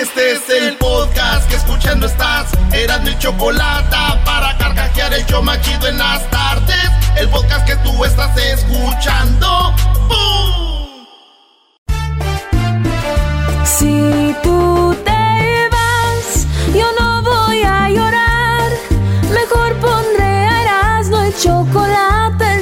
Este es el podcast que escuchando estás. Eran mi chocolate para carcajear el yo machido en las tardes. El podcast que tú estás escuchando. ¡Bum! Si tú te vas, yo no voy a llorar. Mejor pondré a Erasmo y chocolate, el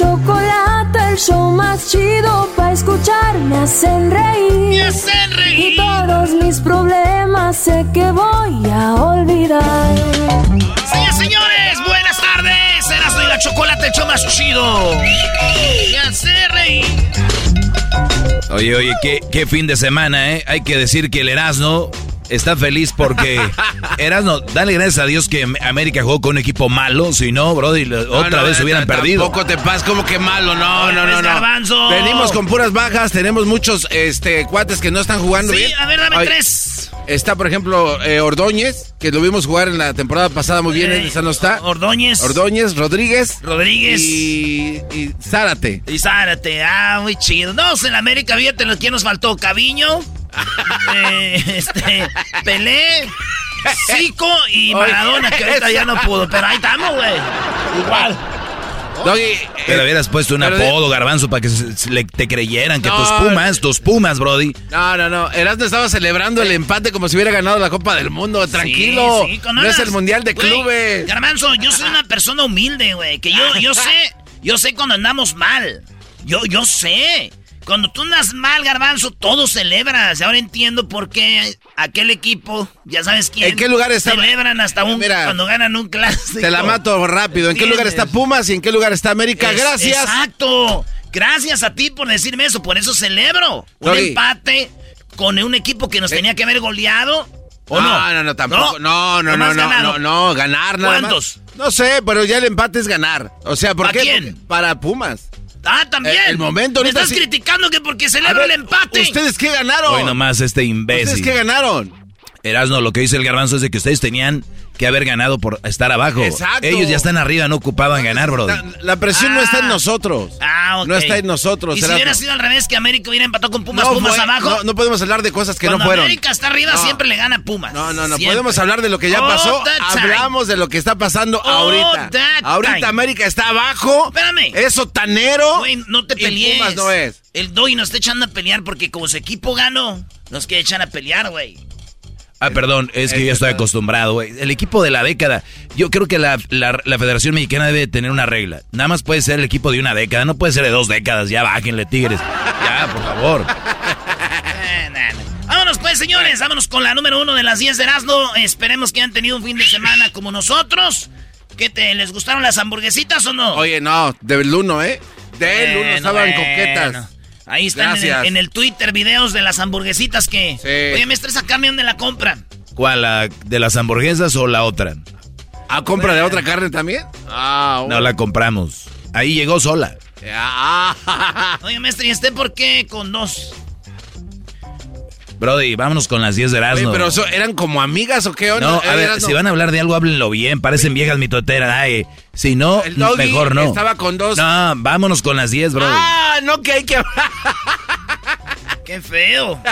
Chocolate, el show más chido para escuchar. Me hacen reír. Me hacen reír. Y todos mis problemas sé que voy a olvidar. Señores, señores, buenas tardes. Erasmo y la chocolate, el show más chido. Ya se reír. Oye, oye, qué, qué fin de semana, ¿eh? Hay que decir que el Erasmo está feliz porque Erasmo, dale gracias a Dios que América jugó con un equipo malo, si no, Brody, otra No, no, vez hubieran t- perdido. Tampoco te pasas como que malo, no, no, no, Eres no. Venimos con puras bajas, tenemos muchos este cuates que no están jugando Sí, bien. a ver, dame Ay, tres. Está, por ejemplo, eh, Ordóñez, que lo vimos jugar en la temporada pasada muy bien, Eh, esa no está. Ordóñez. Ordóñez, Rodríguez. Rodríguez. Y, y Zárate. Y Zárate, ah, muy chido. No, en América, fíjate que nos faltó. Caviño, eh, este, Pelé, Zico y Maradona, que ahorita ya no pudo. Pero ahí estamos, güey. Igual. Doggy, eh, Pero hubieras puesto un apodo, garbanzo, para que se- se le- te creyeran que No. tus pumas, tus pumas, Brody. No, no, no. Erasmo estaba celebrando el empate como si hubiera ganado la Copa del Mundo. Tranquilo. Sí, no es el Mundial de Clubes. Garbanzo, yo soy una persona humilde, güey. Que yo, yo sé, yo sé cuando andamos mal. Yo, yo sé. Cuando tú andas mal, Garbanzo, todo celebras. Ahora entiendo por qué aquel equipo, ya sabes quién. ¿En qué lugar está? Celebran hasta un Mira, cuando ganan un clásico. Te la mato rápido. ¿En qué lugar está. Pumas y en qué lugar está América? Es- Gracias. Exacto. Gracias a ti por decirme eso. Por eso celebro. Un empate con un equipo que nos Eh. tenía que haber goleado. ¿O no? no, no, no, tampoco. No, no, no, no, no, no, ganar nada ¿Cuántos? más. No sé, pero ya el empate es ganar. O sea, ¿por ¿A qué? quién? Porque- Para Pumas. Ah, también. El- el momento Me estás sí. criticando que porque A celebro ver, el empate. ¿Ustedes qué ganaron? Hoy nomás este ¿Ustedes imbécil. qué ganaron? Erasno, lo que dice el garbanzo es de que ustedes tenían que haber ganado por estar abajo. Exacto. Ellos ya están arriba, no ocupaban ganar, Brody. La, la presión no está en nosotros. Ah, ok. No está en nosotros. Y si hubiera sido al revés, que América hubiera empatado con Pumas, No Pumas fue- abajo. No, no podemos hablar de cosas que Cuando no fueron. América está arriba, No. siempre le gana a Pumas. No, no, no. Siempre. Podemos hablar de lo que ya pasó. Hablamos de lo que está pasando All ahorita. Ahorita time. América está abajo. Espérame. Es sotanero. Güey, no te y pelees. Pumas no es. El Doggy nos está echando a pelear porque como su equipo ganó, nos quiere echar a pelear, güey. Ah, perdón, es que yo ya estoy acostumbrado, güey. El equipo de la década, yo creo que la, la- la Federación Mexicana debe tener una regla. Nada más puede ser el equipo de una década, no puede ser de dos décadas. Ya bájenle, Tigres. Ya, por favor. Eh, nah, nah. Vámonos pues, señores. Vámonos con la número uno de las 10 de Erasmo. Esperemos que hayan tenido un fin de semana como nosotros. ¿Qué te, les gustaron las hamburguesitas o no? Oye, no, del uno, ¿eh? Del uno estaban bueno. coquetas. Ahí están en el, Gracias. en el Twitter videos de las hamburguesitas que... Sí. Oye, maestra, esa carne dónde la compran? ¿Cuál? la ¿De las hamburguesas o la otra? ¿A compra de otra carne también? Ah, No la compramos. Ahí llegó sola. Ah, Oye, maestra, ¿y este por qué con dos? Brody, vámonos con las 10 de Oye, Erasmo. pero eso, ¿eran como amigas o qué? No, a ver, si van a hablar de algo, háblenlo bien. Parecen viejas mitoteras. Ay, si no, El doggy mejor no. estaba con dos. No, vámonos con las 10, Brody. Ah, no, que hay que... Qué feo.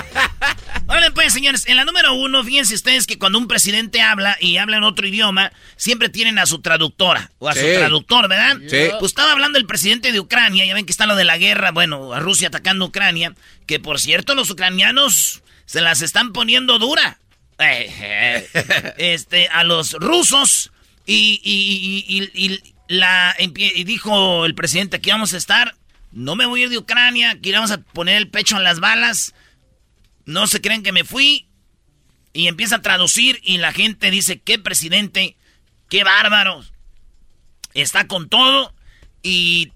Hola, pues, señores, en la número uno, fíjense ustedes que cuando un presidente habla y habla en otro idioma, siempre tienen a su traductora o a su traductor, ¿verdad? Sí. Pues estaba hablando el presidente de Ucrania, ya ven que está lo de la guerra, bueno, a Rusia atacando a Ucrania, que por cierto los ucranianos se las están poniendo dura. Este, a los rusos y, y, y, y la, y dijo el presidente, aquí vamos a estar, no me voy a ir de Ucrania, aquí vamos a poner el pecho en las balas, no se creen que me fui, y empieza a traducir y la gente dice, qué presidente, qué bárbaro, está con todo, y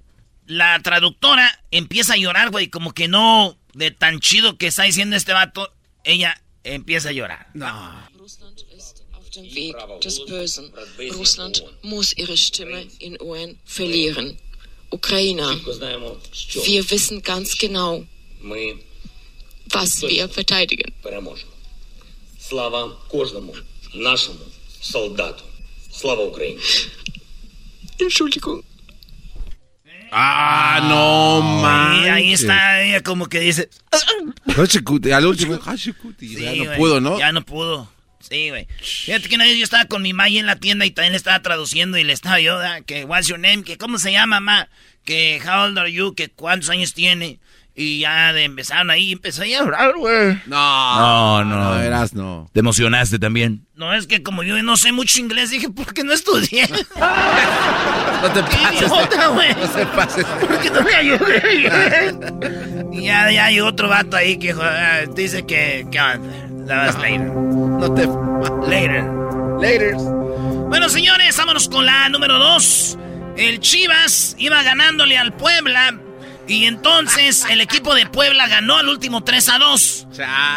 la traductora empieza a llorar, güey, como que no, de tan chido que está diciendo este vato, ella empieza a llorar. No. dem Weg des Bösen. Russland muss ihre Stimme in UN verlieren. Ukrainer, wir wissen ganz genau, was wir verteidigen. Слава кожному нашому солдату. Слава Україні. Entschuldigung. Ah, no Y man. ahí está ella como que dice, Al último. Sí, ya no pudo, ¿no? Ya no pudo. Sí, güey. Fíjate que una vez yo estaba con mi ma ahí en la tienda y también le estaba traduciendo y le estaba yo, ¿verdad? que what's your name, que cómo se llama, ma, que how old are you, que cuántos años tiene. Y ya de empezaron ahí, empezó a llorar, güey. No, No, no. verás, no. Te emocionaste también. No, es que como yo no sé mucho inglés, dije, ¿por qué no estudié? No te ¡Qué pases. idiota, güey! No te pases. ¿Por qué no me ayudé? y ya, ya llegó otro vato ahí que joder, dice que, ¿qué onda? That was later. No te. Later. Later. Bueno, señores, vámonos con la número dos. El Chivas iba ganándole al Puebla. Y entonces el equipo de Puebla ganó al último 3 a 2.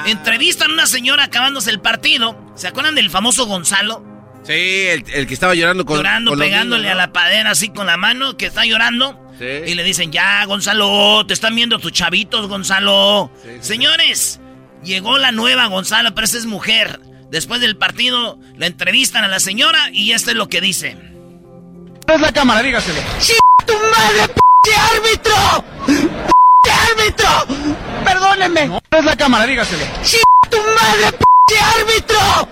Entrevistan a una señora acabándose el partido. ¿Se acuerdan del famoso Gonzalo? Sí, el, el que estaba llorando con. llorando, con pegándole niños, a la padera así con la mano, que está llorando. Sí. Y le dicen, ya, Gonzalo, te están viendo tus chavitos, Gonzalo. Señores, llegó la nueva Gonzalo, pero esa es mujer. Después del partido, la entrevistan a la señora y esto es lo que dice. es la cámara? Dígaselo. ¡Tu madre, p árbitro! ¡P árbitro! Perdónenme. No es la cámara, dígaselo. ¡Tu madre, p árbitro!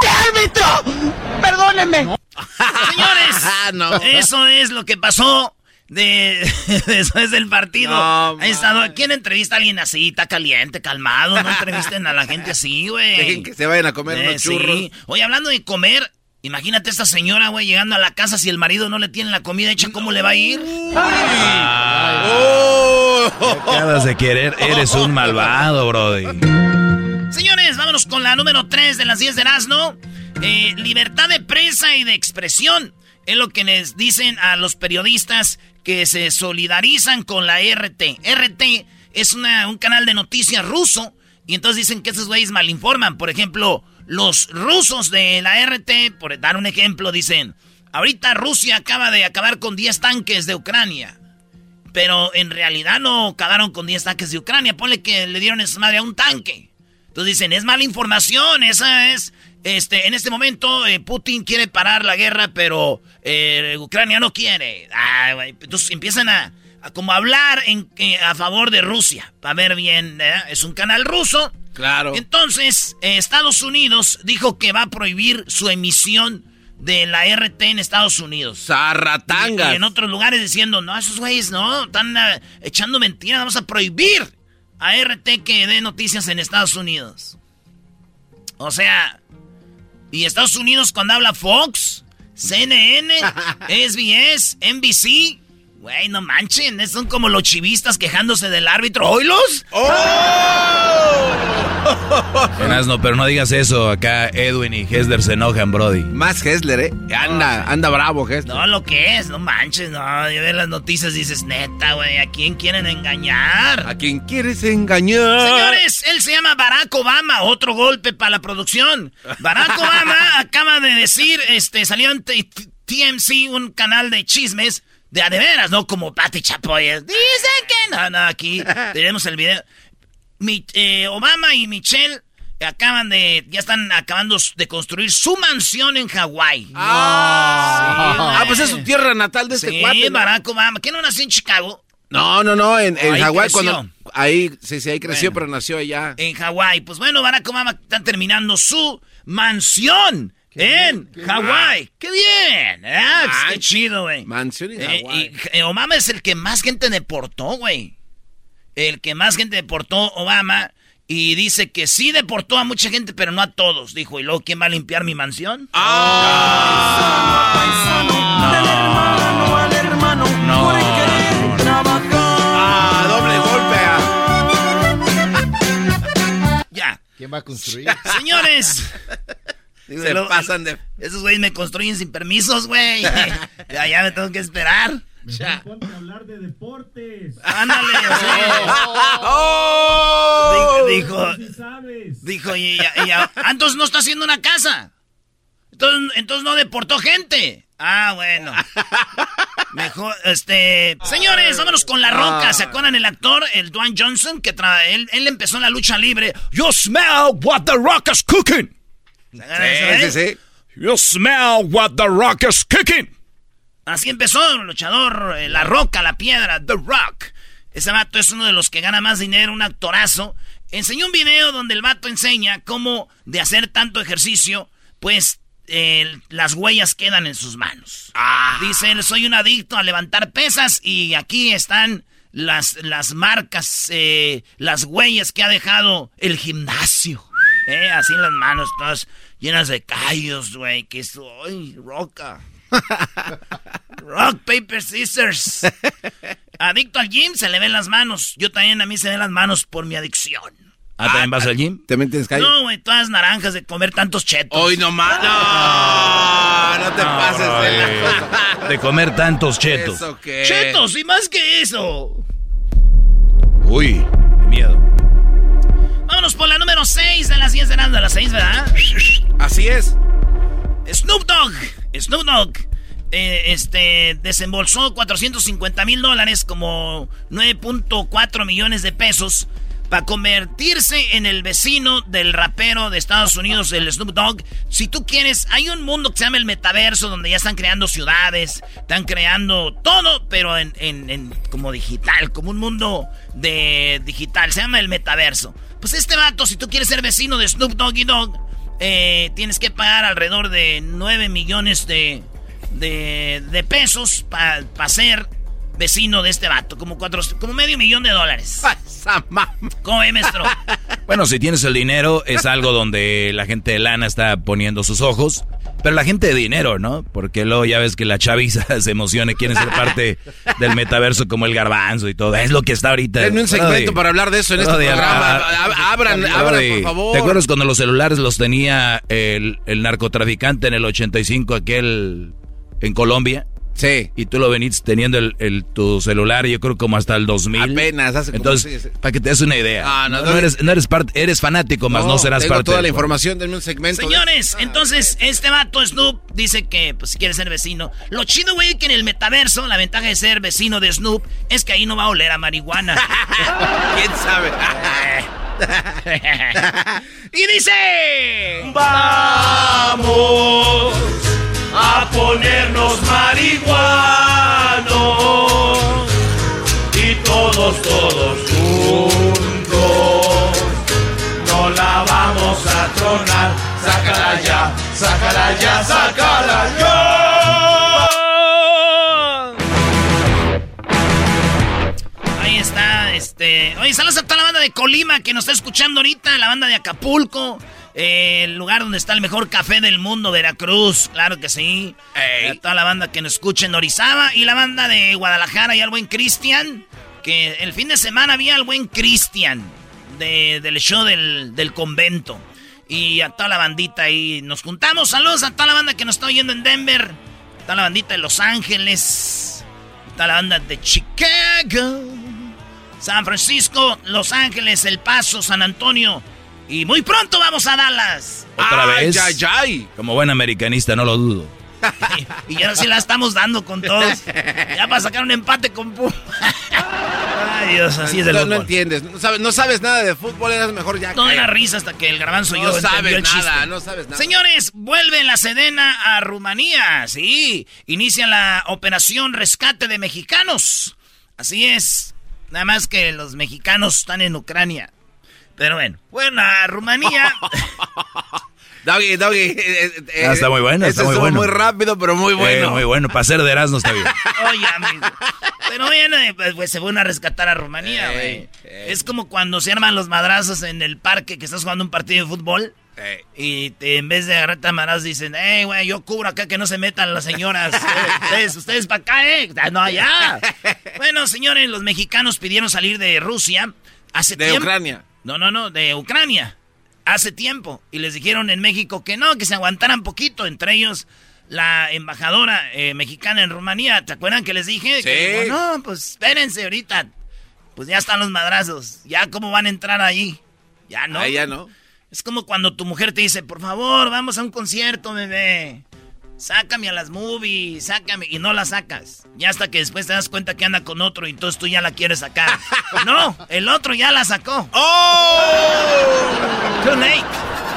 ¡P árbitro! Perdónenme. Señores, Ah, no. eso es lo que pasó de, después del partido. No, Ahí está, ¿Quién entrevista a alguien así? Está caliente, calmado. No entrevisten a la gente así, güey. Dejen que se vayan a comer Eh, unos churros. sí. Oye, hablando de comer, imagínate esta señora, güey, llegando a la casa si el marido no le tiene la comida hecha, ¿cómo le va a ir? ¡Oh! Acabas de querer, eres un malvado, brody. Señores, vámonos con la número 3 de las 10 de Erasmo. Eh, libertad de prensa y de expresión. Es lo que les dicen a los periodistas que se solidarizan con la RT. RT es una- un canal de noticias ruso. Y entonces dicen que esos güeyes malinforman. Por ejemplo, los rusos de la RT, por dar un ejemplo, dicen: Ahorita Rusia acaba de acabar con 10 tanques de Ucrania. Pero en realidad no acabaron con 10 tanques de Ucrania. Ponle que le dieron esa madre a un tanque. Entonces dicen, es mala información, esa es... Este, en este momento eh, Putin quiere parar la guerra, pero eh, Ucrania no quiere. Entonces empiezan a, como hablar en, eh, a favor de Rusia. Para ver bien, es un canal ruso. Claro. Entonces, eh, Estados Unidos dijo que va a prohibir su emisión de la RT en Estados Unidos. Zarratangas. Y en otros lugares diciendo, no, esos güeyes no, están ah, echando mentiras, vamos a prohibir a RT que dé noticias en Estados Unidos. O sea, y Estados Unidos cuando habla Fox, CNN, SBS, NBC, güey, no manchen, son como los chivistas quejándose del árbitro. ¿Oílos? Erasno, pero no digas eso. Acá Edwin y Hesler se enojan, Brody. Más Hessler, ¿eh? Anda, anda bravo, Hessler. No, lo que es, no manches, no. Yo veo las noticias y dices, neta, güey, ¿a quién quieren engañar? ¿A quién quieres engañar? Señores, él se llama Barack Obama, otro golpe para la producción. Barack Obama acaba de decir, este, salió en TMC, un canal de chismes, de a de veras, ¿no? Como Pati Chapoy. Dicen que no, no, aquí tenemos el video. Mi- eh, Obama y Michelle acaban de, ya están acabando de construir su mansión en Hawái. Ah, Sí, güey. ah, pues es su tierra natal de este Sí, cuate. ¿no? Barack Obama. ¿Qué no nació en Chicago? No, no, no, en, en Hawái cuando... Ahí, sí, sí, ahí creció, Bueno. pero nació allá. En Hawái. Pues bueno, Barack Obama está terminando su mansión en Hawái. ¡Qué bien! Ah, pues, ¡Qué chido, güey! Mansión en Eh, Hawái. y, Obama es el que más gente deportó, güey. El que más gente deportó, Obama. Y dice que sí deportó a mucha gente, pero no a todos. Dijo, ¿y luego quién va a limpiar mi mansión? Ah, doble golpe. Ya. ¿Quién va a construir? Señores. Se Lo- pasan de... Esos güeyes me construyen sin permisos, güey. ya, ya me tengo que esperar. Ponte a hablar de deportes. Ándale. ¡Oh! Di- Dijo, Sí sabes. dijo, y, ya- y ya- ah, entonces no está haciendo una casa. Entonces, entonces no deportó gente. Ah, bueno. Mejor, este. Señores, vámonos con la roca. ¿Se acuerdan el actor, el Dwayne Johnson? Que tra- él, él empezó en la lucha libre. You smell what the rock is cooking. ¿Se acuerdan de eso, Sí, eh? sí, sí. You smell what the rock is cooking. Así empezó el luchador, eh, La Roca, La Piedra, The Rock. Ese vato es uno de los que gana más dinero, un actorazo. Enseñó un video donde el vato enseña cómo de hacer tanto ejercicio, pues eh, las huellas quedan en sus manos. Dice él, soy un adicto a levantar pesas y aquí están las, las marcas, eh, las huellas que ha dejado el gimnasio. Eh, así en las manos, todas llenas de callos, güey, que soy roca. Rock, paper, scissors. Adicto al gym, se le ven las manos. Yo también a mí se ven las manos por mi adicción. ¿Ah, también vas al gym? ¿También tienes calle? No, güey, todas naranjas de comer tantos chetos. Hoy no más. No, no te pases de la De comer tantos chetos. ¿Eso qué? ¡Chetos! Y más que eso. Uy, qué miedo. Vámonos por la número 6 de las 10 de las de las 6, ¿verdad? Así es. Snoop Dogg. Snoop Dogg. eh, este desembolsó 450 mil dólares, como 9.4 millones de pesos, para convertirse en el vecino del rapero de Estados Unidos, el Snoop Dogg. Si tú quieres, hay un mundo que se llama el metaverso, donde ya están creando ciudades, están creando todo, pero en, como digital, como un mundo de digital. Se llama el metaverso. Pues este vato, si tú quieres ser vecino de Snoop Doggy Dogg, eh, tienes que pagar alrededor de 9 millones de, de, pesos para ser vecino de este vato. Como, cuatro, como medio millón de dólares. ¿Cómo ve, maestro? Bueno, si tienes el dinero, es algo donde la gente de lana está poniendo sus ojos. Pero la gente de dinero, ¿no? Porque luego ya ves que la chaviza se emociona y quiere ser parte del metaverso como el garbanzo y todo. Es lo que está ahorita. Denme un segmento para hablar de eso en este programa. ah, Ab- Abran, abran, por favor. ¿Te acuerdas cuando los celulares los tenía el, el narcotraficante en el 85, aquel en Colombia? Sí. Y tú lo venís teniendo el, el- tu celular, yo creo como hasta el 2000. Apenas, hace como Entonces, seis- para que te des una idea. Ah, no, no, no, no eres, no eres parte, eres fanático, más no, serás tengo parte toda la información, denme un segmento. de- Señores, entonces este vato Snoop dice que pues si quiere ser vecino. Lo chido, güey, que en el metaverso la ventaja de ser vecino de Snoop es que ahí no va a oler a marihuana. ¿Quién sabe? y dice... Vamos a ponernos marihuanos y todos, todos juntos no la vamos a tronar. Sácala ya, sácala ya, sácala ya. Este... Oye, saludos a toda la banda de Colima que nos está escuchando ahorita, la banda de Acapulco, eh, el lugar donde está el mejor café del mundo, Veracruz, claro que sí. A toda la banda que nos escucha en Orizaba y la banda de Guadalajara y al buen Cristian, que el fin de semana había al buen Cristian de- del show del, del convento. Y a toda la bandita ahí nos juntamos. Saludos a toda la banda que nos está oyendo en Denver, a toda la bandita de Los Ángeles, a toda la banda de Chicago. San Francisco, Los Ángeles, El Paso, San Antonio. Y muy pronto vamos a Dallas. Otra vez. Como buen americanista, no lo dudo. Y ya sí la estamos dando con todos. Ya para sacar un empate con Pum. Ay, Dios, así es el no, no entiendes, no sabes, no sabes nada de fútbol, eras mejor ya. Toda la risa hasta que el garbanzo No yo sabes el nada, chiste. no sabes nada. Señores, vuelve la Sedena a Rumanía, sí. Inicia la operación rescate de mexicanos. Así es. Nada más que los mexicanos están en Ucrania. Pero bueno, bueno, a Rumanía. Doggy, Doggy. eh, eh, eh, Ah, está muy bueno, está muy bueno. muy rápido, pero muy Eh, bueno. muy bueno, para ser de Erasmo está bien. Oye, amigo. Pero viene, pues, pues, se fueron a rescatar a Rumanía, güey. Ey, ey. Es como cuando se arman los madrazos en el parque que estás jugando un partido de fútbol. Eh, Y te- en vez de agarrarte a madrazos dicen, hey, güey, yo cubro acá que no se metan las señoras. Eh, ustedes, ustedes para acá, eh. Ah, No, allá. Bueno, señores, los mexicanos pidieron salir de Rusia hace de tiempo. Ucrania. No, no, no, de Ucrania. Hace tiempo. Y les dijeron en México que no, que se aguantaran poquito. Entre ellos, la embajadora eh, mexicana en Rumanía. ¿Te acuerdan que les dije? Que Sí. dijo, no, pues espérense ahorita. Pues ya están los madrazos. Ya cómo van a entrar ahí. Ya no. Ahí ya no. Es como cuando tu mujer te dice, por favor, vamos a un concierto, bebé. Sácame a las movies, sácame. Y no la sacas. Y hasta que después te das cuenta que anda con otro y entonces tú ya la quieres sacar. no, el otro ya la sacó. ¡Oh! Too late.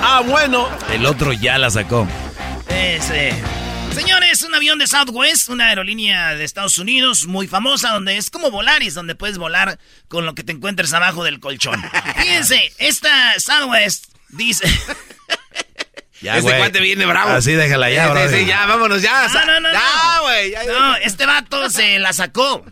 Ah, bueno. El otro ya la sacó. Ese. Señores, un avión de Southwest, una aerolínea de Estados Unidos muy famosa, donde es como Volaris, donde puedes volar con lo que te encuentres abajo del colchón. Fíjense, esta Southwest dice... Ya, este cuate viene bravo. Así déjala ya, sí, ya, vámonos, ya. No, no, no, Ya, no. güey. ya. No, este vato se la sacó.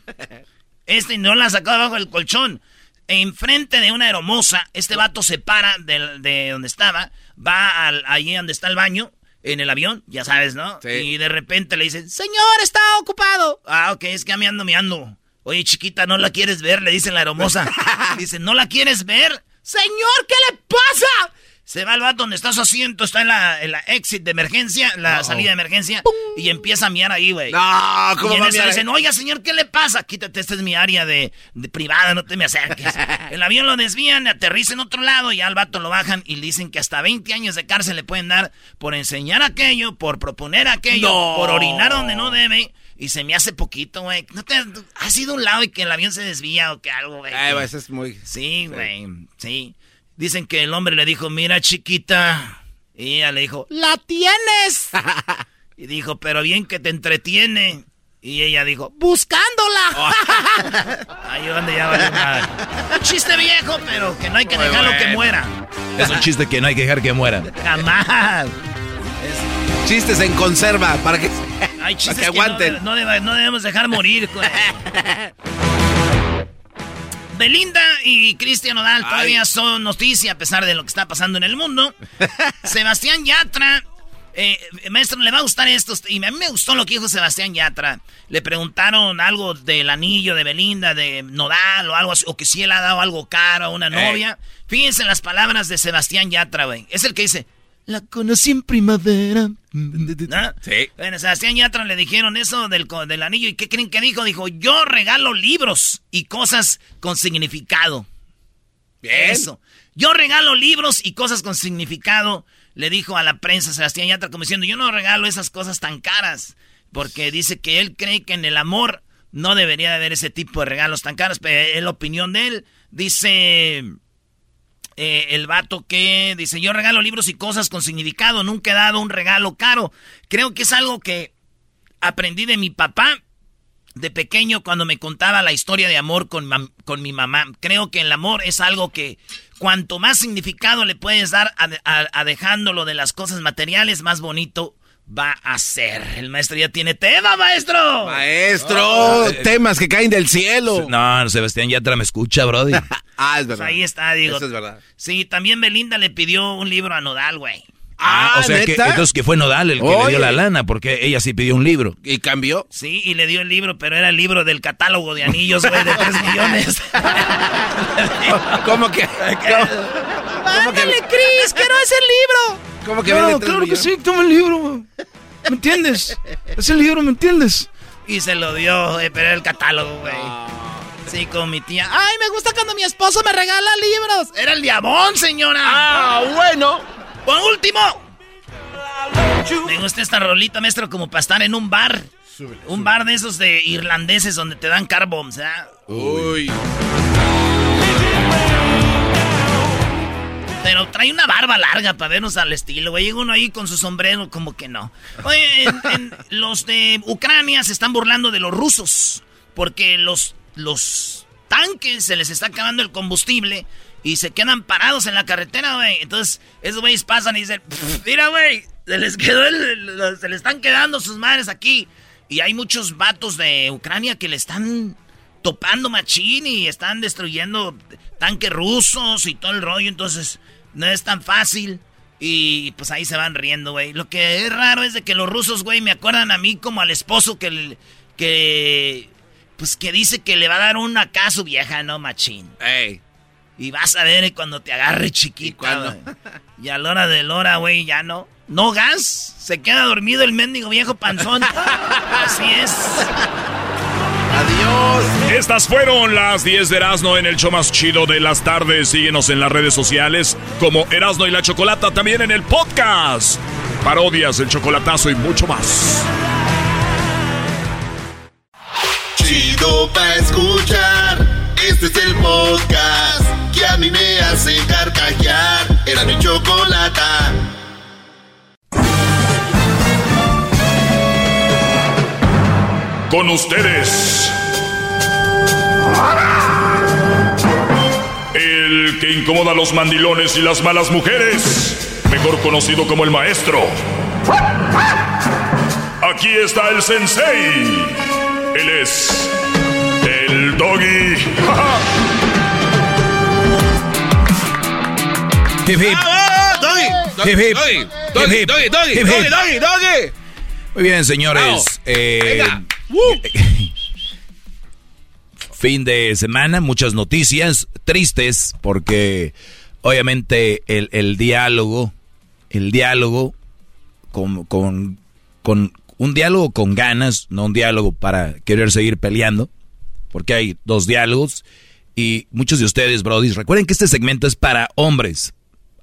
Este no la sacó debajo del colchón. Enfrente de una hermosa, este vato se para de, de donde estaba, va al, allí donde está el baño, en el avión, ya sabes, ¿no? Sí. Y de repente le dicen, señor, está ocupado. Ah, ok, es que me ando, me ando. Oye, chiquita, ¿no la quieres ver? Le dice la hermosa. dice, ¿no la quieres ver? Señor, ¿qué le pasa? Se va al vato donde está su asiento, está en la, en la exit de emergencia, la salida de emergencia, y empieza a miar ahí, güey. No, ¿cómo y en va a eso miar le ahí? dicen, oiga, señor, ¿qué le pasa? Quítate, esta es mi área de, de privada, no te me acerques. El avión lo desvían, aterriza en otro lado, y al vato lo bajan y le dicen que hasta 20 años de cárcel le pueden dar por enseñar aquello, por proponer aquello, No. por orinar donde no debe. Y se me hace poquito, güey. ¿No te has ido a un lado y que el avión se desvía o que algo, güey? Ay, Que- eso es muy... Sí, güey, sí. Dicen que el hombre le dijo, mira chiquita. Y ella le dijo, ¡la tienes! y dijo, pero bien que te entretiene. Y ella dijo, ¡buscándola! Ahí donde ya valió madre. Un chiste viejo, pero que no hay que Muy dejarlo que bueno. muera. Es un chiste que no hay que dejar que muera. Jamás. Chistes en conserva, para que... Hay chistes que que, no aguanten. de- no, deba- no debemos dejar morir. Belinda y Cristian Nodal todavía Ay. son noticia a pesar de lo que está pasando en el mundo. Sebastián Yatra, eh, maestro, le va a gustar esto. Y a mí me gustó lo que dijo Sebastián Yatra. Le preguntaron algo del anillo de Belinda, de Nodal o algo así, o que si él ha dado algo caro a una novia. Fíjense en las palabras de Sebastián Yatra, güey. Es el que dice, la conocí en primavera. ¿No? Sí. Bueno, Sebastián Yatra le dijeron eso del anillo. ¿Y qué creen que dijo? Dijo, yo regalo libros y cosas con significado. Bien. Eso. Yo regalo libros y cosas con significado. Le dijo a la prensa Sebastián Yatra como diciendo, yo no regalo esas cosas tan caras. Porque dice que él cree que en el amor no debería de haber ese tipo de regalos tan caros. Pero es la opinión de él. Dice... Eh, el vato que dice, yo regalo libros y cosas con significado, nunca he dado un regalo caro. Creo que es algo que aprendí de mi papá de pequeño cuando me contaba la historia de amor con, con mi mamá. Creo que el amor es algo que cuanto más significado le puedes dar a, a- a dejándolo de las cosas materiales, más bonito va a ser. El maestro ya tiene tema, maestro. Maestro, Ah, temas que caen del cielo. No, Sebastián Yatra me escucha, Brody. Ah, es Pues verdad. ahí está, digo. Eso es verdad. Sí, también Belinda le pidió un libro a Nodal, güey. Ah, o sea que entonces que fue Nodal el que le dio la lana, porque ella sí pidió un libro. ¿Y cambió? Sí, y le dio el libro, pero era el libro del catálogo de anillos, güey, de 3 millones. ¿Cómo que? ¡Ándale, Chris! ¡Quiero ese libro! ¿Cómo que vende tres millones? toma el libro. ¿Me entiendes? Es el libro, ¿me entiendes? Y se lo dio, güey, pero era el catálogo, güey. Sí, con mi tía. ¡Ay, me gusta cuando mi esposo me regala libros! ¡Era el diabón, señora! Ah, bueno. ¡Por último! Me gusta esta rolita, maestro, como para estar en un bar. un bar de esos de irlandeses donde te dan car bombs, ¿eh? Uy. Pero barba larga para vernos al estilo, güey. Llega uno ahí con su sombrero, como que no. Oye, en- en- los de Ucrania se están burlando de los rusos. Porque los los tanques se les está acabando el combustible y se quedan parados en la carretera, güey. Entonces, esos güeyes pasan y dicen, mira, güey, se les quedó el, se les están quedando sus madres aquí. Y hay muchos vatos de Ucrania que le están topando machín y están destruyendo tanques rusos y todo el rollo. Entonces, no es tan fácil. Y pues ahí se van riendo, güey. Lo que es raro es de que los rusos, güey, me acuerdan a mí como al esposo que, que pues que dice que le va a dar una acá a su vieja, ¿no, machín? Ey. Y vas a ver cuando te agarre chiquita, ¿Y, y a la hora de hora, güey, ya no. ¿No gas? Se queda dormido el mendigo viejo panzón. Así es. Adiós. Estas fueron las 10 de Erasmo en el show más chido de las tardes. Síguenos en las redes sociales como Erasmo y la Chocolata, también en el podcast. Parodias, el chocolatazo y mucho más. Chido pa' escuchar. Este es el podcast que a mí me hace carcajear. Era mi chocolata. Con ustedes. El que incomoda a los mandilones y las malas mujeres. Mejor conocido como el maestro. Aquí está el sensei. Él es el doggy. Hip, hip. ¡Doggy! ¡Doggy! Hip, hip. ¡Doggy! ¡Doggy! ¡Doggy! Hip, ¡Doggy! hip. ¡Doggy! ¡Doggy! Muy bien, señores. Eh, Venga. Fin de semana, muchas noticias tristes porque obviamente el, diálogo, el diálogo con, con, un diálogo con ganas, no un diálogo para querer seguir peleando, porque hay dos diálogos y muchos de ustedes, brodis, recuerden que este segmento es para hombres.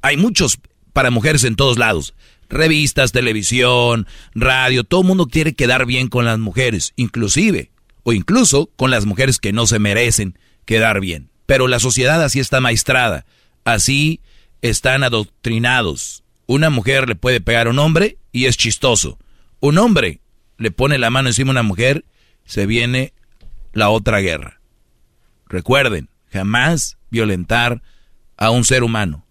Hay muchos para mujeres en todos lados. Revistas, televisión, radio, todo el mundo quiere quedar bien con las mujeres, inclusive o incluso con las mujeres que no se merecen quedar bien. Pero la sociedad así está maestrada, así están adoctrinados. Una mujer le puede pegar a un hombre y es chistoso. Un hombre le pone la mano encima a una mujer, se viene la otra guerra. Recuerden, jamás violentar a un ser humano,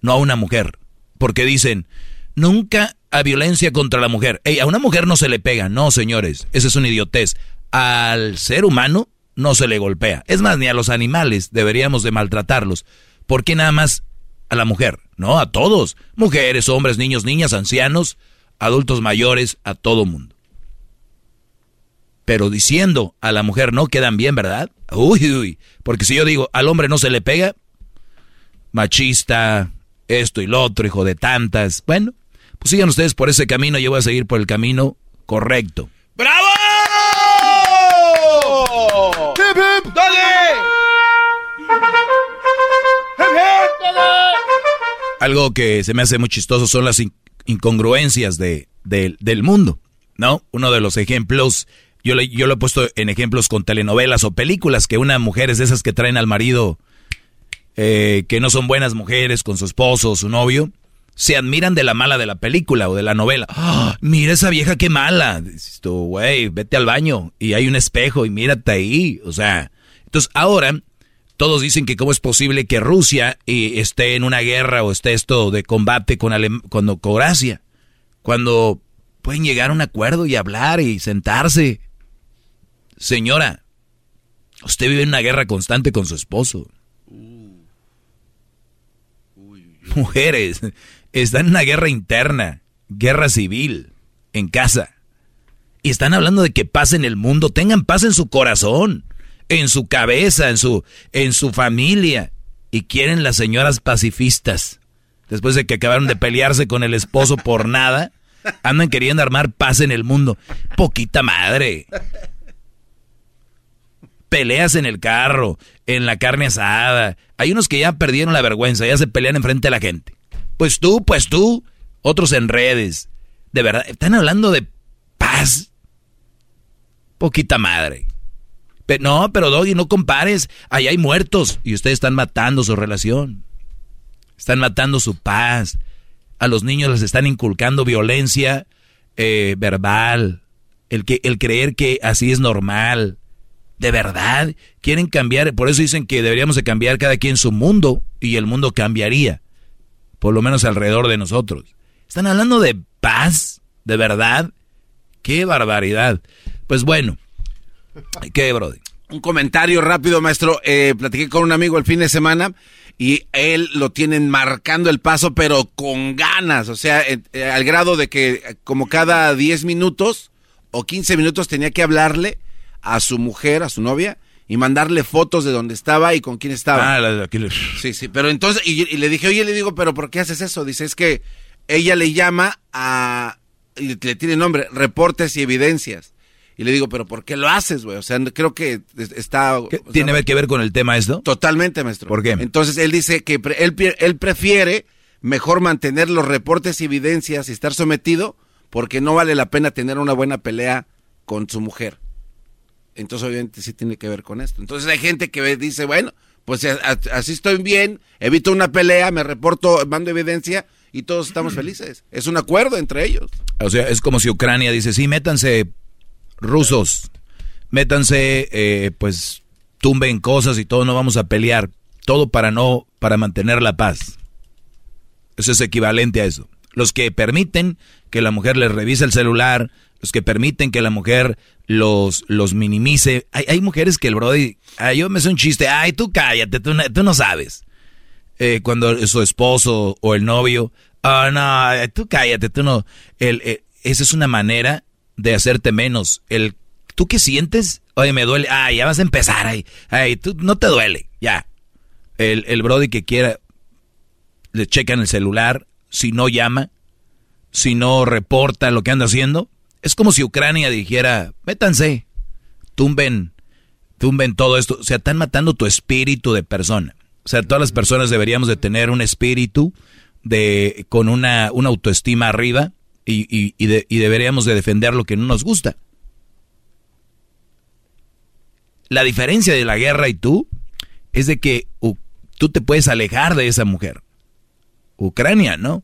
no a una mujer, porque dicen, nunca a violencia contra la mujer. Ey, a una mujer no se le pega, no señores, esa es una idiotez al ser humano no se le golpea. Es más, ni a los animales deberíamos de maltratarlos. ¿Por qué nada más a la mujer? No, a todos. Mujeres, hombres, niños, niñas, ancianos, adultos mayores, a todo mundo. Pero diciendo a la mujer no quedan bien, ¿verdad? Uy, uy. Porque si yo digo al hombre no se le pega, machista, esto y lo otro, hijo de tantas. Bueno, pues sigan ustedes por ese camino, yo voy a seguir por el camino correcto. ¡Bravo! ¡Hip, hip! Algo que se me hace muy chistoso son las in- incongruencias de, de- del mundo, ¿no? Uno de los ejemplos, yo, le- yo lo he puesto en ejemplos con telenovelas o películas, que una mujer es de esas que traen al marido, eh, que no son buenas mujeres con su esposo o su novio, se admiran de la mala de la película o de la novela. ¡Ah! mira esa vieja qué mala. Dices tú, güey, vete al baño y hay un espejo y mírate ahí. O sea, entonces ahora todos dicen que cómo es posible que Rusia eh, esté en una guerra o esté esto de combate con, Alem con Croacia, cuando pueden llegar a un acuerdo y hablar y sentarse. Señora, usted vive en una guerra constante con su esposo. Mujeres, están en una guerra interna, guerra civil, en casa. Y están hablando de que paz en el mundo, tengan paz en su corazón, en su cabeza, en su, en su familia. Y quieren las señoras pacifistas, después de que acabaron de pelearse con el esposo por nada, andan queriendo armar paz en el mundo. Poquita madre. Peleas en el carro, en la carne asada. Hay unos que ya perdieron la vergüenza, ya se pelean enfrente de la gente. Pues tú, pues tú, otros en redes. De verdad, están hablando de paz. Poquita madre. Pe- no, pero Doggy, no compares. Allá hay muertos y ustedes están matando su relación. Están matando su paz. A los niños les están inculcando violencia eh, verbal. El, que, el creer que así es normal. ¿De verdad? ¿Quieren cambiar? Por eso dicen que deberíamos de cambiar cada quien su mundo y el mundo cambiaría. Por lo menos alrededor de nosotros. ¿Están hablando de paz? ¿De verdad? ¡Qué barbaridad! Pues bueno. ¿Qué, Brody? Un comentario rápido, maestro. Eh, platiqué con un amigo el fin de semana y él lo tienen marcando el paso, pero con ganas. O sea, eh, eh, al grado de que como cada 10 minutos o 15 minutos tenía que hablarle a su mujer, a su novia, y mandarle fotos de dónde estaba y con quién estaba. Ah, la de aquí. Sí, sí, pero entonces, y, y le dije, oye, le digo, pero ¿por qué haces eso? Dice, es que ella le llama a, y le tiene nombre, reportes y evidencias. Y le digo, pero ¿por qué lo haces, güey? O sea, creo que es- está... o sea, ¿Tiene que ver con el tema esto? Totalmente, maestro. ¿Por qué? Entonces él dice que pre- él, él prefiere mejor mantener los reportes y evidencias y estar sometido porque no vale la pena tener una buena pelea con su mujer. Entonces obviamente sí tiene que ver con esto. Entonces hay gente que dice, bueno, pues a- así estoy bien, evito una pelea, me reporto, mando evidencia y todos estamos felices. Es un acuerdo entre ellos. O sea, es como si Ucrania dice, sí, métanse rusos, métanse, eh, pues, tumben cosas y todo, no vamos a pelear. Todo para no, para mantener la paz. Eso es equivalente a eso. Los que permiten que la mujer les revise el celular, los que permiten que la mujer los, los minimice. Hay, hay mujeres que el brody, ay, yo me sé un chiste, ay, tú cállate, tú, tú no sabes. Eh, cuando su esposo o el novio, ah, no, tú cállate, tú no. El, eh, esa es una manera de hacerte menos. El, ¿Tú qué sientes? Oye, me duele. Ay, ya vas a empezar. Ay, ay, tú no te duele. Ya. El, el brody que quiera, le checan el celular, si no llama, si no reporta lo que anda haciendo. Es como si Ucrania dijera, métanse, tumben, tumben todo esto. O sea, están matando tu espíritu de persona. O sea, todas las personas deberíamos de tener un espíritu de, con una, una autoestima arriba y, y, de- y deberíamos de defender lo que no nos gusta. La diferencia de la guerra y tú es de que tú te puedes alejar de esa mujer. Ucrania, ¿no?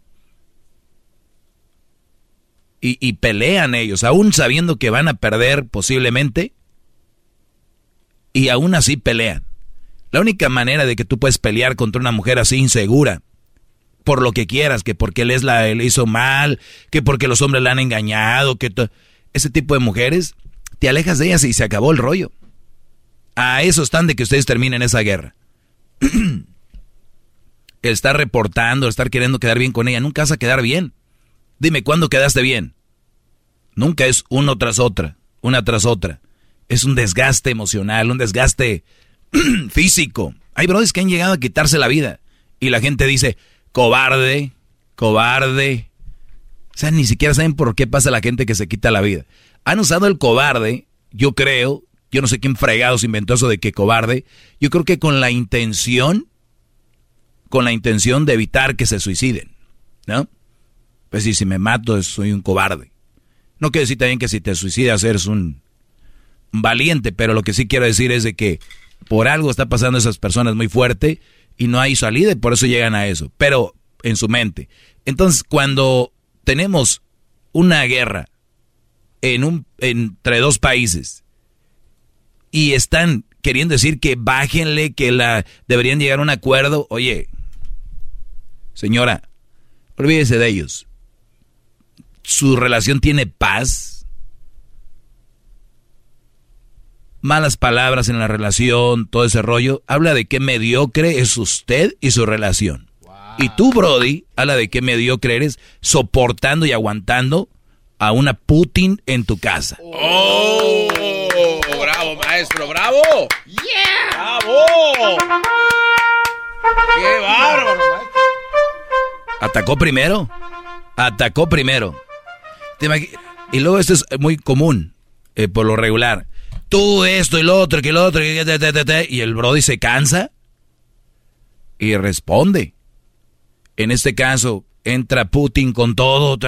Y, pelean ellos, aún sabiendo que van a perder posiblemente, y aún así pelean. La única manera de que tú puedes pelear contra una mujer así insegura, por lo que quieras, que porque él es la, le hizo mal, que porque los hombres la han engañado, que ese tipo de mujeres, te alejas de ellas y se acabó el rollo. A eso están de que ustedes terminen esa guerra. estar reportando, estar queriendo quedar bien con ella, nunca vas a quedar bien. Dime, ¿cuándo quedaste bien? Nunca es uno tras otra, una tras otra. Es un desgaste emocional, un desgaste físico. Hay brothers que han llegado a quitarse la vida. Y la gente dice, cobarde, cobarde. O sea, ni siquiera saben por qué pasa la gente que se quita la vida. Han usado el cobarde, yo creo, yo no sé quién fregados inventó eso de que cobarde. Yo creo que con la intención, con la intención de evitar que se suiciden, ¿no? Pues si, si me mato, soy un cobarde. No quiero decir también que si te suicidas eres un valiente, pero lo que sí quiero decir es de que por algo está pasando esas personas muy fuerte y no hay salida y por eso llegan a eso, pero en su mente. Entonces, cuando tenemos una guerra entre dos países y están queriendo decir que bájenle, que la deberían llegar a un acuerdo, oye, señora, olvídese de ellos. Su relación tiene paz, malas palabras en la relación, todo ese rollo, habla de qué mediocre es usted y su relación. Y tú, Brody, habla de qué mediocre eres soportando y aguantando a una Putin en tu casa. ¡Oh! ¡Bravo, maestro! ¡Bravo! ¡Yeah! ¡Bravo! ¡Qué bárbaro, maestro! Atacó primero. Atacó primero. ¿Te imagi- Y luego esto es muy común, eh, por lo regular. Tú esto y lo otro, que lo otro, y el Brody se cansa y responde. En este caso, entra Putin con todo,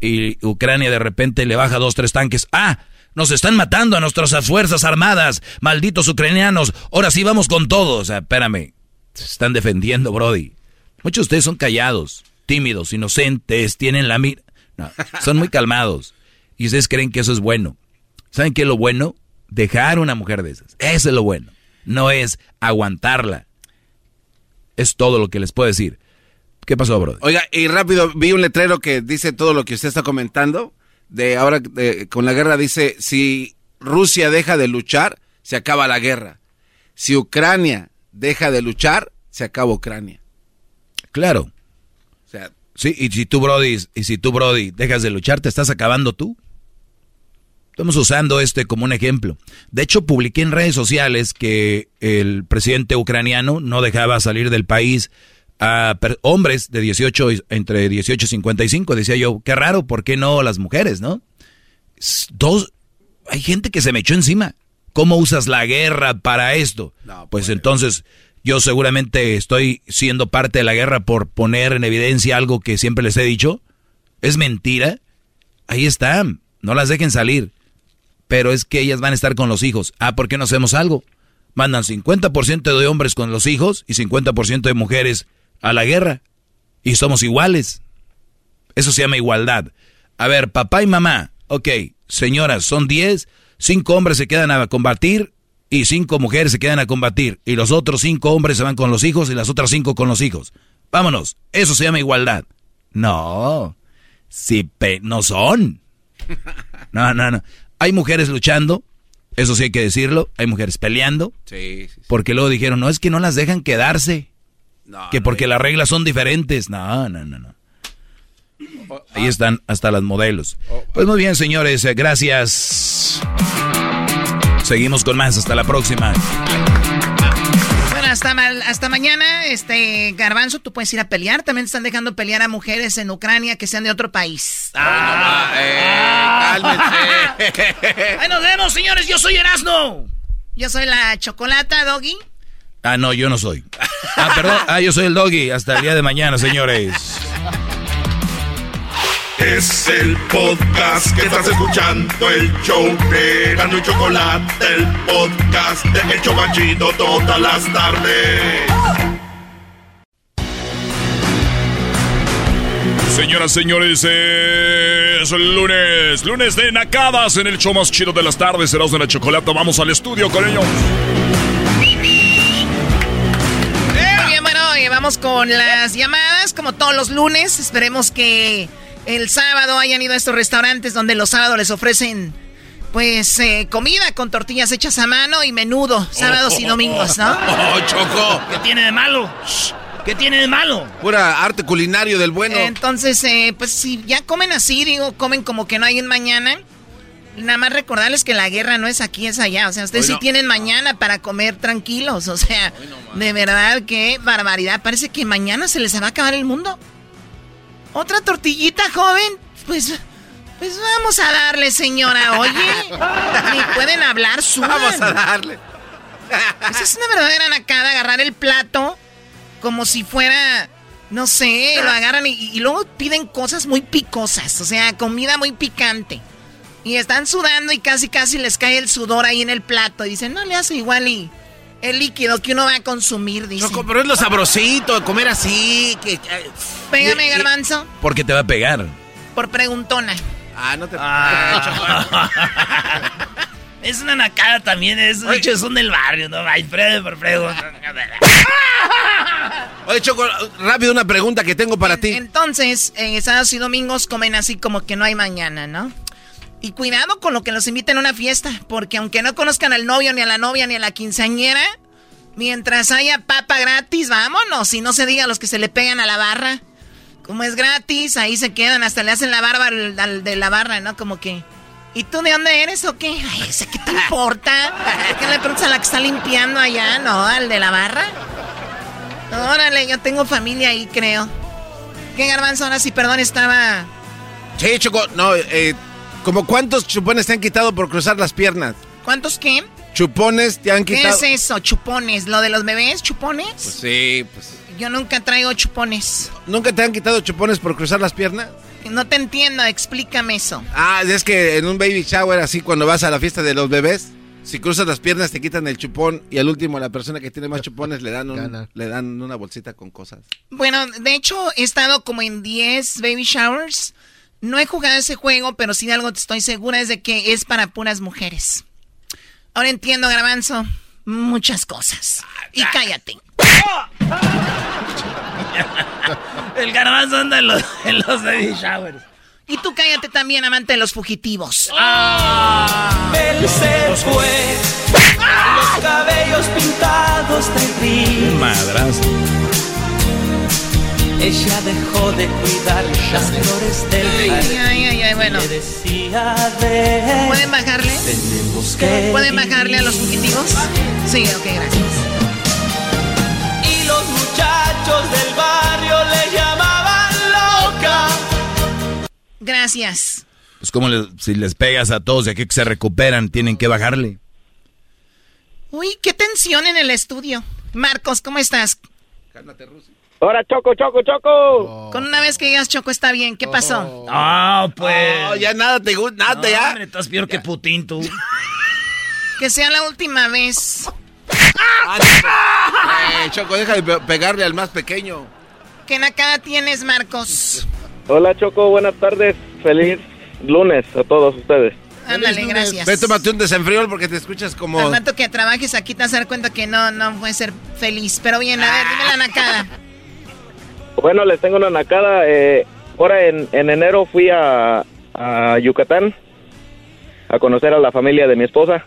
y Ucrania de repente le baja dos, tres tanques. ¡Ah! Nos están matando a nuestras fuerzas armadas, malditos ucranianos. Ahora sí vamos con todo. O sea, espérame. Se están defendiendo, Brody. Muchos de ustedes son callados, tímidos, inocentes, tienen la mira. No, son muy calmados. Y ustedes creen que eso es bueno. ¿Saben qué es lo bueno? dejar una mujer de esas. Eso es lo bueno. No es aguantarla. Es todo lo que les puedo decir. ¿Qué pasó, bro? Oiga, y rápido, vi un letrero que dice todo lo que usted está comentando. De ahora, de- con la guerra, dice, si Rusia deja de luchar, se acaba la guerra. Si Ucrania deja de luchar, se acaba Ucrania. Claro. Sí, y si tú, Brody, y si tú, Brody, dejas de luchar, ¿te estás acabando tú? Estamos usando este como un ejemplo. De hecho, publiqué en redes sociales que el presidente ucraniano no dejaba salir del país a hombres de 18, y- entre 18 y 55. Decía yo, qué raro, ¿por qué no las mujeres, no? Dos, hay gente que se me echó encima. ¿Cómo usas la guerra para esto? pues entonces yo seguramente estoy siendo parte de la guerra por poner en evidencia algo que siempre les he dicho. ¿Es mentira? Ahí están. No las dejen salir. Pero es que ellas van a estar con los hijos. Ah, ¿por qué no hacemos algo? Mandan 50% de hombres con los hijos y 50% de mujeres a la guerra. Y somos iguales. Eso se llama igualdad. A ver, papá y mamá. Ok, señoras, son 10. Cinco hombres se quedan a combatir y cinco mujeres se quedan a combatir. Y los otros cinco hombres se van con los hijos y las otras cinco con los hijos. Vámonos. Eso se llama igualdad. No. Sí, pe no son. No, no, no. Hay mujeres luchando. Eso sí hay que decirlo. Hay mujeres peleando. sí, sí. Porque luego dijeron, no, es que no las dejan quedarse. No, que no, porque las reglas son diferentes. No, no, no, no. Ahí están hasta las modelos. Pues muy bien, señores, eh, gracias. Seguimos con más, hasta la próxima. Bueno, hasta, ma- hasta mañana, este Garbanzo, tú puedes ir a pelear. También están dejando pelear a mujeres en Ucrania que sean de otro país. Ah, cálmese. Ahí nos vemos, señores. Yo soy Erasno. Yo soy la chocolata, Doggy. Ah, no, yo no soy. Ah, perdón. Ah, yo soy el doggy. Hasta el día de mañana, señores. Es el podcast que estás escuchando, el show de Gano Chocolate, el podcast de El Chobachito todas las tardes. Señoras, señores, es lunes, lunes de nacadas en el show más chido de las tardes, serás de la chocolate. Vamos al estudio con ellos. Muy bien, bueno, vamos con las llamadas, como todos los lunes. Esperemos que el sábado hayan ido a estos restaurantes donde los sábados les ofrecen, pues, eh, comida con tortillas hechas a mano y menudo, sábados y domingos, ¿no? Oh, Choco. ¿Qué tiene de malo? ¿Qué tiene de malo? Pura arte culinario del bueno. Entonces, eh, pues si ya comen así, digo, comen como que no hay en mañana. Nada más recordarles que la guerra no es aquí, es allá. O sea, ustedes Hoy sí no. tienen mañana para comer tranquilos. O sea, de verdad, qué barbaridad. Parece que mañana se les va a acabar el mundo. ¿Otra tortillita, joven? Pues, pues vamos a darle, señora. Oye, ni pueden hablar, suban. Vamos a darle. Esa es una verdadera nacada, agarrar el plato como si fuera, no sé, lo agarran y, y luego piden cosas muy picosas, o sea, comida muy picante. Y están sudando y casi casi les cae el sudor ahí en el plato. Y dicen, no le hace igual y el líquido que uno va a consumir, dice. Choco, pero es lo sabrosito, comer así. Que, que- Pégame, garbanzo, Porque te va a pegar. por preguntona. Ah, no te. Es una nacada también, esos dichos son del barrio, ¿no? Ay, Fredo, por Fredo. Oye, Choco, rápido una pregunta que tengo para ti. Entonces, eh, sábados y domingos comen así como que no hay mañana, ¿no? Y cuidado con lo que los inviten a una fiesta, porque aunque no conozcan al novio, ni a la novia, ni a la quinceañera, mientras haya papa gratis, vámonos. Y no se diga a los que se le pegan a la barra. Como es gratis, ahí se quedan, hasta le hacen la barba al, de la barra, ¿no? Como que... ¿Y tú de dónde eres o qué? Ay, ¿ese qué te importa? ¿Qué le preguntas a la que está limpiando allá, no? ¿Al de la barra? Órale, yo tengo familia ahí, creo. ¿Qué garbanzo? Ahora sí, perdón, estaba... Sí, Choco, no, eh, ¿como cuántos chupones te han quitado por cruzar las piernas? ¿Cuántos qué? Chupones te han ¿Qué quitado. es eso? ¿Chupones? ¿Lo de los bebés? ¿Chupones? Pues sí, pues. Yo nunca traigo chupones. ¿Nunca te han quitado chupones por cruzar las piernas? No te entiendo, explícame eso. Ah, es que en un baby shower, así cuando vas a la fiesta de los bebés, si cruzas las piernas te quitan el chupón y al último a la persona que tiene más chupones le dan, un- le dan una bolsita con cosas. Bueno, de hecho, he estado como en 10 baby showers. No he jugado ese juego, pero sí de algo te estoy segura es de que es para puras mujeres. Ahora entiendo, Garbanzo, muchas cosas. Y cállate. El garbanzo anda en los, en los baby showers. Y tú cállate también, amante de los fugitivos. Él se fue. Los cabellos pintados de gris. Madras. Ella dejó de cuidar las flores del Ay, jardín. ay, ay, ay, bueno. ¿Pueden bajarle? Tenemos que ¿Pueden bajarle a los fugitivos? Sí, ok, gracias. Y los muchachos del barrio le llamaban loca. Gracias. Pues como le- si les pegas a todos de aquí que se recuperan, tienen que bajarle. Uy, qué tensión en el estudio. Marcos, ¿cómo estás? Ahora, Choco, Choco, Choco. Con una vez que digas Choco está bien, ¿qué pasó? Ah, pues. No, ya nada te gusta, nada No, ya. hombre, estás peor que Putin, tú. Que sea la última vez. Eh, Choco, deja de pe- pegarle al más pequeño. ¿Qué nacada tienes, Marcos? Hola, Choco, buenas tardes. Feliz lunes a todos ustedes. Ándale, gracias. Ve, tómate un desenfriol porque te escuchas como... Al rato que trabajes aquí te vas a dar cuenta que no, no puedes ser feliz. Pero bien, a ver, dime la nacada. Bueno, les tengo una nacada. Eh, ahora en, en enero fui a, a Yucatán a conocer a la familia de mi esposa.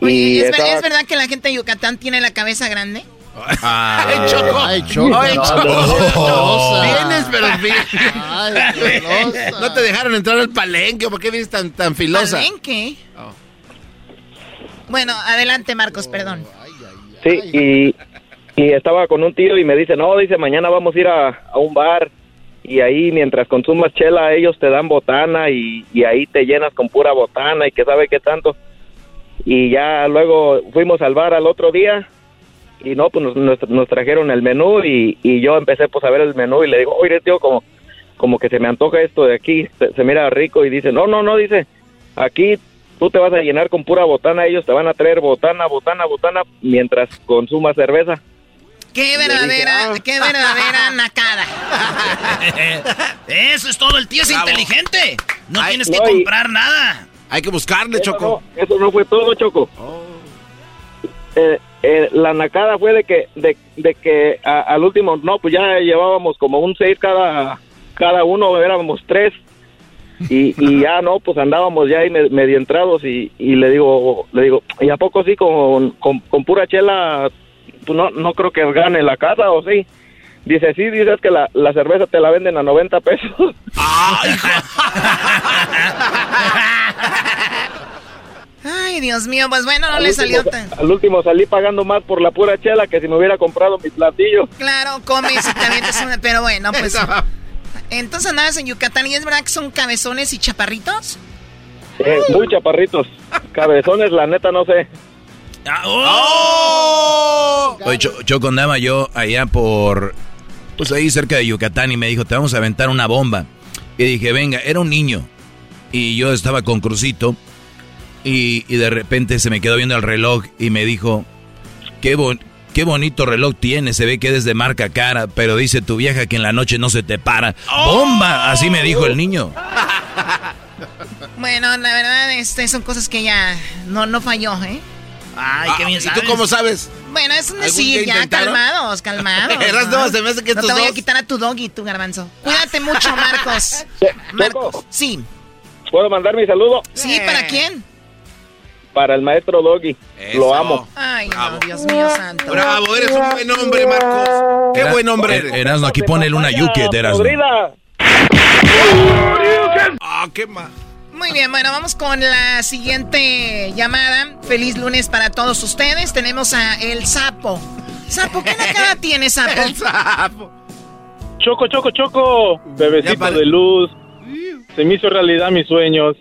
Oye, ¿es, ver- estaba- es verdad que la gente de Yucatán tiene la cabeza grande? ¡Ay, Choco! Ay, Choco. ¡Ay, Choco! Celosa. Vienes, pero. Ay. No te dejaron entrar al palenque. ¿Por qué vienes tan, tan filosa? ¿Palenque? Oh. Bueno, adelante, Marcos, perdón. Sí, y, y estaba con un tío y me dice, no, dice, mañana vamos a ir a, a un bar y ahí mientras consumas chela ellos te dan botana y, y ahí te llenas con pura botana y que sabe qué tanto. Y ya luego fuimos al bar al otro día y no, pues nos, nos- trajeron el menú y, y yo empecé pues a ver el menú y le digo, oye tío, como, como que se me antoja esto de aquí, se, se mira rico y dice, no, no, no, dice, aquí tú te vas a llenar con pura botana, ellos te van a traer botana, botana, botana mientras consumas cerveza. Qué le dije, verdadera, ah. qué verdadera nacada. Eso es todo, el tío es Bravo. inteligente. No Ay, tienes que no, y- comprar nada. Hay que buscarle, Eso Choco. no, eso no fue todo, Choco. Eh, eh, la nacada fue de que, de, de que a- al último, no, pues ya llevábamos como un seis cada, cada uno, éramos tres. Y, y ya no, pues andábamos ya ahí me- medio entrados y, y le digo, le digo, ¿y a poco sí con, con, con pura chela, no, no creo que gane la casa o sí? Dice, sí, dices que la, la cerveza te la venden a 90 pesos. Ay, Dios mío, pues bueno, no Al le último- salió tan... Al último salí pagando más por la pura chela que si me hubiera comprado mi platillo. Claro, comes y te avientas una... Pero bueno, pues... Entonces andabas en Yucatán y es verdad que son cabezones y chaparritos. Eh, muy chaparritos. Cabezones, la neta, no sé. Ah, oh. Oye, Cho- Choco andaba yo allá por, pues ahí cerca de Yucatán y me dijo, te vamos a aventar una bomba. Y dije, venga, era un niño. Y yo estaba con Crucito y, y de repente se me quedó viendo el reloj y me dijo, qué, bon- qué bonito reloj tienes, se ve que eres de marca cara, pero dice tu vieja que en la noche no se te para. ¡Bomba! Así me dijo el niño. Bueno, la verdad, este, son cosas que ya no, no falló, ¿eh? Ay, qué Ah, bien ¿Y tú cómo sabes? Bueno, es un ¿Algún decir, ya intentaron? calmados, calmados. Eras ¿no? no, se me hace que No te voy a quitar a tu doggy, tu garbanzo. Cuídate mucho, Marcos. Marcos, sí. ¿Puedo mandar mi saludo? ¿Sí? ¿Para quién? Para el maestro Doggy. Lo amo. Ay, no, Dios mío santo. Bravo, eres un buen hombre, Marcos. Qué Era- buen hombre Er- eres. Erasmo, aquí ponele una yuque de Erasmo. Podrida. Ah, qué mal. Muy bien, bueno, vamos con la siguiente llamada. Feliz lunes para todos ustedes. Tenemos a El Sapo. Sapo, ¿qué cara tiene, Sapo? El sapo. Choco, choco, choco. Bebecito de luz. Se me hizo realidad mis sueños.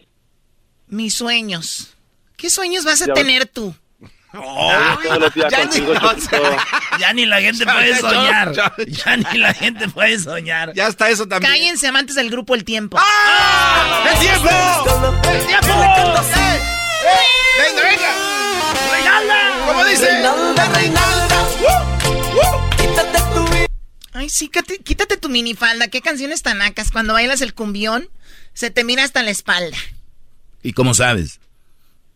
Mis sueños. ¿Qué sueños vas a Ya- tener tú? Ya ni- Choquito. Ya ni la gente puede soñar. ya, ni la gente puede soñar. Ya está eso también. Cállense, amantes del grupo El Tiempo. ¡Ah! ¡El tiempo! ¡El tiempo! ¡Eh! ¡Venga, venga! ¡Reinalda! ¿Cómo dice? Ay, sí, quítate, quítate tu minifalda. Qué canciones tan acas. Cuando bailas el cumbión, se te mira hasta la espalda. ¿Y cómo sabes?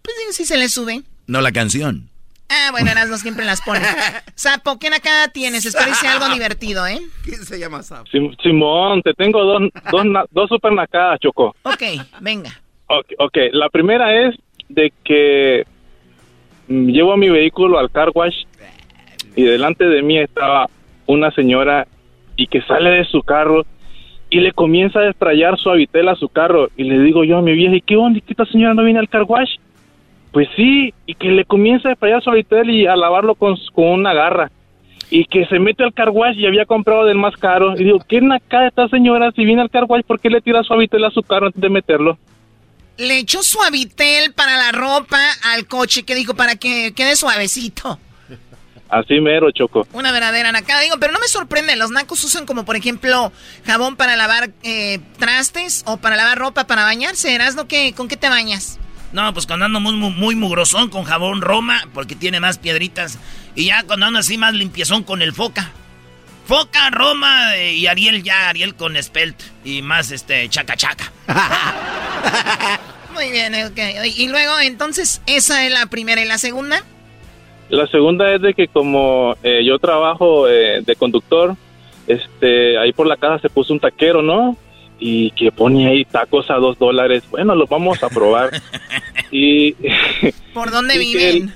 Pues sí, sí se le sube. No la canción. Ah, bueno, Erasmo siempre las pone. Sapo, ¿qué acá tienes? Espero que sea algo divertido, ¿eh? ¿Quién se llama Sapo? Sim- Simón, te tengo dos, dos, na- dos super nacadas, Choco. Ok, venga. Ok, ok, la primera es de que mm, llevo mi vehículo al car wash y delante de mí estaba una señora y que sale de su carro y le comienza a destrayar su habitel a su carro y le digo yo a mi vieja, ¿y qué onda? ¿Y que esta señora no viene al car wash? Pues sí, y que le comienza a destrayar su habitel y a lavarlo con, con una garra. Y que se mete al car wash y había comprado del más caro. Y digo, ¿qué naca esta señora? Si viene al car wash, ¿por qué le tira su habitel a su carro antes de meterlo? Le echó suavitel para la ropa al coche, que dijo, para que quede suavecito. Así mero, Choco. Una verdadera nacada. Digo, pero no me sorprende. Los nacos usan como, por ejemplo, jabón para lavar eh, trastes o para lavar ropa para bañarse. ¿Erasno qué? ¿Con qué te bañas? No, pues cuando ando muy, muy, mugrosón con jabón Roma, porque tiene más piedritas. Y ya cuando ando así más limpiezón con el Foca. Foca, Roma eh, y Ariel ya, Ariel con Spelt. Y más este, chaca chaca. Muy bien, ok. Y luego, entonces, esa es la primera. ¿Y la segunda? La segunda es de que como eh, yo trabajo eh, de conductor, este, ahí por la casa se puso un taquero, ¿no? Y que pone ahí tacos a dos dólares. Bueno, los vamos a probar. y ¿Por dónde que viven?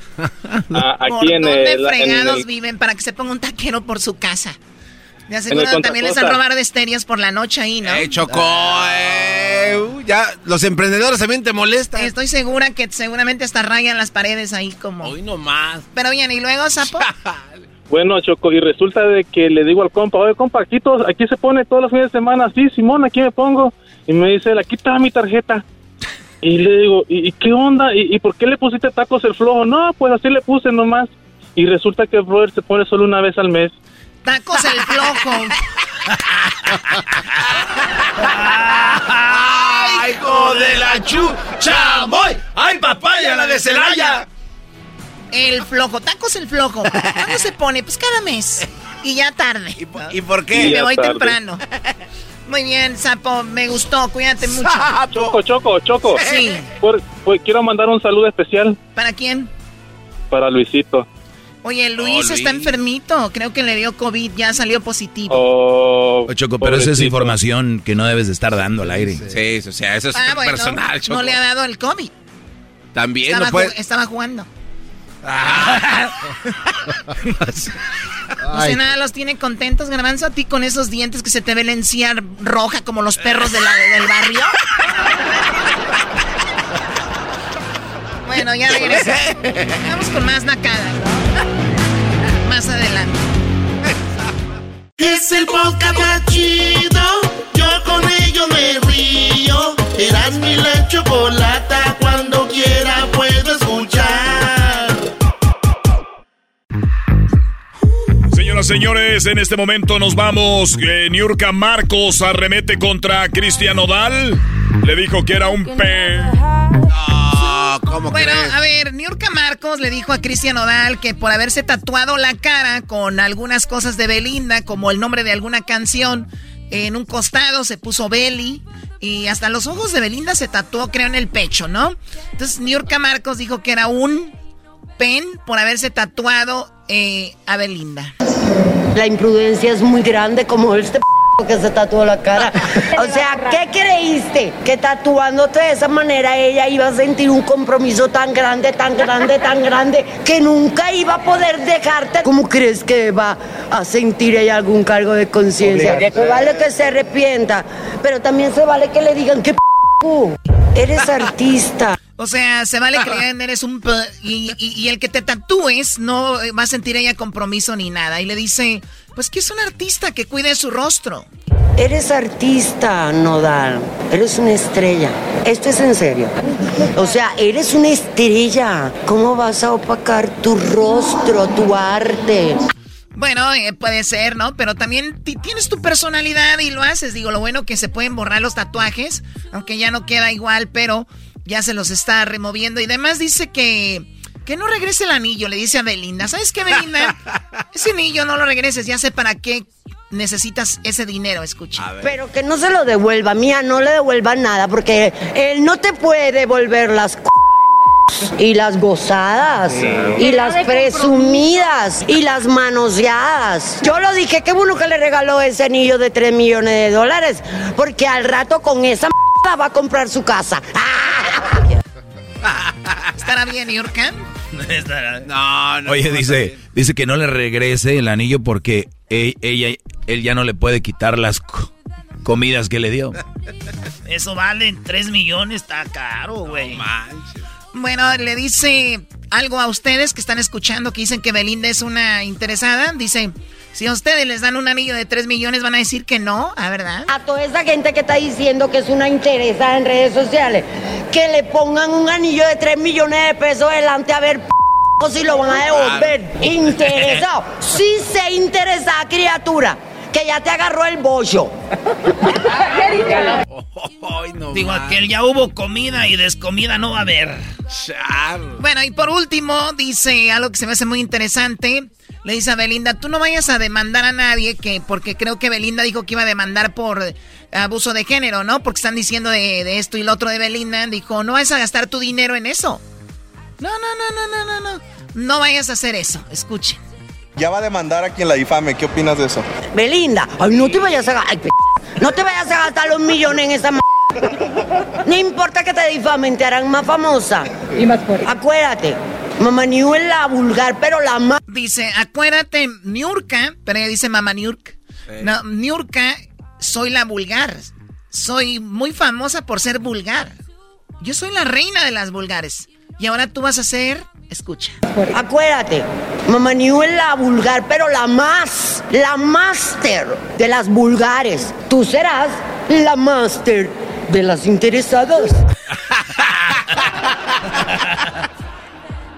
a- ¿Por aquí en dónde el, en fregados el- viven para que se ponga un taquero por su casa? De En aseguro el también les han robar de estéreos por la noche ahí, ¿no? ¡Eh, Chocó! eh, uh, ya, los emprendedores también te molestan. Estoy segura que seguramente hasta rayan las paredes ahí como... Hoy nomás. Pero bien, ¿y luego, Sapo? Bueno, Choco, y resulta de que le digo al compa, oye, compa, aquí, todos, aquí se pone todos los fines de semana, sí, Simón, aquí me pongo. Y me dice él, aquí está mi tarjeta. Y le digo, ¿y, y qué onda? ¿Y, y por qué le pusiste tacos el flojo? No, pues así le puse nomás. Y resulta que el brother se pone solo una vez al mes. Tacos el flojo. ¡Ay, hijo de la chucha! ¡Ay, papaya, la de Celaya! El flojo, tacos el flojo. ¿Cuándo se pone? Pues cada mes. Y ya tarde. ¿Y por Y me voy tarde. temprano. Muy bien, Sapo, me gustó, cuídate mucho. Choco, Choco, Choco. Sí. Por- por- quiero mandar un saludo especial ¿Para quién? para Luisito. Oye, Luis está enfermito. Creo que le dio COVID, ya salió positivo. Oh, Choco, pero esa es información que no debes de estar dando al aire. Sí, o sea, eso es Ah, bueno, personal, Choco. no le ha dado el COVID. También Estaba, no puede... estaba jugando. O sea, nada, los tiene contentos, Garbanzo, a ti con esos dientes que se te ve la encía roja como los perros del barrio. Bueno, ya regresé. Vamos con más nacadas, ¿no? Más adelante. Es el podcast más chido. Yo con ello me río. Eras mi la. Señoras, señores, en este momento nos vamos. Eh, Niurka Marcos arremete contra Cristian Odal. Le dijo que era un pe. ¿cómo Bueno, a ver, Niurka Marcos le dijo a Cristian Odal que por haberse tatuado la cara con algunas cosas de Belinda, como el nombre de alguna canción, en un costado se puso Beli y hasta los ojos de Belinda se tatuó, creo, en el pecho, ¿no? Entonces Niurka Marcos dijo que era un pen por haberse tatuado eh, a Belinda. La imprudencia es muy grande como este p que se tatuó la cara. O sea, ¿qué creíste? Que tatuándote de esa manera ella iba a sentir un compromiso tan grande, tan grande, tan grande, que nunca iba a poder dejarte. ¿Cómo crees que va a sentir ella algún cargo de conciencia? Se vale que se arrepienta, pero también se vale que le digan que p eres artista. O sea, se vale que le eres un... p- Y, y- y el que te tatúes no va a sentir ella compromiso ni nada. Y le dice, pues que es un artista que cuide su rostro. Eres artista, Nodal. Eres una estrella. Esto es en serio. O sea, eres una estrella. ¿Cómo vas a opacar tu rostro, tu arte? Bueno, eh, puede ser, ¿no? Pero también ti- tienes tu personalidad y lo haces. Digo, lo bueno que se pueden borrar los tatuajes, aunque ya no queda igual, pero ya se los está removiendo. Y además dice que, que no regrese el anillo, le dice a Belinda. ¿Sabes qué, Belinda? Ese anillo no lo regreses, ya sé para qué necesitas ese dinero, escucha. Pero que no se lo devuelva, mía, no le devuelva nada, porque él no te puede devolver las c y las gozadas y las presumidas y las manoseadas. Yo lo dije, qué bueno que le regaló ese anillo de 3 millones de dólares, porque al rato con esa m va a comprar su casa. ¿Estará bien, Yurka? No, no. Oye, dice, dice que no le regrese el anillo porque e- ella, él ya no le puede quitar las co- comidas que le dio. Eso vale 3 millones, está caro, güey. Bueno, le dice algo a ustedes que están escuchando que dicen que Belinda es una interesada. Dice, si a ustedes les dan un anillo de 3 millones, van a decir que no, ¿ah, verdad? A toda esa gente que está diciendo que es una interesada en redes sociales, que le pongan un anillo de 3 millones de pesos delante a ver p si lo van a devolver. Interesado. Sí sé interesada, criatura, que ya te agarró el bollo. Digo, aquel ya hubo comida y descomida no va a haber. Bueno, y por último, dice algo que se me hace muy interesante. Le dice a Belinda, tú no vayas a demandar a nadie, que porque creo que Belinda dijo que iba a demandar por abuso de género, ¿no? Porque están diciendo de, de esto y lo otro de Belinda. Dijo, no vayas a gastar tu dinero en eso. No, no, no, no, no, no, no. No vayas a hacer eso. Escuchen. Ya va a demandar a quien la difame. ¿Qué opinas de eso? Belinda, ay, no te vayas a ay, p- no te vayas a gastar los millones en esa m- No importa que te difamen, te harán más famosa. Y más fuerte. Acuérdate, Mamá New es la vulgar, pero la más. Dice, acuérdate, Niurka, pero ella dice mamá Niurka. No, Niurka, soy la vulgar. Soy muy famosa por ser vulgar. Yo soy la reina de las vulgares. Y ahora tú vas a ser, escucha. Acuérdate, Mamá New es la vulgar, pero la más, la máster de las vulgares. Tú serás la máster de las interesadas.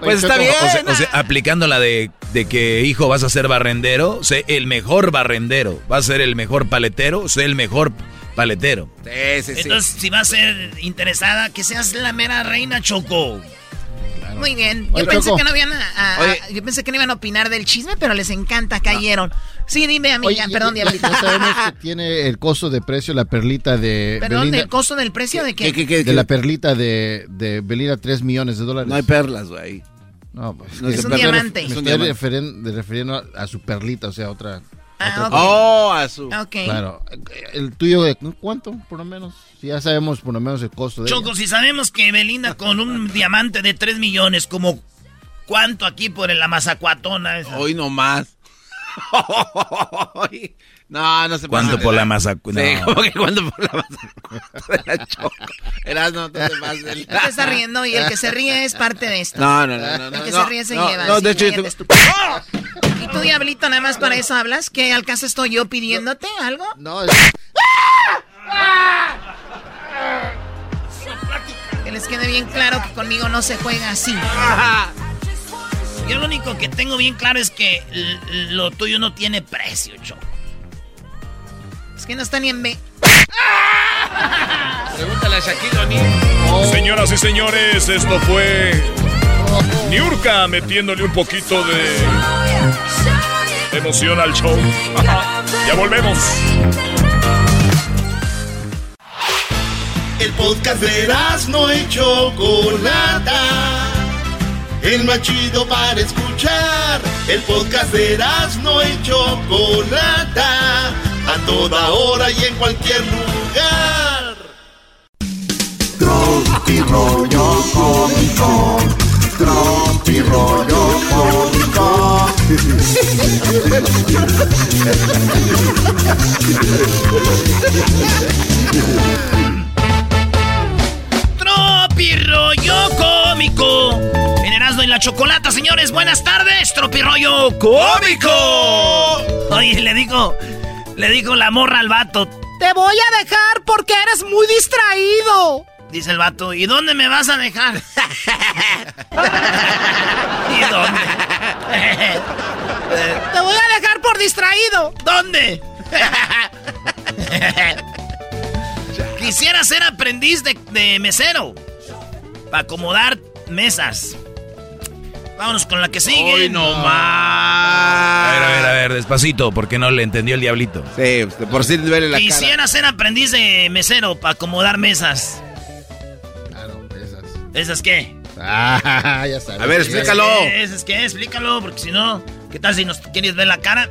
Pues está bien. O sea, o sea, aplicando la de, de que, hijo, vas a ser barrendero, sé el mejor barrendero. Vas a ser el mejor paletero, sé el mejor paletero. Entonces, si va a ser interesada, que seas la mera reina Choco. Muy bien. Yo Oye, pensé Choco. que no habían a- a- Oye. yo pensé que no iban a opinar del chisme, pero les encanta, cayeron. Sí, dime, amiga, Oye, perdón, ya- diablito. ya sabemos que tiene el costo de precio la perlita de Perdón, Belinda. ¿el costo del precio de qué? de la perlita de, de Belinda, 3 millones de dólares. No hay perlas, güey. No, pues, No es un diamante. Me Es un estoy refiriendo a, a su perlita, o sea, otra. Ah, otra ok. cosa. Oh, a su. Ok. Claro. El tuyo, de ¿cuánto, por lo menos? Si ya sabemos por lo menos el costo de Choco, si sabemos que Belinda con un diamante de 3 millones, como ¿cuánto aquí por la mazacuatona esa? Hoy no más. no, no se ¿Cuánto pasa por la masa? Sí, no. como que cuánto por la masa de la choco. Erasmo, no te pases te está riendo y el que se ríe es parte de esto. No, no, no, no, El no, que no, se ríe se no, lleva. no, sí, de hecho, yo te-. ¿Y tú, Diablito, nada más para eso hablas? ¿Que al caso estoy yo pidiéndote algo? No, Que les quede bien claro que conmigo no se juega así. Yo lo único que tengo bien claro es que lo tuyo no tiene precio, Choco. Es que no está ni en B. Pregúntale a Shaquille O'Neal. Señoras y señores, esto fue Niurka metiéndole un poquito de emoción al show. ya volvemos. El podcast de no y Chocolata. El más chido para escuchar. El podcast de no y Chocolata. A toda hora y en cualquier lugar. Tropi rollo cómico. Tropi rollo cómico. Tropi rollo cómico. En Erasmo y la Chocolata, señores, buenas tardes. Tropi rollo cómico. Oye, le digo, le digo la morra al vato. Te voy a dejar porque eres muy distraído. Dice el vato, ¿y dónde me vas a dejar? ¿Y dónde? Te voy a dejar por distraído. ¿Dónde? Quisiera ser aprendiz de, de mesero. Para acomodar mesas. Vámonos con la que sigue. Hoy no más. A ver, a ver, a ver, despacito, porque no le entendió el diablito. Sí, por si duele la cara. Quisiera ser aprendiz de mesero para acomodar mesas. Claro, esas. ¿Esas qué? Ah, ya sabes. A ver, explícalo. ¿Qué es? ¿Es qué? Explícalo, porque si no, ¿qué tal si nos quieres ver la cara?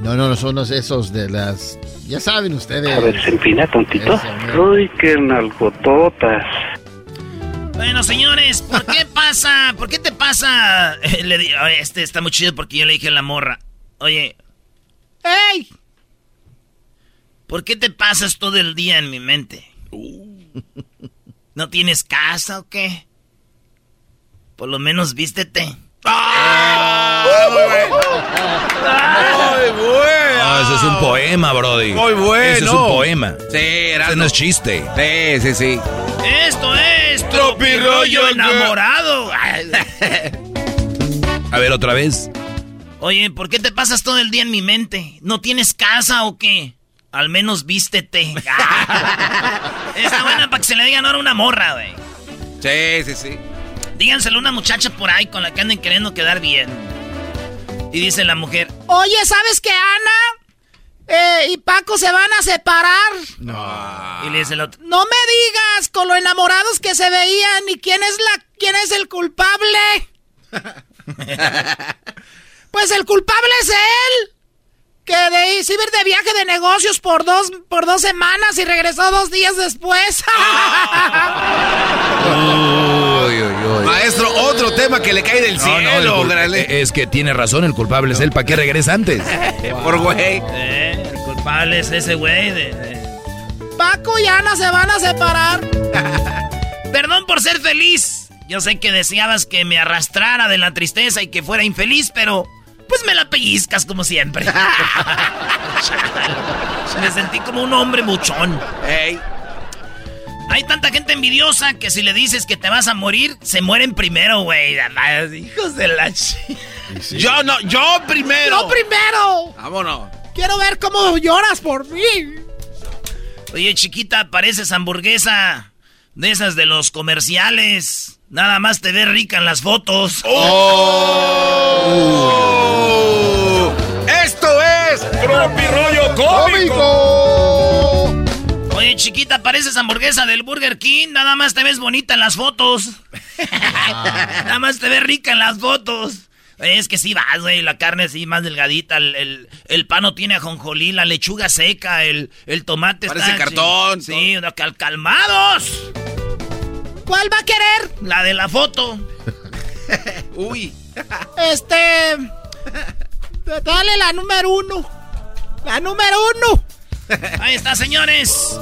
No, no, no son los esos de las. Ya saben ustedes. A ver, se empina tontito. Uy, qué nalgototas. Bueno, señores, ¿por qué pasa? ¿Por qué te pasa? Le di- oye, este está muy chido porque yo le dije a la morra. Oye, ¡Ey! ¿Por qué te pasas todo el día en mi mente? ¿No tienes casa o qué? Por lo menos vístete. Muy bueno. No, eso es un poema, Brody. Muy bueno. Eso es un poema. Sí, era. Eso no es chiste. Sí, sí, sí. Esto es Tropirollo enamorado. A ver, otra vez. Oye, ¿por qué te pasas todo el día en mi mente? ¿No tienes casa o qué? Al menos vístete. Está buena para que se le digan ahora una morra, güey. Sí, sí, sí. Díganselo a una muchacha por ahí con la que anden queriendo quedar bien. Y dice la mujer, Oye, ¿sabes qué, Ana? Eh, y Paco se van a separar. y le dice el otro, No me digas con lo enamorados que se veían y quién es la quién es el culpable. pues el culpable es él. Que de irse ir de viaje de negocios por dos por dos semanas y regresó dos días después. Uy, uy, uy. Maestro, otro tema que le cae del No, no, el cielo, cul- grande. es que tiene razón, el culpable es él. ¿Para qué regresa antes? Por güey. eh, el culpable es ese güey de- de, Paco y Ana se van a separar. Perdón por ser feliz. Yo sé que deseabas que me arrastrara de la tristeza y que fuera infeliz, pero pues me la pellizcas como siempre. me sentí como un hombre muchón. Hay tanta gente envidiosa que si le dices que te vas a morir, se mueren primero, güey. Hijos de la chi- Yo no, yo primero. Yo primero. Vámonos. Quiero ver cómo lloras por mí. Oye, chiquita, pareces hamburguesa de esas de los comerciales. Nada más te ves rica en las fotos. Oh. Esto es Tropirollo ¡Cómico! Oye, chiquita, pareces hamburguesa del Burger King. Nada más te ves bonita en las fotos. Nada más te ves rica en las fotos. Es que sí vas, güey. La carne sí más delgadita. El, el, el pan no tiene ajonjolí. La lechuga seca. El, el tomate Parece está... cartón, Sí, no, cal- calmados. ¿Cuál va a querer? La de la foto. Uy. Este. Dale la número uno. La número uno. Ahí está, señores.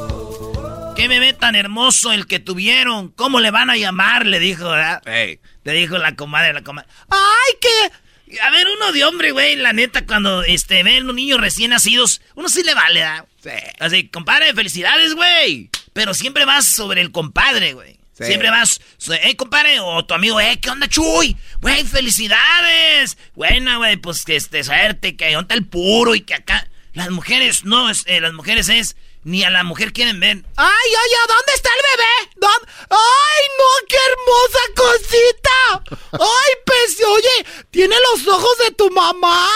Qué bebé tan hermoso el que tuvieron. ¿Cómo le van a llamar? Le dijo, ¿verdad? Ey. Le dijo la comadre, la comadre. ¡Ay, qué! A ver, uno de hombre, güey, la neta, cuando este, ven un niño recién nacidos, uno sí le vale, ¿verdad? Sí. Así, compadre, felicidades, güey. Pero siempre vas sobre el compadre, güey. Sí. Siempre vas, eh, compadre, o tu amigo, eh, ¿qué onda, Chuy? Güey, felicidades. Buena, güey, pues que este, suerte, que onda el puro y que acá. Las mujeres, no, es, eh, las mujeres es, ni a la mujer quieren ver. ¡Ay, oye, ¿dónde está el bebé? ¿Dónde? ¡Ay, no, qué hermosa cosita! ¡Ay, pues, oye, tiene los ojos de tu mamá!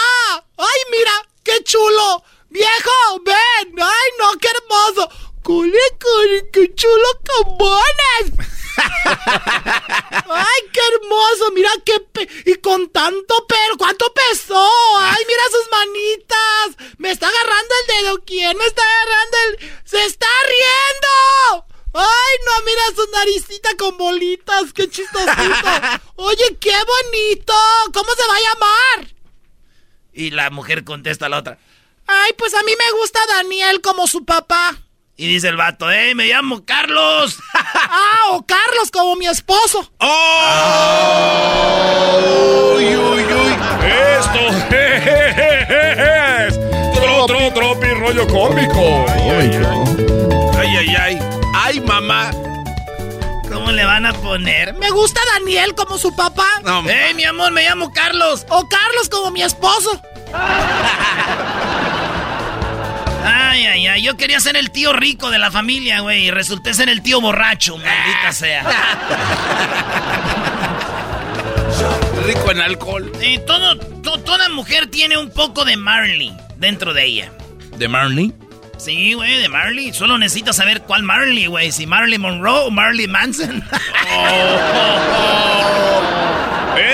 ¡Ay, mira, qué chulo! ¡Viejo, ven! ¡Ay, no, qué hermoso! ¡Cule, qué chulo cabones! ¡Ay, qué hermoso! Mira qué... pe- y con tanto pelo, ¿cuánto pesó? ¡Ay, mira sus manitas! ¡Me está agarrando el dedo! ¿Quién me está agarrando el...? ¡Se está riendo! ¡Ay, no! Mira su naricita con bolitas! ¡Qué chistosito! ¡Oye, qué bonito! ¿Cómo se va a llamar? Y la mujer contesta a la otra. Ay, pues a mí me gusta Daniel como su papá. Y dice el vato, eh, me llamo Carlos. Ah, o Carlos como mi esposo. Uy, uy, uy. Esto es Tro, tro, tropi rollo cómico. Ay, ay, ay. Ay, mamá. ¿Cómo le van a poner? Me gusta Daniel como su papá. No, ¡Eh, mi amor, me llamo Carlos! O Carlos como mi esposo. Ay, ay, ay, yo quería ser el tío rico de la familia, güey, y resulté ser el tío borracho, maldita sea. rico en alcohol. Eh, todo, to- toda mujer tiene un poco de Marley dentro de ella. ¿De Marley? Sí, güey, de Marley. Solo necesito saber cuál Marley, güey. Si Marley Monroe o Marley Manson.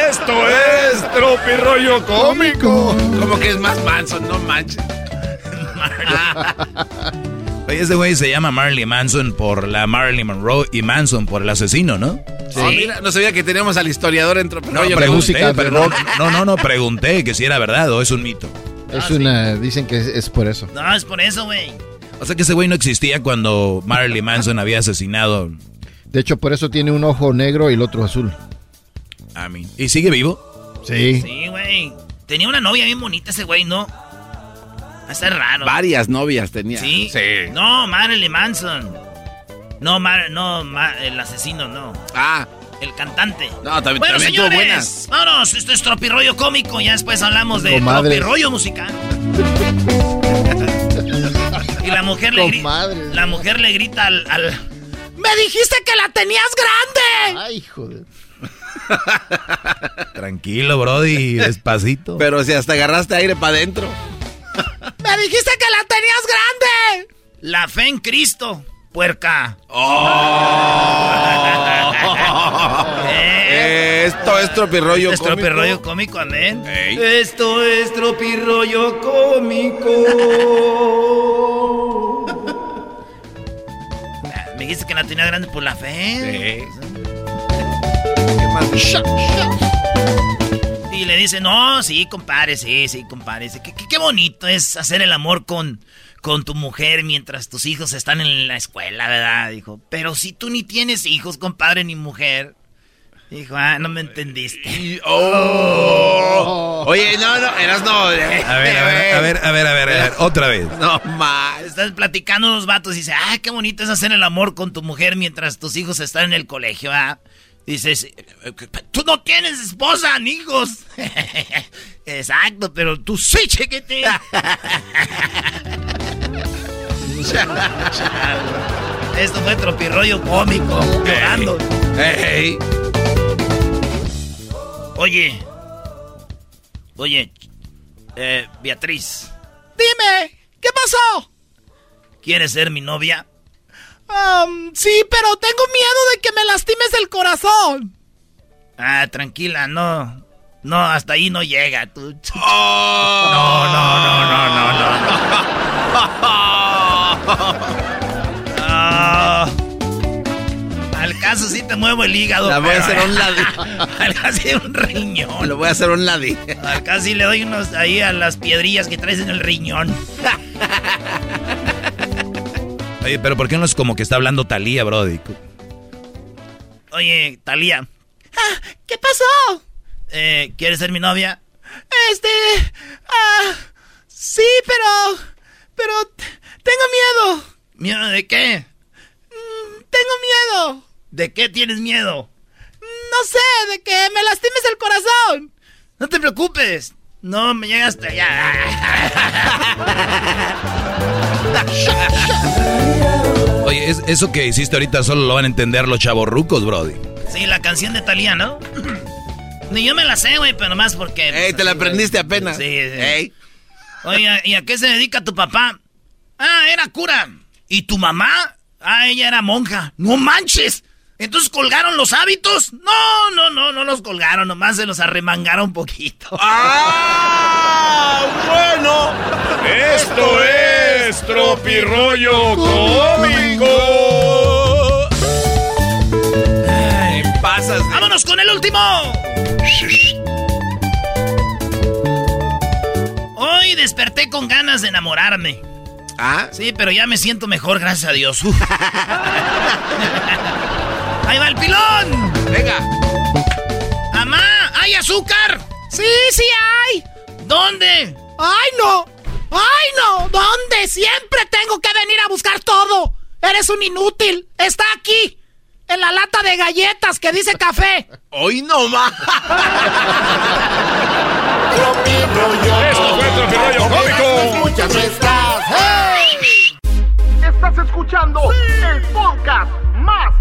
Esto es tropirollo cómico. Como que es más Manson, no manches. Oye, ese güey se llama Marley Manson por la Marilyn Monroe y Manson por el asesino, ¿no? Sí. Oh, mira, no sabía que teníamos al historiador en No, tropirollo pregunté, pero no, no, no, no, pregunté que si era verdad o es un mito. Es una, dicen que es, es por eso. No, es por eso, güey. O sea que ese güey no existía cuando Marilyn Manson había asesinado De hecho, por eso tiene un ojo negro y el otro azul. a mí. ¿Y sigue vivo? Sí. Sí, güey. Tenía una novia bien bonita ese güey, ¿no? Está raro. Varias novias tenía. ¿Sí? No, Marilyn Manson. No, Mar no el asesino, no. Ah. El cantante. No, también, Bueno, también señores, buenas. vámonos. Esto es tropirollo cómico. Ya después hablamos de Comadres. tropirollo musical. y la mujer le grita. La mujer le grita al, al- ¡Me dijiste que la tenías grande! Ay, joder. Tranquilo, Brody, despacito. Pero si hasta agarraste aire para adentro. ¡Me dijiste que la tenías grande! La fe en Cristo, puerca. Eh, Esto es tropirrollo Es cómico. tropirollo cómico, amén. Esto es tropirollo cómico. Me dijiste que la tenía grande por la fe. ¿Qué más? Y le dice, no, sí, compadre, sí, sí, compadre. Qué, qué- qué bonito es hacer el amor con, con tu mujer mientras tus hijos están en la escuela, ¿verdad? Dijo, pero si tú ni tienes hijos, compadre, ni mujer. Dijo, ah, no me entendiste. Oh. Oye, no, no, eras no. A ver, a ver, a ver, a ver, a ver, a ver, otra vez. No más. Estás platicando los vatos y dice, ah, qué bonito es hacer el amor con tu mujer mientras tus hijos están en el colegio, ¿ah? Dices, tú no tienes esposa ni hijos. Exacto, pero tú sí, chiquete. Esto fue tropirollo cómico, llorando. Ey. Oye, oye, eh, Beatriz. Dime, ¿qué pasó? ¿Quieres ser mi novia? Sí, pero tengo miedo de que me lastimes el corazón. Ah, tranquila, no. No, hasta ahí no llega. Tú. No, no, no, no, no, no. Ah. al caso sí te muevo el hígado. La voy a hacer a un lado. Al caso sí un riñón. Lo voy a hacer a un ladito. Al casi le doy unos ahí a las piedrillas que traes en el riñón. Oye, pero ¿por qué no es como que está hablando Talía, Brody? Oye, Talía. ¿Qué pasó? Eh, ¿Quieres ser mi novia? Este. Ah. Sí, pero. Pero. Tengo miedo. ¿Miedo de qué? Mm, tengo miedo. ¿De qué tienes miedo? No sé, de que me lastimes el corazón. No te preocupes. No me llegaste allá. Oye, es- eso que hiciste ahorita solo lo van a entender los chavorrucos, Brody. Sí, la canción de Talía, ¿no? Ni yo me la sé, güey, pero nomás porque. Ey, te la aprendiste apenas. Sí, sí. Ey. Oye, ¿y a qué se dedica tu papá? Ah, era cura. ¿Y tu mamá? Ah, ella era monja. ¡No manches! ¿Entonces colgaron los hábitos? No, no, no, no los colgaron, nomás se los arremangaron un poquito. ¡Ah! Bueno. Esto es tropirollo cómico. Ay, pasas. de- ¡Vámonos con el último! Hoy desperté con ganas de enamorarme. ¿Ah? Sí, pero ya me siento mejor, gracias a Dios. ¡Ahí va el pilón! Venga. ¡Mamá! ¿Hay azúcar? Sí, sí hay. ¿Dónde? ¡Ay, no! ¡Ay, no! ¿Dónde? Siempre tengo que venir a buscar todo. Eres un inútil. Está aquí. En la lata de galletas que dice café. Hoy no más. Esto fue tropirollo cómico. Escuchas, no estás. ¡Hey! Estás escuchando el podcast más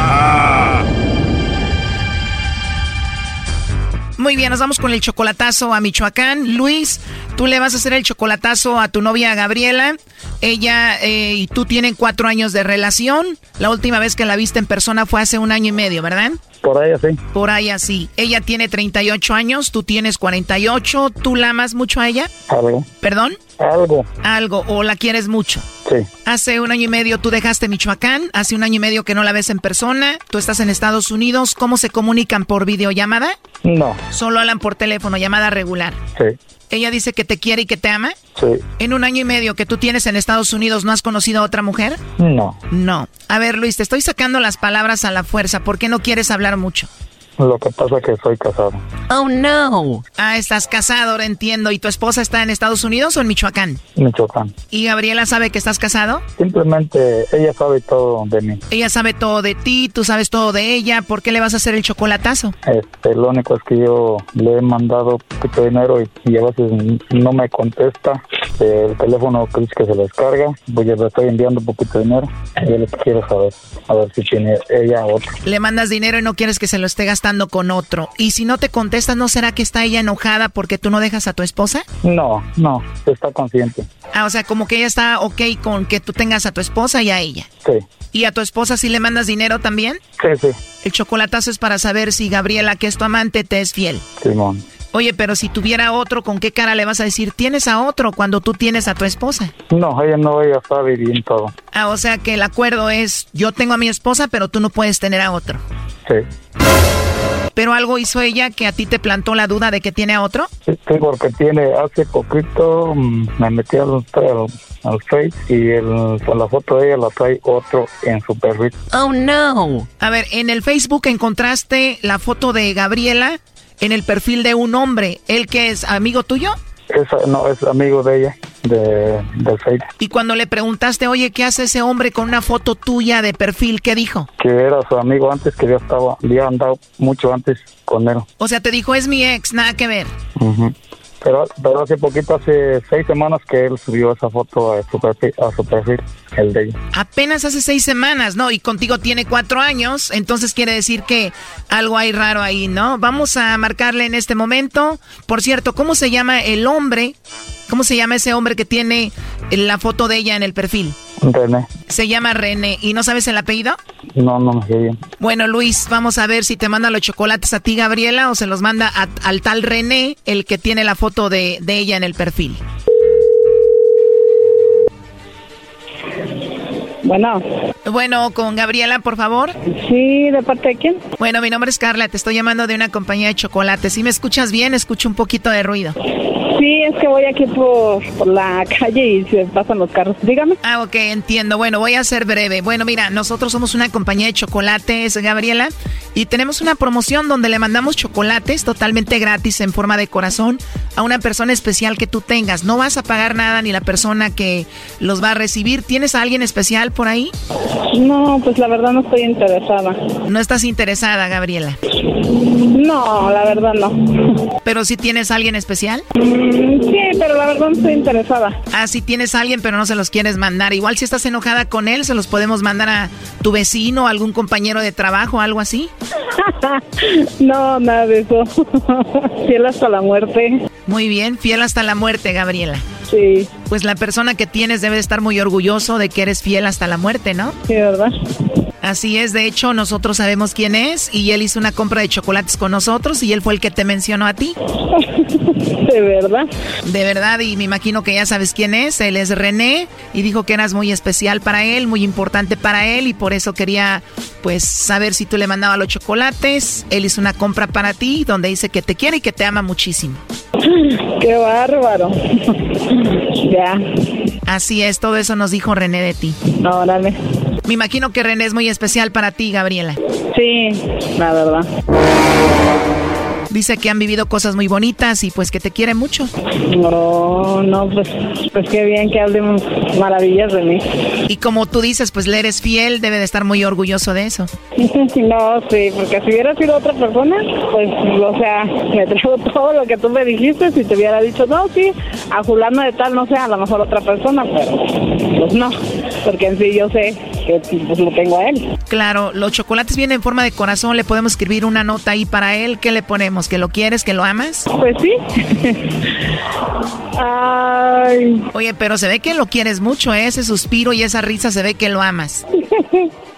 Muy bien, nos vamos con el chocolatazo a Michoacán. Luis, tú le vas a hacer el chocolatazo a tu novia Gabriela. Ella eh, y tú tienen cuatro años de relación. La última vez que la viste en persona fue hace un año y medio, ¿verdad? Por ahí así. Por ahí así. Ella tiene 38 años, tú tienes 48. ¿Tú la amas mucho a ella? Algo. ¿Perdón? Algo. Algo, o la quieres mucho. Sí. Hace un año y medio tú dejaste Michoacán, hace un año y medio que no la ves en persona, tú estás en Estados Unidos, ¿cómo se comunican por videollamada? No. Solo hablan por teléfono, llamada regular. Sí. Ella dice que te quiere y que te ama. Sí. En un año y medio que tú tienes en Estados Unidos, ¿no has conocido a otra mujer? No. No. A ver, Luis, te estoy sacando las palabras a la fuerza. ¿Por qué no quieres hablar mucho? Lo que pasa es que soy casado. Oh, no. Ah, estás casado, ahora entiendo. ¿Y tu esposa está en Estados Unidos o en Michoacán? Michoacán. ¿Y Gabriela sabe que estás casado? Simplemente ella sabe todo de mí. Ella sabe todo de ti, tú sabes todo de ella. ¿Por qué le vas a hacer el chocolatazo? Este, lo único es que yo le he mandado poquito dinero y, y a veces no me contesta. El teléfono dice que se lo descarga. Pues yo le estoy enviando poquito dinero. Yo lo que quiero saber, a ver si tiene ella otro. Le mandas dinero y no quieres que se lo esté gastando con otro. Y si no te contestas, ¿no será que está ella enojada porque tú no dejas a tu esposa? No, no, está consciente. Ah, o sea, como que ella está ok con que tú tengas a tu esposa y a ella. Sí. ¿Y a tu esposa sí le mandas dinero también? Sí, sí. El chocolatazo es para saber si Gabriela, que es tu amante, te es fiel. Simón. Oye, pero si tuviera otro, ¿con qué cara le vas a decir tienes a otro cuando tú tienes a tu esposa? No, ella no, ella sabe bien todo. Ah, o sea que el acuerdo es yo tengo a mi esposa, pero tú no puedes tener a otro. Sí. ¿Pero algo hizo ella que a ti te plantó la duda de que tiene a otro? Sí, sí, porque tiene, hace poquito mm, me metí al, al, al Face y el, con la foto de ella la trae otro en su perfil. Oh, no. A ver, en el Facebook encontraste la foto de Gabriela en el perfil de un hombre. ¿Él que es amigo tuyo? Es, no, es amigo de ella. de, del Facebook. Y cuando le preguntaste, oye, ¿qué hace ese hombre con una foto tuya de perfil? ¿Qué dijo? Que era su amigo antes, que ya estaba, había andado mucho antes con él. O sea, te dijo, es mi ex, nada que ver. Ujú. Pero, pero hace poquito, hace seis semanas que él subió esa foto a su perfil, a su perfil el de ella. Apenas hace seis semanas, ¿no? Y contigo tiene cuatro años, entonces quiere decir que algo hay raro ahí, ¿no? Vamos a marcarle en este momento. Por cierto, ¿cómo se llama el hombre? ¿Cómo se llama ese hombre que tiene la foto de ella en el perfil? René. Se llama René. ¿Y no sabes el apellido? No, no me sé bien. Bueno, Luis, vamos a ver si te manda los chocolates a ti, Gabriela, o se los manda a- al tal René, el que tiene la foto de, de ella en el perfil. Bueno. Bueno, con Gabriela, por favor. Sí, ¿de parte de quién? Bueno, mi nombre es Carla, te estoy llamando de una compañía de chocolates. Si me escuchas bien, escucho un poquito de ruido. Sí, es que voy aquí por, por la calle y se pasan los carros. Dígame. Ah, ok, entiendo. Bueno, voy a ser breve. Bueno, mira, nosotros somos una compañía de chocolates, Gabriela, y tenemos una promoción donde le mandamos chocolates totalmente gratis en forma de corazón a una persona especial que tú tengas. No vas a pagar nada ni la persona que los va a recibir. ¿Tienes a alguien especial por ahí? No, pues la verdad no estoy interesada. No estás interesada, Gabriela. No, la verdad no. ¿Pero si tienes a alguien especial? Mm, Sí, pero la verdad no estoy interesada. Ah, si tienes a alguien pero no se los quieres mandar. Igual si estás enojada con él, se los podemos mandar a tu vecino, a algún compañero de trabajo, algo así. no, nada de eso. Fiel hasta la muerte. Muy bien, fiel hasta la muerte, Gabriela. Sí. Pues la persona que tienes debe estar muy orgulloso de que eres fiel hasta la muerte, ¿no? Sí, ¿verdad? Así es, de hecho nosotros sabemos quién es y él hizo una compra de chocolates con nosotros y él fue el que te mencionó a ti. ¿De verdad? De verdad, y me imagino que ya sabes quién es, él es René y dijo que eras muy especial para él, muy importante para él y por eso quería pues saber si tú le mandabas los chocolates. Él hizo una compra para ti donde dice que te quiere y que te ama muchísimo. Qué bárbaro. ya. Así es, todo eso nos dijo René de ti. Órale. Me imagino que René es muy especial para ti, Gabriela. Sí, la verdad. Dice que han vivido cosas muy bonitas y pues que te quiere mucho. No, no, pues, pues qué bien que hablen maravillas de mí. Y como tú dices, pues le eres fiel, debe de estar muy orgulloso de eso. No, sí, porque si hubiera sido otra persona, pues, o sea, me traigo todo lo que tú me dijiste. Si te hubiera dicho, no, sí, a fulano de tal, no sé, a lo mejor otra persona, pero pues no, porque en sí yo sé que pues lo tengo a él. Claro, los chocolates vienen en forma de corazón, le podemos escribir una nota ahí para él. ¿Qué le ponemos? ¿Que lo quieres, que lo amas? Pues sí. Ay. Oye, pero se ve que lo quieres mucho, ¿eh? ese suspiro y esa risa se ve que lo amas.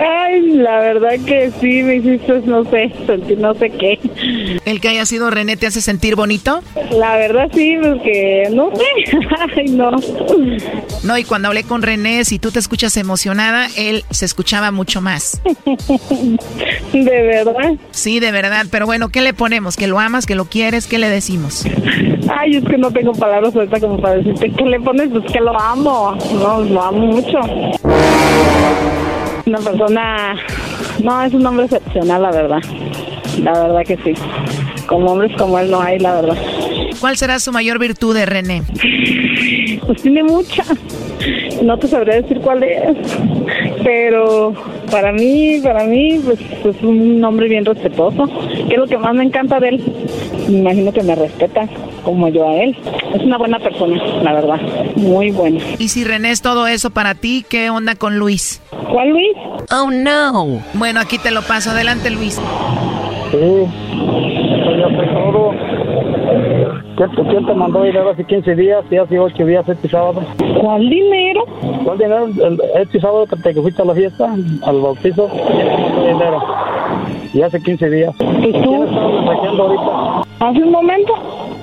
Ay, la verdad que sí, me hiciste, no sé, sentir no sé qué. ¿El que haya sido René te hace sentir bonito? La verdad sí, porque no sé. Ay, no. No, y cuando hablé con René, si tú te escuchas emocionada, él se escuchaba mucho más. ¿De verdad? Sí, de verdad. Pero bueno, ¿qué le ponemos? ¿Que lo amas? ¿Que lo quieres? ¿Qué le decimos? Ay, es que no tengo palabras ahorita como para decirte que le pones, pues que lo amo. No, lo amo mucho. Una persona, no, es un hombre excepcional, la verdad. La verdad que sí. Como hombres como él no hay, la verdad. ¿Cuál será su mayor virtud de René? Pues tiene mucha. No te sabría decir cuál es. Pero para mí, para mí, pues es un hombre bien respetuoso. Que es lo que más me encanta de él. Me imagino que me respeta como yo a él. Es una buena persona, la verdad. Muy buena. Y si René es todo eso para ti, ¿qué onda con Luis? ¿Cuál Luis? Oh, no. Bueno, aquí te lo paso. Adelante, Luis. Sí, pues ya sé todo. ¿Quién te, mandó dinero hace 15 días y hace 8 días este sábado? ¿Cuál dinero? ¿Cuál dinero? El- este sábado que te que fuiste a la fiesta, al bautizo, ¿quién te mandó dinero? Y hace 15 días. Pues ¿Quién estaba mensajeando ahorita? ¿Hace un momento?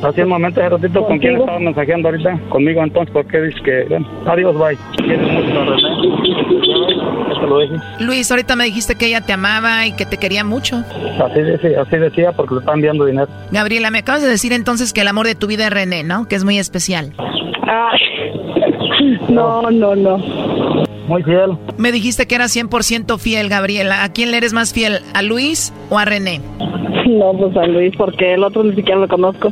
Hace un momento, hace ratito, ¿con quién Contigo. estaba mensajeando ahorita? Conmigo, entonces, ¿por qué dices que, bueno, adiós, bye? ¿Quieres mucho, René? Lo. Luis, ahorita me dijiste que ella te amaba y que te quería mucho. Así decía, así decía porque le están enviando dinero. Gabriela, me acabas de decir entonces que el amor de tu vida es René, ¿no? Que es muy especial. Ay. No, no, no. Muy fiel. Me dijiste que era 100% fiel, Gabriela. ¿A quién le eres más fiel? ¿A Luis o a René? No, pues a Luis, porque el otro ni siquiera lo conozco.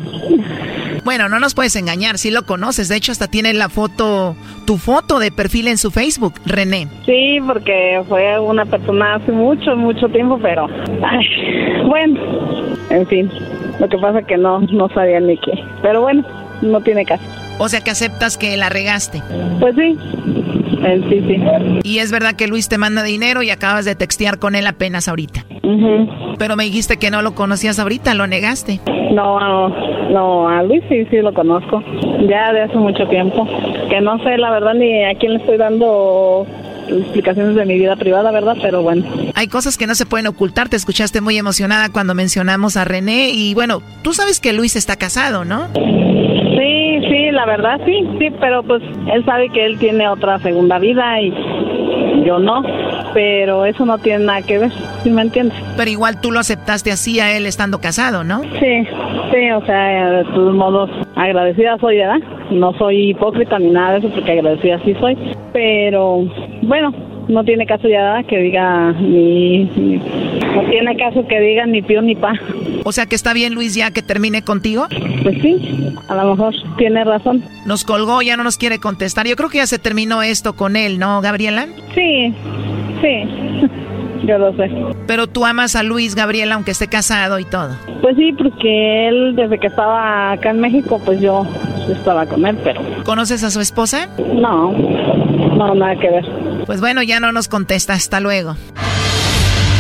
Bueno, no nos puedes engañar, sí lo conoces. De hecho, hasta tiene la foto, tu foto de perfil en su Facebook, René. Sí, porque fue una persona hace mucho, mucho tiempo, pero ay, bueno, en fin. Lo que pasa que no, no sabía ni qué. Pero bueno, no tiene caso. O sea que aceptas que la regaste. Pues sí, sí, sí. Y es verdad que Luis te manda dinero y acabas de textear con él apenas ahorita. Pero me dijiste que no lo conocías ahorita, lo negaste. No, no, no, a Luis sí, sí lo conozco. Ya de hace mucho tiempo. Que no sé, la verdad, ni a quién le estoy dando explicaciones de mi vida privada, ¿verdad? Pero bueno. Hay cosas que no se pueden ocultar. Te escuchaste muy emocionada cuando mencionamos a René. Y bueno, tú sabes que Luis está casado, ¿no? Sí, sí, la verdad sí, sí, pero pues él sabe que él tiene otra segunda vida y yo no, pero eso no tiene nada que ver, ¿sí me entiendes? Pero igual tú lo aceptaste así a él estando casado, ¿no? Sí, sí, o sea, de todos modos, agradecida soy, ¿verdad? No soy hipócrita ni nada de eso, porque agradecida sí soy, pero bueno, no tiene caso ya que diga ni, ni- no tiene caso que diga ni pío ni pa. O sea que está bien Luis ya que termine contigo. Pues sí, a lo mejor tiene razón. Nos colgó, ya no nos quiere contestar. Yo creo que ya se terminó esto con él, ¿no, Gabriela? Sí, sí, yo lo sé. Pero tú amas a Luis, Gabriela, aunque esté casado y todo. Pues sí, porque él desde que estaba acá en México, pues yo estaba con él, pero ¿Conoces a su esposa? no, no, nada que ver. Pues bueno, ya no nos contesta. Hasta luego.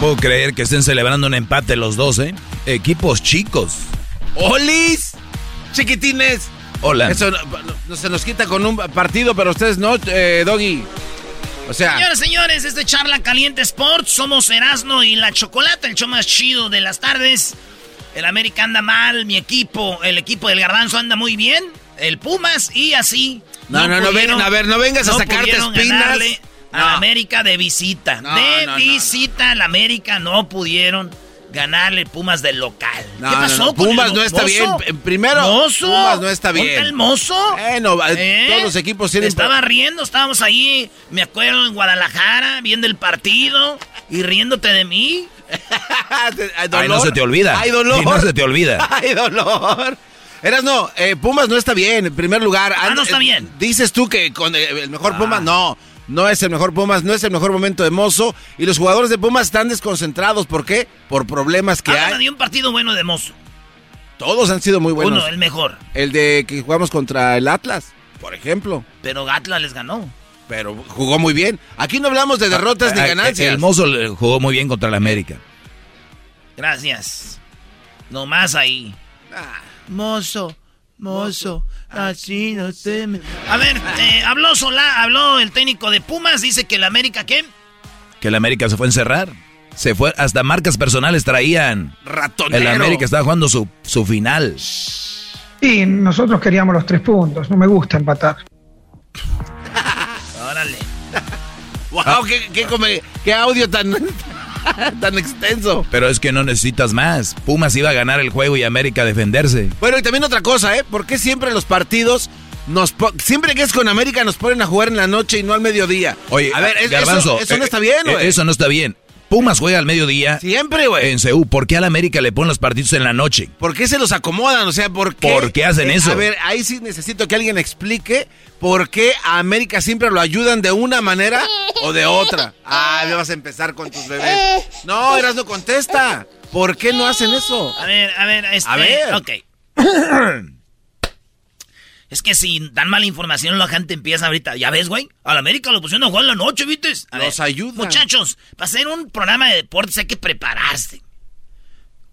Puedo creer que estén celebrando un empate los dos, ¿eh? Equipos chicos. ¡Olis! Chiquitines. Hola. Eso no, no se nos quita con un partido, pero ustedes no, eh, Doggy. O sea, Señores, señores, este Charla Caliente Sports. Somos Erasno y la Chocolata, el show más chido de las tardes. El América anda mal, mi equipo, el equipo del Garbanzo anda muy bien. El Pumas y así. No, no, no, pudieron- ven- a ver, no vengas a sacarte espinas. ganarle A No. la América de visita. No, de no, no, visita a la América no pudieron ganarle Pumas del local. No, ¿Qué pasó? no, con Pumas el no está mozo? bien. Primero, ¿Mozo? Pumas no está ¿Dónde bien. está el mozo? Bueno, eh, todos los equipos tienen- Estaba riendo, estábamos ahí, me acuerdo, en Guadalajara, viendo el partido y riéndote de mí. Ay, no se te olvida. Ay, dolor. Y no se te olvida. Ay, dolor. Eras no, eh, Pumas no está bien, en primer lugar. Ah, no está eh, bien. Dices tú que con el Ah. mejor Pumas, no. No es el mejor Pumas, no es el mejor momento de Mozo. Y los jugadores de Pumas están desconcentrados. ¿Por qué? Por problemas que Háblame hay. de un partido bueno de mozo. Todos han sido muy buenos. Uno, el mejor. El de que jugamos contra el Atlas, por ejemplo. Pero Atlas les ganó. Pero jugó muy bien. Aquí no hablamos de derrotas ni Ah, ganancias. El mozo jugó muy bien contra el América. Gracias. Nomás ahí. Mozo, mozo, así no te... me- A ver, eh, habló Solá, habló el técnico de Pumas, dice que el América, ¿qué? Que el América se fue a encerrar. Se fue, hasta marcas personales traían. Ratonero. El América estaba jugando su, su final. Y nosotros queríamos los tres puntos, no me gusta empatar. Órale. Wow, qué, qué come- qué audio tan, tan extenso. Pero es que no necesitas más. Pumas iba a ganar el juego y América a defenderse. Bueno, y también otra cosa, ¿eh? ¿Por qué siempre los partidos nos po- siempre que es con América nos ponen a jugar en la noche y no al mediodía? Oye, a ver, es- Garbanzo, eso, eso no eh, está bien, eh. Eso no está bien. Pumas juega al mediodía. Siempre, güey. En CEU. ¿Por qué al América le ponen los partidos en la noche? ¿Por qué se los acomodan? O sea, ¿por qué? ¿Por qué hacen Eh, eso? A ver, ahí sí necesito que alguien explique por qué a América siempre lo ayudan de una manera o de otra. Ah, me vas a empezar con tus bebés. No, Eras no contesta. ¿Por qué no hacen eso? A ver, a ver, este... A ver. Ok. Es que si dan mala información, la gente empieza ahorita. Ya ves, güey. A la América lo pusieron a jugar en la noche, ¿viste? A Nos ver, ayudan. Muchachos, para hacer un programa de deportes hay que prepararse.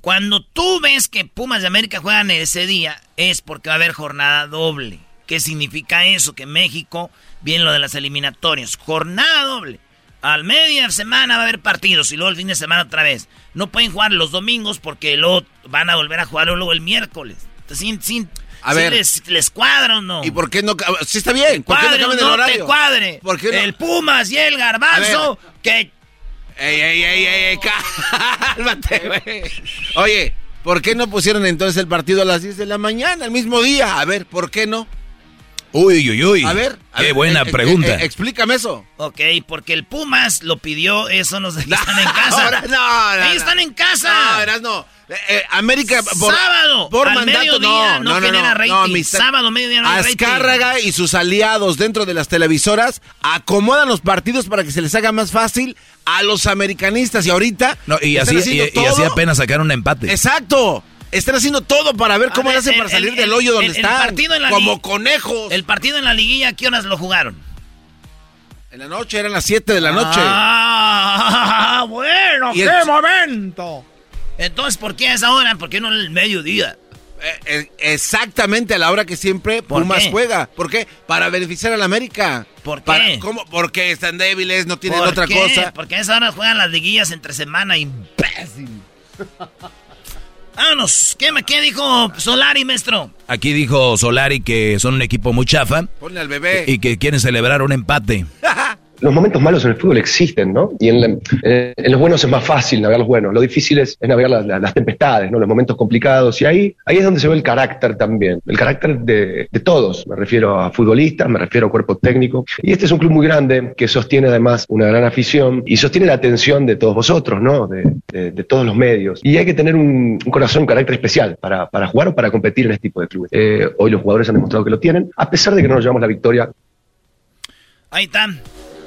Cuando tú ves que Pumas de América juegan ese día, es porque va a haber jornada doble. ¿Qué significa eso? Que México, bien lo de las eliminatorias, jornada doble. Al media semana va a haber partidos y luego el fin de semana otra vez. No pueden jugar los domingos porque luego van a volver a jugar luego el miércoles. Sin, sin, A sin ver. les, les cuadra o no. ¿Y por qué no? Sí está bien. ¿Por qué no el no horario? te cuadre. ¿Por qué no? El Pumas y el Garbanzo que Ey, ey, ey, ey, ey, cálmate, güey. Oye, ¿por qué no pusieron entonces el partido a las 10 de la mañana, el mismo día? A ver, ¿por qué no? Uy, uy, uy. A ver. a Qué ver, buena eh, eh, pregunta. eh, explícame eso. Ok, porque el Pumas lo pidió, eso nos están en casa. Ahora no, no, no. están en casa. No, verás, no. Eh, eh, América por, Sábado, por al mandato mediodía, no, no no, no, genera no, rating. no, amistad. Sábado, mediodía no hay rating. Azcárraga y sus aliados dentro de las televisoras acomodan los partidos para que se les haga más fácil a los americanistas y ahorita No, y así, y, así apenas sacaron un empate. Exacto. Están haciendo todo para ver cómo ver, hacen el- para salir el- del hoyo donde el- el están. partido en la como conejos. El partido en la liguilla, ¿a qué horas lo jugaron? En la noche, eran las 7 de la noche. Ah, bueno, qué el- momento. Entonces, ¿por qué a esa hora? ¿Por qué no el mediodía? Eh, eh, exactamente a la hora que siempre ¿Por Pumas qué? juega. ¿Por qué? Para beneficiar a la América. ¿Por qué? Para- ¿cómo? Porque están débiles, no tienen ¿Por otra qué? cosa. Porque a esa hora juegan las liguillas entre semana, imbécil. Vámonos. ¿Qué, me- ¿Qué dijo Solari, maestro? Aquí dijo Solari que son un equipo muy chafa Ponle al bebé. y que quieren celebrar un empate. Los momentos malos en el fútbol existen, ¿no? Y en, la- en- los buenos es más fácil navegar los buenos. Lo difícil es, navegar la- la- las tempestades, ¿no? Los momentos complicados. Y ahí, ahí es donde se ve el carácter también. El carácter de, todos. Me refiero a futbolistas, me refiero a cuerpo técnico. Y este es un club muy grande que sostiene además una gran afición y sostiene la atención de todos vosotros, ¿no? De, todos los medios. Y hay que tener un, corazón, un carácter especial para, para jugar o para competir en este tipo de clubes. Eh, hoy los jugadores han demostrado que lo tienen, a pesar de que no nos llevamos la victoria Ahí está.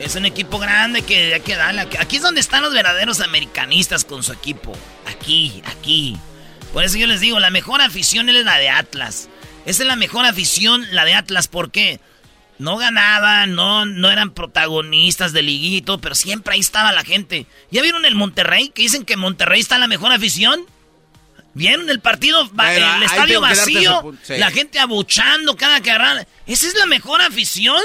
Es un equipo grande que hay que darle. Aquí es donde están los verdaderos americanistas con su equipo. Aquí, aquí. Por eso yo les digo, la mejor afición es la de Atlas. Esa es la mejor afición, la de Atlas. ¿Por qué? No ganaban, no, no eran protagonistas de liguito, pero siempre ahí estaba la gente. ¿Ya vieron el Monterrey? Que dicen que Monterrey está la mejor afición. ¿Vieron el partido? Bueno, el estadio vacío. sí. La gente abuchando cada agarran. ¿Esa es la mejor afición?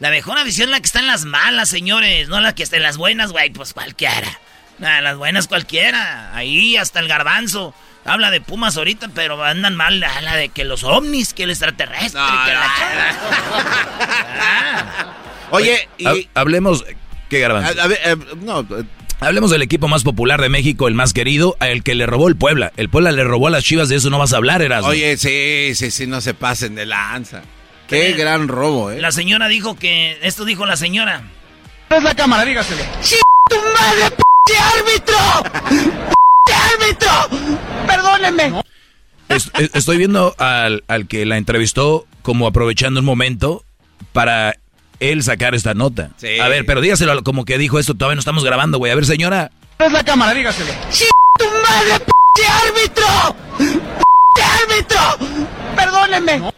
La mejor afición es la que está en las malas, señores. No la que está en las buenas, güey. Pues cualquiera. Nah, las buenas cualquiera. Ahí hasta el garbanzo. Habla de Pumas ahorita, pero andan mal. Habla de que los ovnis, que el extraterrestre. que la- Oye, y- Ha- hablemos. ¿Qué garbanzo? A- a ver, eh, no, eh, Hablemos del equipo más popular de México, el más querido, el que le robó el Puebla. El Puebla le robó a las Chivas, de eso no vas a hablar, Erasmo. Oye, sí, sí, sí, no se pasen de lanza. Qué gran robo, ¿eh? La señora dijo que. Esto dijo la señora. Es la cámara, dígaselo. ¡Tu madre, p árbitro! ¡P árbitro! Es- estoy viendo al, al que la entrevistó como aprovechando un momento para él sacar esta nota. Sí. A ver, pero dígaselo como que dijo esto, todavía no estamos grabando, güey. A ver, señora. Es la cámara, dígaselo. ¡Tu madre, p árbitro! ¡P árbitro! ¡Perdónenme!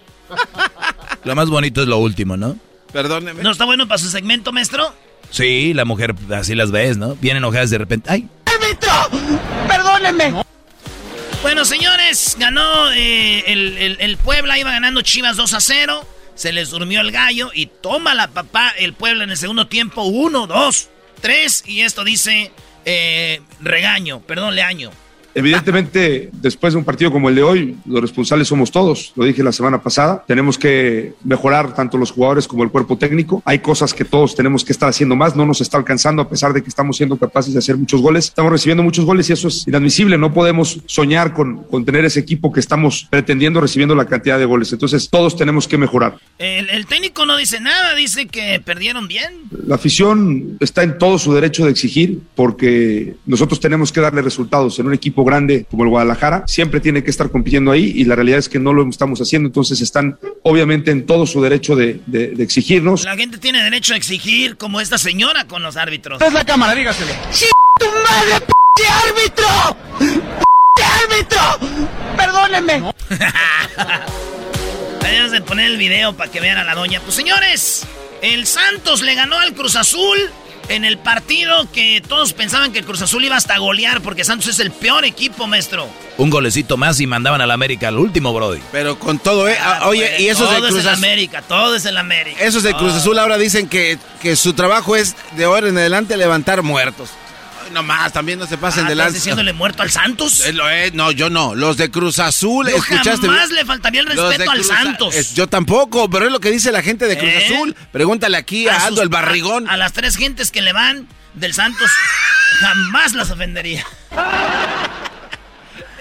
Lo más bonito es lo último, ¿no? Perdóneme. ¿No está bueno para su segmento, maestro? Sí, la mujer, así las ves, ¿no? Vienen enojadas de repente. ¡Ay! ¡Árbitro! ¡Perdónenme! Bueno, señores, ganó eh, el, el- el Puebla, iba ganando Chivas 2 a 0. Se les durmió el gallo y toma la papá el Puebla en el segundo tiempo. 1, 2, 3. Y esto dice eh, regaño, perdón, leaño. Evidentemente, después de un partido como el de hoy, los responsables somos todos. Lo dije la semana pasada. Tenemos que mejorar tanto los jugadores como el cuerpo técnico. Hay cosas que todos tenemos que estar haciendo más. No nos está alcanzando a pesar de que estamos siendo capaces de hacer muchos goles. Estamos recibiendo muchos goles y eso es inadmisible. No podemos soñar con, con tener ese equipo que estamos pretendiendo recibiendo la cantidad de goles. Entonces, todos tenemos que mejorar. El, el técnico no dice nada, dice que perdieron bien. La afición está en todo su derecho de exigir porque nosotros tenemos que darle resultados en un equipo grande como el Guadalajara. Siempre tiene que estar compitiendo ahí y la realidad es que no lo estamos haciendo. Entonces están obviamente en todo su derecho de, de- de exigirnos. La gente tiene derecho a exigir como esta señora con los árbitros. Es la cámara, dígaselo. ¡Tu madre, p árbitro! ¡P árbitro! Perdónenme. Debemos de poner el video para que vean a la doña. Pues señores, el Santos le ganó al Cruz Azul en el partido que todos pensaban que el Cruz Azul iba hasta golear porque Santos es el peor equipo, maestro. Un golecito más y mandaban al América al último, Brody. Pero con todo, ¿eh? Ah, oye, y esos de todo Cruz es el Azul. América, todo es el América. Esos de Cruz. Azul ahora dicen que, que su trabajo es de ahora en adelante levantar muertos. Ay, no más, también no se pasen Ah, de ¿estás lanza. diciéndole muerto al Santos? Lo es, no, yo no. Los de Cruz Azul, Yo escuchaste. jamás le faltaría el respeto al Santos. es- yo tampoco, pero es lo que dice la gente de Cruz ¿Eh? Azul. Pregúntale aquí a, A Aldo sus- el Barrigón. A, a las tres gentes que le van del Santos, jamás las ofendería.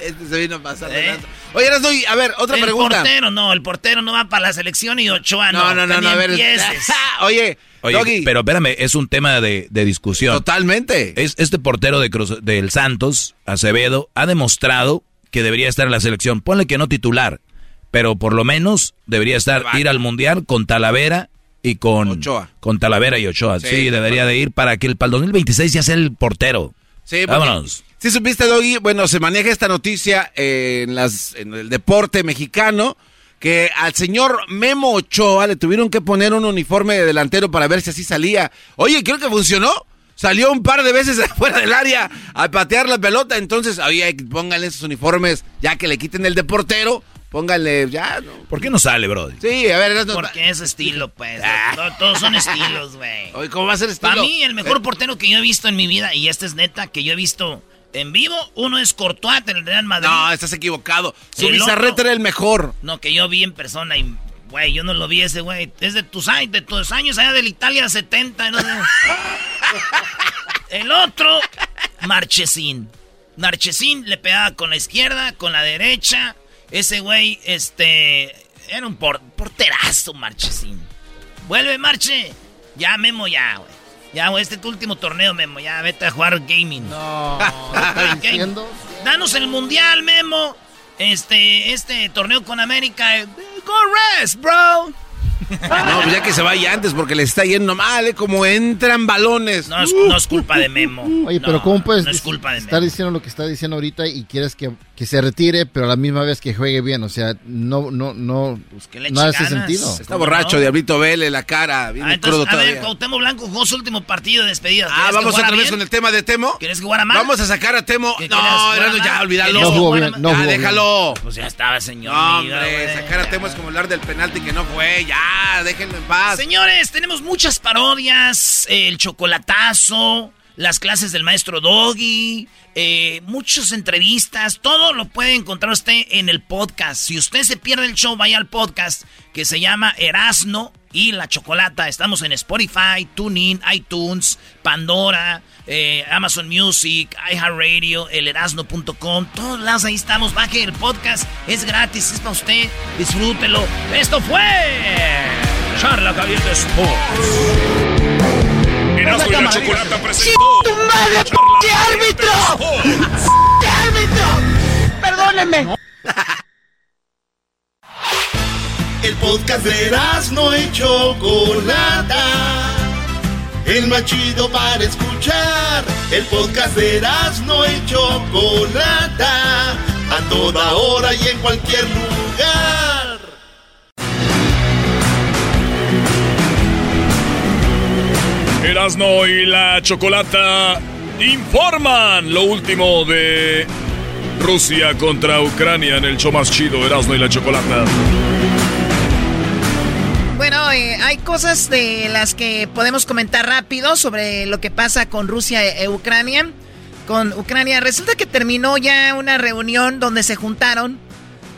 Este se vino a pasar de ¿Eh? lanza. Oye, Erasno, y, a ver, otra el pregunta. portero no, el portero no va para la selección y Ochoa no. No, no, no, no, a ver. Oye, Oye, Doggy. pero espérame, es un tema de, de discusión. Totalmente. Es, este portero de Cruz- del Santos, Acevedo, ha demostrado que debería estar en la selección. Ponle que no titular, pero por lo menos debería estar ir al Mundial con Talavera y con Ochoa. Con Talavera y Ochoa. Sí, Sí, de debería de ir para que el, para el 2026 ya sea el portero. Sí, Vámonos. Si supiste, Doggy, bueno, se maneja esta noticia en, las, en el deporte mexicano, que al señor Memo Ochoa le tuvieron que poner un uniforme de delantero para ver si así salía. Oye, creo que funcionó. Salió un par de veces afuera del área a patear la pelota. Entonces, oye, pónganle esos uniformes, ya que le quiten el de portero, pónganle ya. ¿no? ¿Por qué no sale, Brody? Sí, a ver, Porque es estilo, pues. To- Todos son estilos, güey. Oye, ¿cómo va a ser estilo? Para mí, el mejor portero que yo he visto en mi vida, y este es neta, que yo he visto en vivo, uno es Courtois en el Real Madrid. No, estás equivocado. Su bizarrete era el mejor. No, que yo vi en persona y, güey, yo no lo vi ese, güey. Es de tus años, de tus años allá de la Italia 70, no sé. El otro, Marchesín. Marchesín le pegaba con la izquierda, con la derecha. Ese güey, este, era un por- porterazo, Marchesín. Vuelve, Marche. Ya, Memo, ya, güey. Ya, güey, este es tu último torneo, Memo. Ya, vete a jugar gaming. No, Gaming. Danos el mundial, Memo. Este, este torneo con América. eh, Go rest, bro. No, pues ya que se vaya antes porque le está yendo mal, ¿eh? Como entran balones. No es, no es culpa de Memo. Oye, No, pero ¿cómo puedes No es culpa de estar Memo. diciendo lo que está diciendo ahorita y quieres que, que se retire, pero a la misma vez que juegue bien? O sea, no, no, no, que le no hace sentido. Está borracho, Diablito Vele, la cara, viene Ah, entonces, crudo a ver. Cuauhtémoc Blanco jugó su último partido de despedida. Ah, ¿Quieres que vamos otra vez bien? con el tema de Temo. ¿Quieres que jugara mal? Vamos a sacar a Temo. ¿Qué quieres No, ya, olvídalo. ¿Quieres No jugó bien, jugó déjalo. Pues ya estaba, señor. Hombre, sacar a Temo es como hablar del penalti que no fue. Ya, déjenlo en paz. Señores, tenemos muchas parodias, el chocolatazo, las clases del maestro Doggy, eh, muchas entrevistas, todo lo puede encontrar usted en el podcast. Si usted se pierde el show, vaya al podcast que se llama Erasno y la Chocolata. Estamos en Spotify, TuneIn, iTunes, Pandora, eh, Amazon Music, iHeartRadio, elerasno.com. Todos lados ahí estamos. Baje el podcast, es gratis, es para usted. Disfrútelo. Esto fue Charla Caliente Sports. Erasmo y la chocolata presentó. ¡Tu madre, p árbitro! ¡P árbitro! ¡Perdónenme! El podcast de Erasmo y Chocolata. El más chido para escuchar. El podcast de Erasmo y Chocolata. A toda hora y en cualquier lugar. Erasno y la chocolata informan lo último de Rusia contra Ucrania en el show más chido, Erasno y la chocolata. Bueno, eh, hay cosas de las que podemos comentar rápido sobre lo que pasa con Rusia e, e Ucrania. Con Ucrania, resulta que terminó ya una reunión donde se juntaron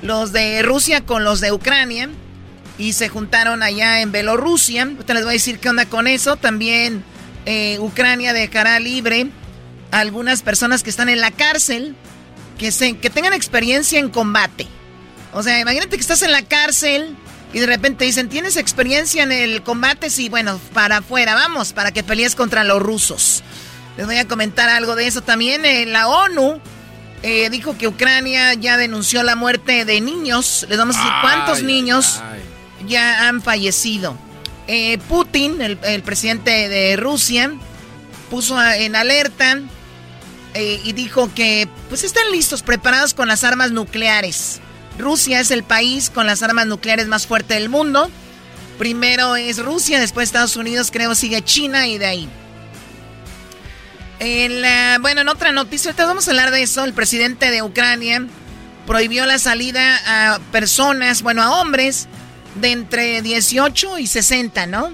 los de Rusia con los de Ucrania y se juntaron allá en Bielorrusia. Ahorita les voy a decir qué onda con eso. También eh, Ucrania dejará libre a algunas personas que están en la cárcel que, se, que tengan experiencia en combate. O sea, imagínate que estás en la cárcel y de repente dicen, ¿tienes experiencia en el combate? Sí, bueno, para afuera, vamos, para que pelees contra los rusos. Les voy a comentar algo de eso también. Eh, la ONU eh, dijo que Ucrania ya denunció la muerte de niños. Les vamos a decir cuántos niños ay. ya han fallecido. Eh, Putin, el, el presidente de Rusia, puso a- en alerta y dijo que pues están listos, preparados con las armas nucleares. Rusia es el país con las armas nucleares más fuerte del mundo. Primero es Rusia, después Estados Unidos, creo sigue China y de ahí. bueno, en otra noticia, ahorita vamos a hablar de eso. El presidente de Ucrania prohibió la salida a personas, bueno, a hombres de entre 18 y 60, ¿no?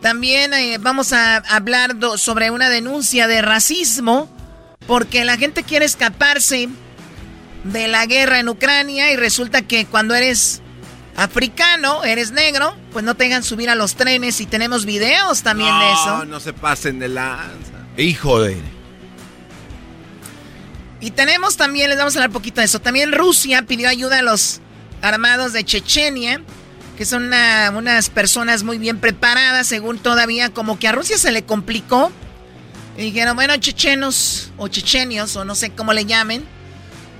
También eh, vamos a hablar sobre una denuncia de racismo porque la gente quiere escaparse de la guerra en Ucrania y resulta que cuando eres africano, eres negro, pues no te dejan subir a los trenes y tenemos videos también de eso. No, no se pasen de lanza. Hijo de... Y tenemos también, les vamos a hablar un poquito de eso, también Rusia pidió ayuda a los armados de Chechenia, que son unas personas muy bien preparadas, según todavía como que a Rusia se le complicó. Y dijeron, bueno, chechenos o chechenios, o no sé cómo le llamen,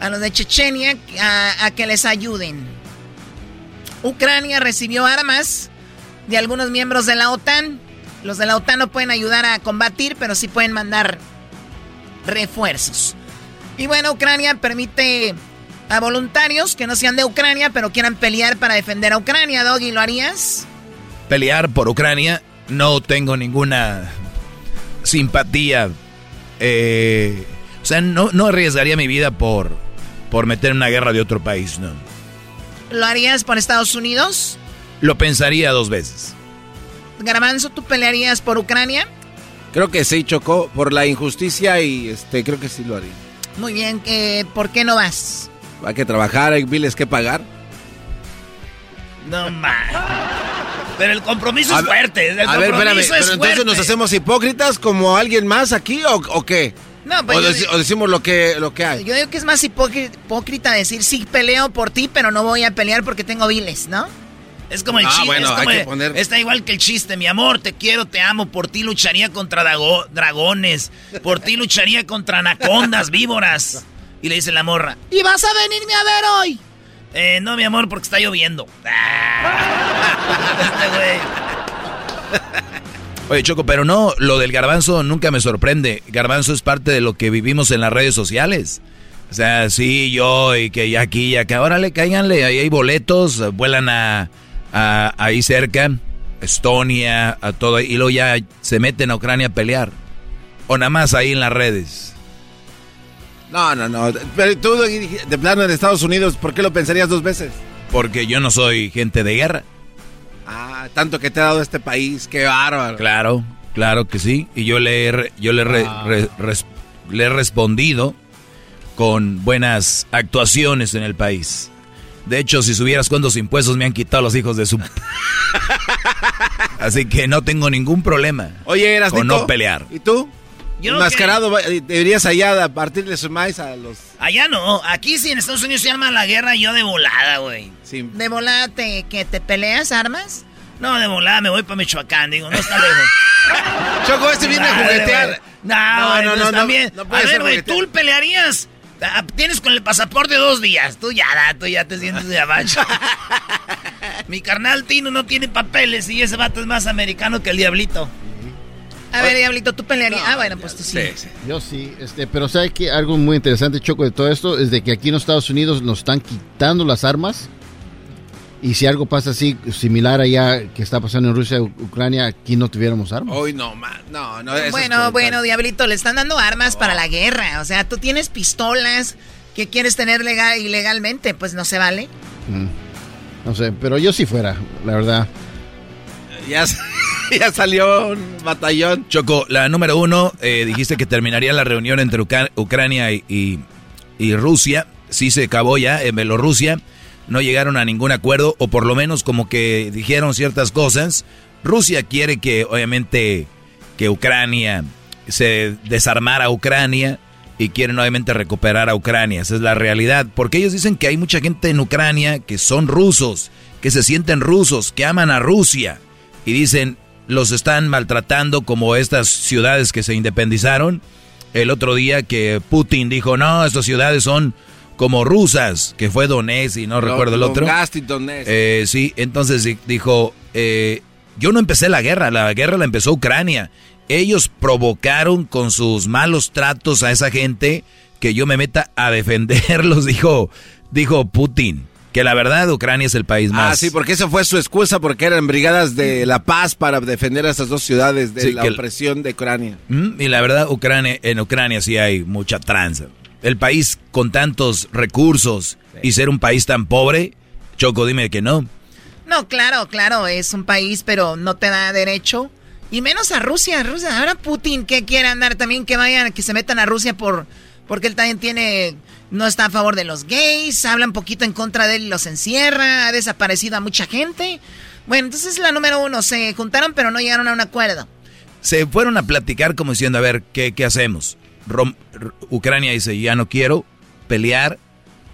a los de Chechenia, a que les ayuden. Ucrania recibió armas de algunos miembros de la OTAN. Los de la OTAN no pueden ayudar a combatir, pero sí pueden mandar refuerzos. Y bueno, Ucrania permite a voluntarios que no sean de Ucrania, pero quieran pelear para defender a Ucrania. Doggy, ¿lo harías? Pelear por Ucrania, no tengo ninguna simpatía. Eh, o sea, no, no arriesgaría mi vida por, por meter en una guerra de otro país, ¿no? ¿Lo harías por Estados Unidos? Lo pensaría dos veces. Garbanzo, ¿tú pelearías por Ucrania? Creo que sí, chocó por la injusticia y este creo que sí lo haría. Muy bien, eh, ¿por qué no vas? Hay que trabajar, hay biles que pagar. No más. Pero el compromiso es fuerte. El a ver, espérame, pero entonces nos hacemos hipócritas como alguien más aquí o, qué? No, pues o, decimos lo que, lo que hay. Yo digo que es más hipócrita decir sí peleo por ti, pero no voy a pelear porque tengo biles, ¿no? Es como el ah, chiste. Bueno, poner... Está igual que el chiste. Mi amor, te quiero, te amo. Por ti lucharía contra dragones. Por ti lucharía contra anacondas, víboras. Y le dice la morra. ¿Y vas a venirme a ver hoy? Eh, no, mi amor, porque está lloviendo. este güey. Oye, Choco, pero no, lo del garbanzo nunca me sorprende. Garbanzo es parte de lo que vivimos en las redes sociales. O sea, sí, yo y que ya aquí y acá. Órale, cáiganle, ahí hay boletos, vuelan a, ahí cerca, Estonia, a todo, y luego ya se meten a Ucrania a pelear. O nada más ahí en las redes. No, no, no. Pero tú de plano en Estados Unidos, ¿por qué lo pensarías dos veces? Porque yo no soy gente de guerra. Ah, tanto que te ha dado este país, qué bárbaro. Claro, claro que sí. Y yo le he, yo le, le he respondido con buenas actuaciones en el país. De hecho, si subieras cuántos impuestos me han quitado los hijos de su... Así que no tengo ningún problema. Oye, eras con no pelear. ¿Y tú? Yo Enmascarado, deberías allá a partirle su maíz a los... Allá no, aquí sí en Estados Unidos se llama la guerra, yo de volada, güey. ¿De volada te, que te peleas armas? No, de volada me voy para Michoacán, digo, no está lejos. Choco, este viene a juguetear. No, no, no, no, no, A ver, güey, ¿tú pelearías? Ah, tienes con el pasaporte dos días. Tú ya, tú ya te sientes de abajo. Mi carnal Tino no tiene papeles y ese vato es más americano que el diablito. A ver, Diablito, tú pelearías. ah, bueno, pues tú sí. Yo sí, este, pero ¿sabes que Algo muy interesante, Choco, de todo esto es de que aquí en los Estados Unidos nos están quitando las armas. Y si algo pasa así, similar allá que está pasando en Rusia, Ucrania, aquí no tuviéramos armas. Hoy no, no, no. bueno, bueno, Diablito, le están dando armas para la guerra. O sea, tú tienes pistolas que quieres tener legal, ilegalmente, pues no se vale. Mm. No sé, pero yo si fuera, la verdad. Ya, ya salió un batallón. Choco, la número uno, eh, dijiste que terminaría la reunión entre Ucrania y, Rusia. Sí se acabó ya en Bielorrusia. No llegaron a ningún acuerdo, o por lo menos como que dijeron ciertas cosas. Rusia quiere que, obviamente, que Ucrania se desarmara a Ucrania y quieren obviamente recuperar a Ucrania. Esa es la realidad. Porque ellos dicen que hay mucha gente en Ucrania que son rusos, que se sienten rusos, que aman a Rusia. Y dicen, los están maltratando como estas ciudades que se independizaron. El otro día que Putin dijo, no, estas ciudades son como rusas, que fue Donetsk y no recuerdo el otro. Eh, sí, entonces dijo, eh, yo no empecé la guerra, la guerra la empezó Ucrania. Ellos provocaron con sus malos tratos a esa gente que yo me meta a defenderlos, dijo, dijo Putin. Que la verdad Ucrania es el país más... Ah, sí, porque esa fue su excusa, porque eran brigadas de la paz para defender a esas dos ciudades de Sí, la el- opresión de Ucrania. Mm, Y la verdad, Ucrania, en Ucrania sí hay mucha tranza. El país con tantos recursos y ser un país tan pobre, Choco, dime que no. No, claro, claro, es un país, pero no te da derecho. Y menos a Rusia, Rusia. Ahora Putin, que quiere andar también que vayan, que se metan a Rusia por porque él también tiene, no está a favor de los gays, habla un poquito en contra de él y los encierra, ha desaparecido a mucha gente. Bueno, entonces la número uno, se juntaron pero no llegaron a un acuerdo. Se fueron a platicar como diciendo, a ver, ¿qué, qué hacemos? Rom- Ucrania dice, ya no quiero pelear,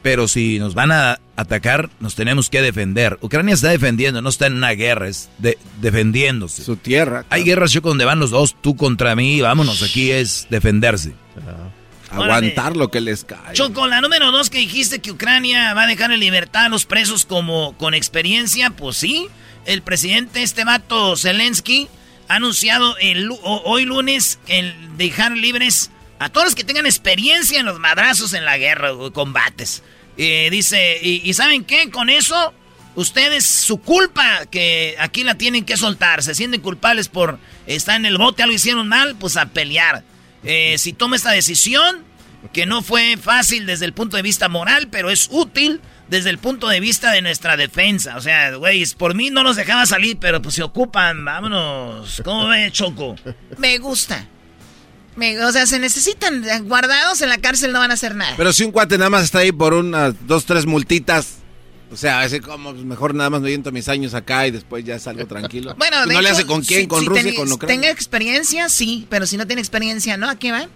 pero si nos van a atacar, nos tenemos que defender. Ucrania está defendiendo, no está en una guerra, es de- defendiéndose. Su tierra. Hay guerras, yo donde van los dos, tú contra mí, vámonos, aquí es defenderse. Aguantar lo que les cae. Choco, la número dos que dijiste que Ucrania va a dejar en libertad a los presos como con experiencia, pues sí. El presidente, este vato Zelensky, ha anunciado el, hoy lunes el dejar libres a todos los que tengan experiencia en los madrazos en la guerra o combates. Eh, dice, y, y ¿saben qué? Con eso, ustedes, su culpa, que aquí la tienen que soltar. Se sienten culpables por estar en el bote, algo hicieron mal, pues a pelear. Eh, si toma esta decisión, que no fue fácil desde el punto de vista moral, pero es útil desde el punto de vista de nuestra defensa. O sea, güey, por mí no nos dejaba salir, pero pues se ocupan, vámonos. ¿Cómo ve, Choco? Me gusta. Me- o sea, se necesitan guardados en la cárcel, no van a hacer nada. Pero si un cuate nada más está ahí por unas dos, tres multitas, o sea, ese como pues, mejor nada más me viento mis años acá y después ya salgo tranquilo. Bueno, de no le hace con quién, si- con si Rusia, ten- con Ucrania. Tenga experiencia, sí, pero si no tiene experiencia, ¿no? ¿A qué va?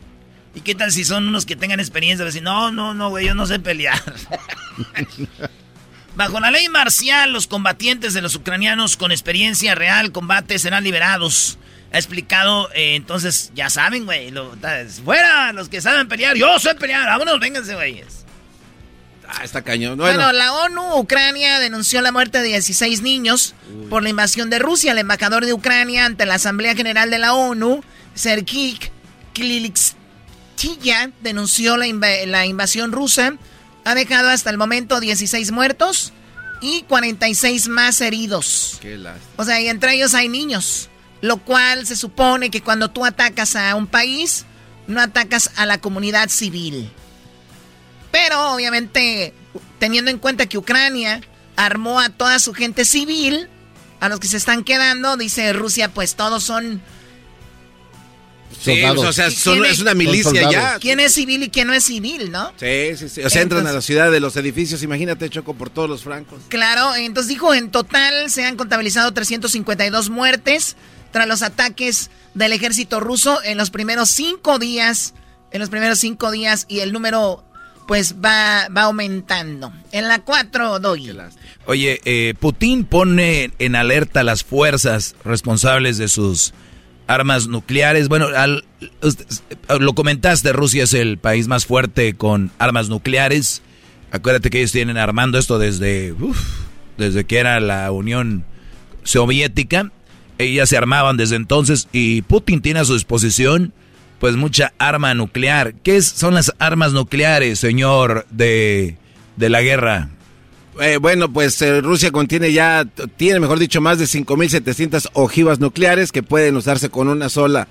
¿Y qué tal si son unos que tengan experiencia? Decir, no, no, no, güey, yo no sé pelear. Bajo la ley marcial, los combatientes de los ucranianos con experiencia real combate serán liberados. Ha explicado, eh, entonces, ya saben, güey. lo- Fuera, los que saben pelear. Yo sé pelear. Vámonos, vénganse, güeyes. Ah, está cañón. Bueno, Bueno, la ONU, Ucrania, denunció la muerte de 16 niños por la invasión de Rusia. El embajador de Ucrania ante la Asamblea General de la ONU, Sergei Klilikstilla, denunció la, inva- la invasión rusa. Ha dejado hasta el momento 16 muertos y 46 más heridos. qué. O sea, y entre ellos hay niños. Lo cual se supone que cuando tú atacas a un país, no atacas a la comunidad civil. Pero obviamente, teniendo en cuenta que Ucrania armó a toda su gente civil, a los que se están quedando, dice Rusia, pues todos son... Sí, o sea, son- ¿Quién es una milicia ya. ¿Quién es civil y quién no es civil, no? Sí, sí, sí. O sea, entran a la ciudad de los edificios, imagínate, Choco, por todos los francos. Claro, entonces dijo, en total se han contabilizado 352 muertes tras los ataques del ejército ruso en los primeros cinco días, en los primeros cinco días, y el número pues va, va aumentando. En la 4, Doggy. Oye, eh, Putin pone en alerta a las fuerzas responsables de sus armas nucleares. Bueno, al- usted- lo comentaste, Rusia es el país más fuerte con armas nucleares. Acuérdate que ellos tienen armando esto desde, uf, desde que era la Unión Soviética. Ellas se armaban desde entonces y Putin tiene a su disposición pues mucha arma nuclear. ¿Qué es- son las armas nucleares, señor de, de la guerra? Eh, bueno, pues eh, Rusia contiene ya, tiene mejor dicho, más de 5.700 ojivas nucleares que pueden usarse con una sola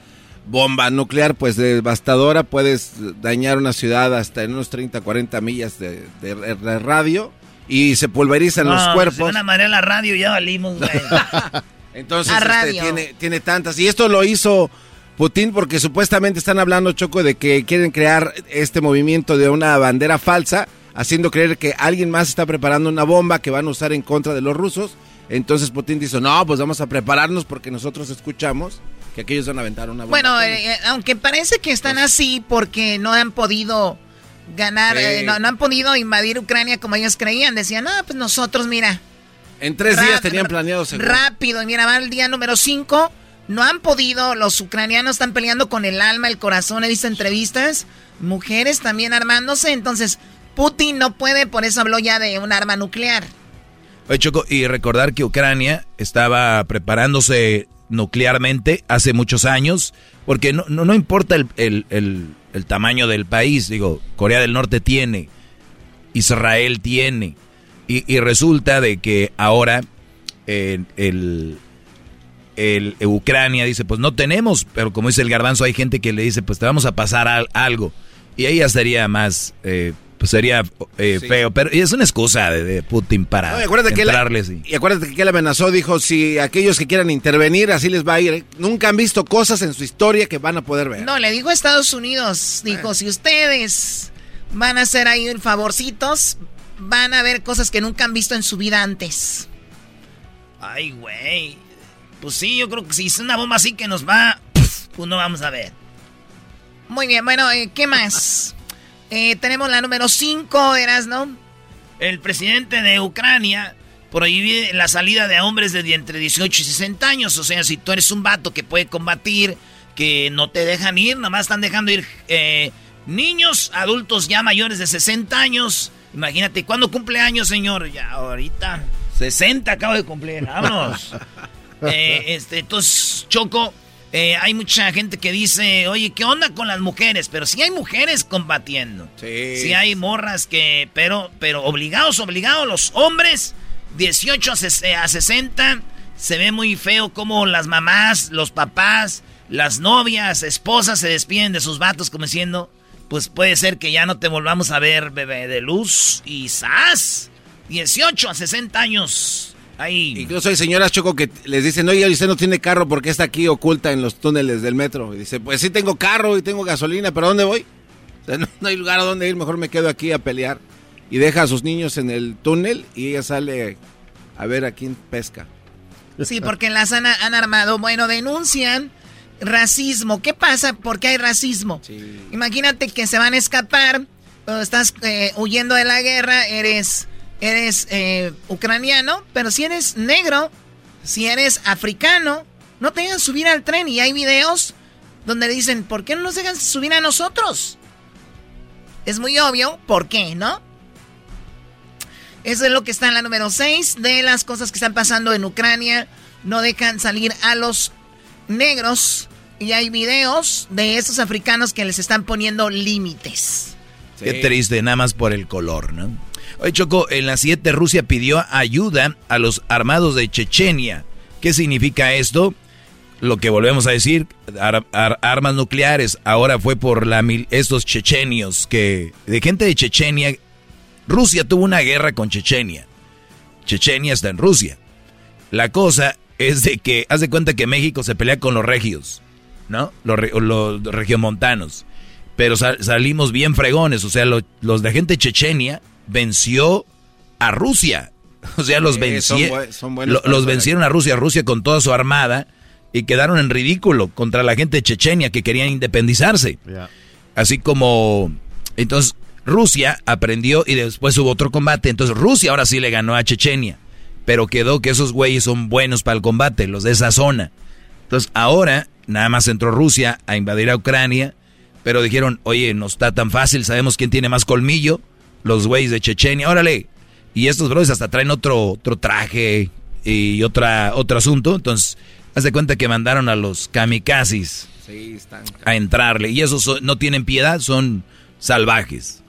bomba nuclear, pues devastadora. Puedes dañar una ciudad hasta en unos 30, 40 millas de, de- de radio y se pulverizan los cuerpos. Se van a marear la radio ya valimos, güey. Entonces, A este, radio. tiene, tiene tantas. Y esto lo hizo Putin porque supuestamente están hablando, Choco, de que quieren crear este movimiento de una bandera falsa, haciendo creer que alguien más está preparando una bomba que van a usar en contra de los rusos. Entonces Putin dice, no, pues vamos a prepararnos porque nosotros escuchamos que aquellos van a aventar una bomba. Bueno, eh, eh, aunque parece que están así porque no han podido ganar, Sí. eh, no, no han podido invadir Ucrania como ellos creían. Decían, ah, pues nosotros, mira, en tres días tenían planeado seguro. rápido. Y mira, va el día número 5. No han podido, los ucranianos están peleando con el alma, el corazón. He visto entrevistas, mujeres también armándose. Entonces, Putin no puede, por eso habló ya de un arma nuclear. Oye, Choco, y recordar que Ucrania estaba preparándose nuclearmente hace muchos años, porque no, no, no importa el, el, el, tamaño del país, digo, Corea del Norte tiene, Israel tiene, y, y resulta de que ahora el, el, Ucrania dice, pues no tenemos, pero como dice el garbanzo, hay gente que le dice, pues te vamos a pasar algo. Y ahí ya sería más, eh, pues sería eh, feo. Pero es una excusa de, Putin para y acuérdate entrarles. Que y... acuérdate que él amenazó, dijo, si aquellos que quieran intervenir, así les va a ir. ¿eh? Nunca han visto cosas en su historia que van a poder ver. No, le dijo a Estados Unidos, dijo, si ustedes van a hacer ahí favorcitos, van a ver cosas que nunca han visto en su vida antes. Ay, güey. Pues sí, yo creo que si es una bomba así que nos va, pues no vamos a ver. Muy bien, bueno, eh, ¿qué más? Eh, tenemos la número 5, ¿eras, no? El presidente de Ucrania prohíbe la salida de hombres de entre 18 y 60 años. O sea, si tú eres un vato que puede combatir, que no te dejan ir, nada más están dejando ir eh, niños, adultos ya mayores de 60 años. Imagínate, ¿cuándo cumple años, señor? Ya, ahorita. 60 acabo de cumplir, vámonos. este, entonces, Choco, eh, hay mucha gente que dice, oye, ¿qué onda con las mujeres? Pero sí hay mujeres combatiendo. Sí. Sí hay morras que, pero, pero obligados, obligados, los hombres, 18 a 60, se ve muy feo como las mamás, los papás, las novias, esposas se despiden de sus vatos como diciendo, pues puede ser que ya no te volvamos a ver, bebé de luz y sas. 18 a 60 años Ahí. Incluso hay señoras Choco que les dicen, oye, usted no tiene carro porque está aquí oculta en los túneles del metro. Y dice, pues sí tengo carro y tengo gasolina, pero ¿dónde voy? no, hay lugar a dónde ir, mejor me quedo aquí a pelear. Y deja a sus niños en el túnel y ella sale a ver a quién pesca. Sí, porque las han, han armado. Bueno, denuncian racismo. ¿Qué pasa? ¿Por qué hay racismo? Imagínate que se van a escapar, estás eh, huyendo de la guerra, eres eres eh, ucraniano, pero si eres negro, si eres africano, no te dejan subir al tren. Y hay videos donde dicen, ¿por qué no nos dejan subir a nosotros? Es muy obvio, ¿por qué, no? Eso es lo que está en la número 6 de las cosas que están pasando en Ucrania. No dejan salir a los negros. Y hay videos de esos africanos que les están poniendo límites. Qué triste, nada más por el color, ¿no? Oye, Choco, en la 7 Rusia pidió ayuda a los armados de Chechenia. ¿Qué significa esto? Lo que volvemos a decir, armas nucleares. Ahora fue por la estos chechenios que de gente de Chechenia. Rusia tuvo una guerra con Chechenia. Chechenia está en Rusia. La cosa es de que, haz de cuenta que México se pelea con los regios, ¿no? Los, los, regiomontanos. Pero salimos bien fregones, o sea, los de gente Chechenia venció a Rusia. O sea, los, los vencieron a Rusia, Rusia con toda su armada y quedaron en ridículo contra la gente de Chechenia que querían independizarse. Así como, entonces Rusia aprendió y después hubo otro combate. Entonces Rusia ahora sí le ganó a Chechenia. Pero quedó que esos güeyes son buenos para el combate, los de esa zona. Entonces ahora nada más entró Rusia a invadir a Ucrania. Pero dijeron, oye, no está tan fácil, sabemos quién tiene más colmillo los güeyes de Chechenia, órale. Y estos brothers hasta traen otro, otro traje y otra, otro asunto. Entonces, haz de cuenta que mandaron a los kamikazes a entrarle. Y esos no tienen piedad, son salvajes.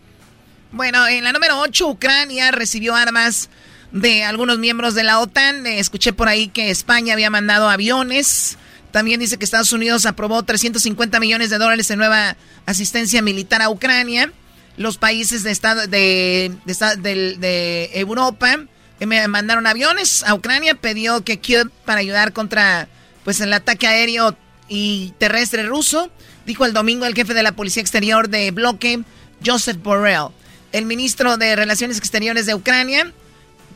Bueno, en la número 8, Ucrania recibió armas de algunos miembros de la OTAN. Eh, escuché por ahí que España había mandado aviones. También dice que Estados Unidos aprobó 350 millones de dólares en nueva asistencia militar a Ucrania los países de, estado, de, de, Europa me mandaron aviones a Ucrania, pidió que Kiev para ayudar contra pues el ataque aéreo y terrestre ruso, dijo el domingo el jefe de la Policía Exterior de bloque, Joseph Borrell. El ministro de Relaciones Exteriores de Ucrania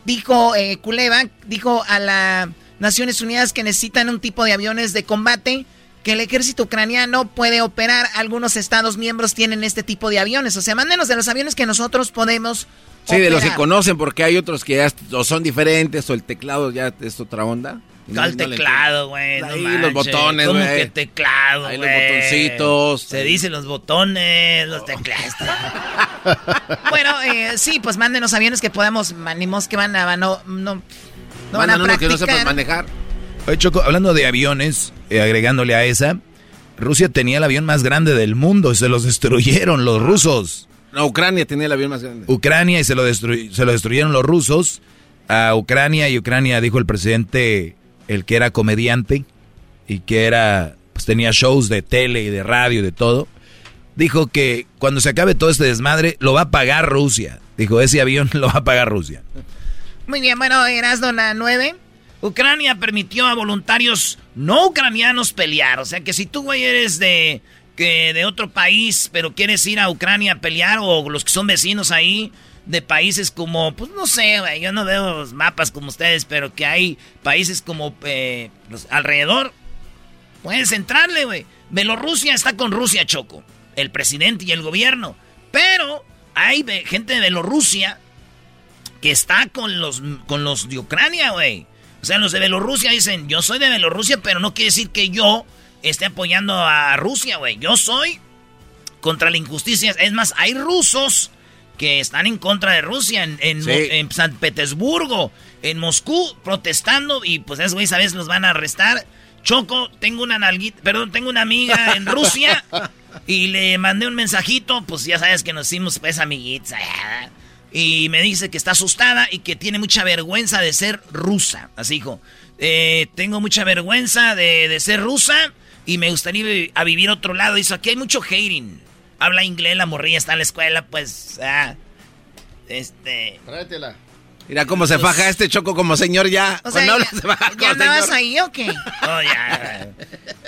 dijo, eh, Kuleva, dijo a las Naciones Unidas que necesitan un tipo de aviones de combate que el ejército ucraniano puede operar. Algunos estados miembros tienen este tipo de aviones. O sea, mándenos de los aviones que nosotros podemos. Sí, de los que conocen, porque hay otros que ya son diferentes o el teclado ya es otra onda. el teclado, güey? Ahí los botones, ¿Cómo que teclado, Ahí los botoncitos. Se dicen los botones, los teclados. bueno, eh, sí, pues mándenos aviones que podamos, manimos que van a, no, no, no van a practicar. que no manejar. Oye, Choco, hablando de aviones, eh, agregándole a esa, Rusia tenía el avión más grande del mundo y se los destruyeron los rusos. No, Ucrania tenía el avión más grande. Ucrania y se lo, destru- se lo destruyeron los rusos a Ucrania y Ucrania dijo el presidente, el que era comediante y que era, pues tenía shows de tele y de radio y de todo, dijo que cuando se acabe todo este desmadre lo va a pagar Rusia. Dijo, ese avión lo va a pagar Rusia. Muy bien, bueno, Erasmo la 9. Ucrania permitió a voluntarios no ucranianos pelear. O sea que si tú, güey, eres de, que de otro país, pero quieres ir a Ucrania a pelear, o los que son vecinos ahí, de países como, pues no sé, güey, yo no veo los mapas como ustedes, pero que hay países como eh, los alrededor, puedes entrarle, güey. Bielorrusia está con Rusia, Choco, el presidente y el gobierno. Pero hay gente de Bielorrusia que está con los, con los de Ucrania, güey. O sea, los de Bielorrusia dicen, yo soy de Bielorrusia, pero no quiere decir que yo esté apoyando a Rusia, güey. Yo soy contra la injusticia. Es más, hay rusos que están en contra de Rusia en, en, Sí. Mo- en San Petersburgo, en Moscú, protestando y pues esos güeyes a veces los van a arrestar. Choco, tengo una nalguita, perdón, tengo una amiga en Rusia y le mandé un mensajito, pues ya sabes que nos hicimos pues amiguitas. Y me dice que está asustada y que tiene mucha vergüenza de ser rusa. Así dijo, eh, tengo mucha vergüenza de, de ser rusa y me gustaría vi- a vivir a otro lado. Dice, aquí hay mucho hating. Habla inglés, la morrilla está en la escuela, pues... ah, este... Tráetela. Mira cómo se faja este choco como señor ya. O sea, Cuando ya, habla se baja ¿ya andabas señor. ahí o qué? Oh, ya.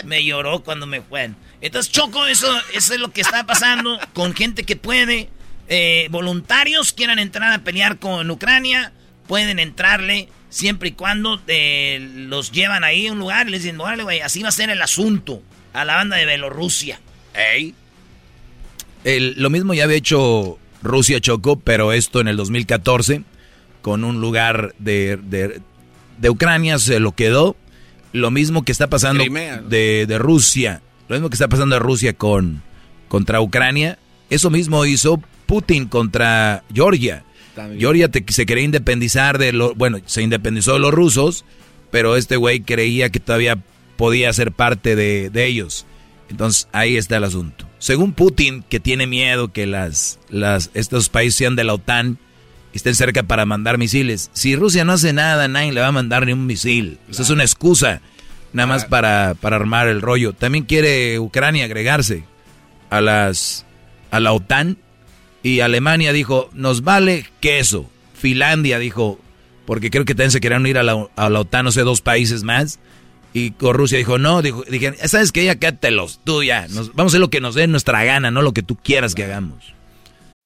Me lloró cuando me fue. Entonces, Choco, eso, eso es lo que está pasando con gente que puede. Eh, voluntarios quieran entrar a pelear con Ucrania, pueden entrarle siempre y cuando eh, los llevan ahí a un lugar y les dicen, órale, güey, así va a ser el asunto a la banda de Bielorrusia. Ey. El- lo mismo ya había hecho Rusia Choco, pero esto en el 2014, con un lugar de, de, de Ucrania se lo quedó. Lo mismo que está pasando de, de Rusia, lo mismo que está pasando de Rusia con, contra Ucrania, eso mismo hizo Putin contra Georgia. También. Georgia te- se quería independizar de lo, bueno, se independizó de los rusos, pero este güey creía que todavía podía ser parte de, de ellos. Entonces ahí está el asunto. Según Putin, que tiene miedo que las, las, estos países sean de la OTAN y estén cerca para mandar misiles. Si Rusia no hace nada, nadie le va a mandar ni un misil. Esa es una excusa, nada más para, para armar el rollo. También quiere Ucrania agregarse a las a la OTAN y Alemania dijo, nos vale queso. Finlandia dijo, porque creo que también se querían ir a la, a la OTAN, no sé, dos países más. Y con Rusia dijo, no, dijo, dije, ¿sabes qué? Ya cátelos, tú ya. Nos, vamos a hacer lo que nos dé nuestra gana, no lo que tú quieras que hagamos.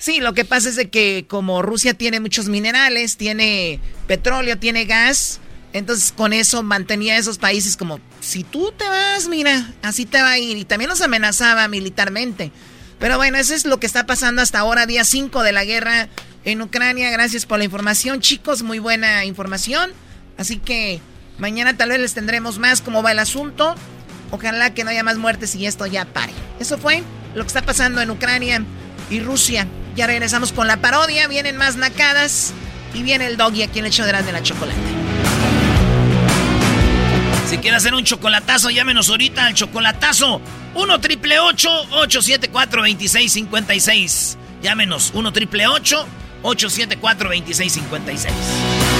Sí, lo que pasa es de que como Rusia tiene muchos minerales, tiene petróleo, tiene gas, entonces con eso mantenía a esos países como, si tú te vas, mira, así te va a ir. Y también los amenazaba militarmente. Pero bueno, eso es lo que está pasando hasta ahora, día 5 de la guerra en Ucrania. Gracias por la información, chicos, muy buena información. Así que mañana tal vez les tendremos más cómo va el asunto. Ojalá que no haya más muertes y esto ya pare. Eso fue lo que está pasando en Ucrania y Rusia. Ya regresamos con la parodia, vienen más nacadas y viene el doggy aquí en el show de la chocolate. Si quiere hacer un chocolatazo, llámenos ahorita al chocolatazo 1 triple 874 2656. Llámenos 1 triple 874 2656.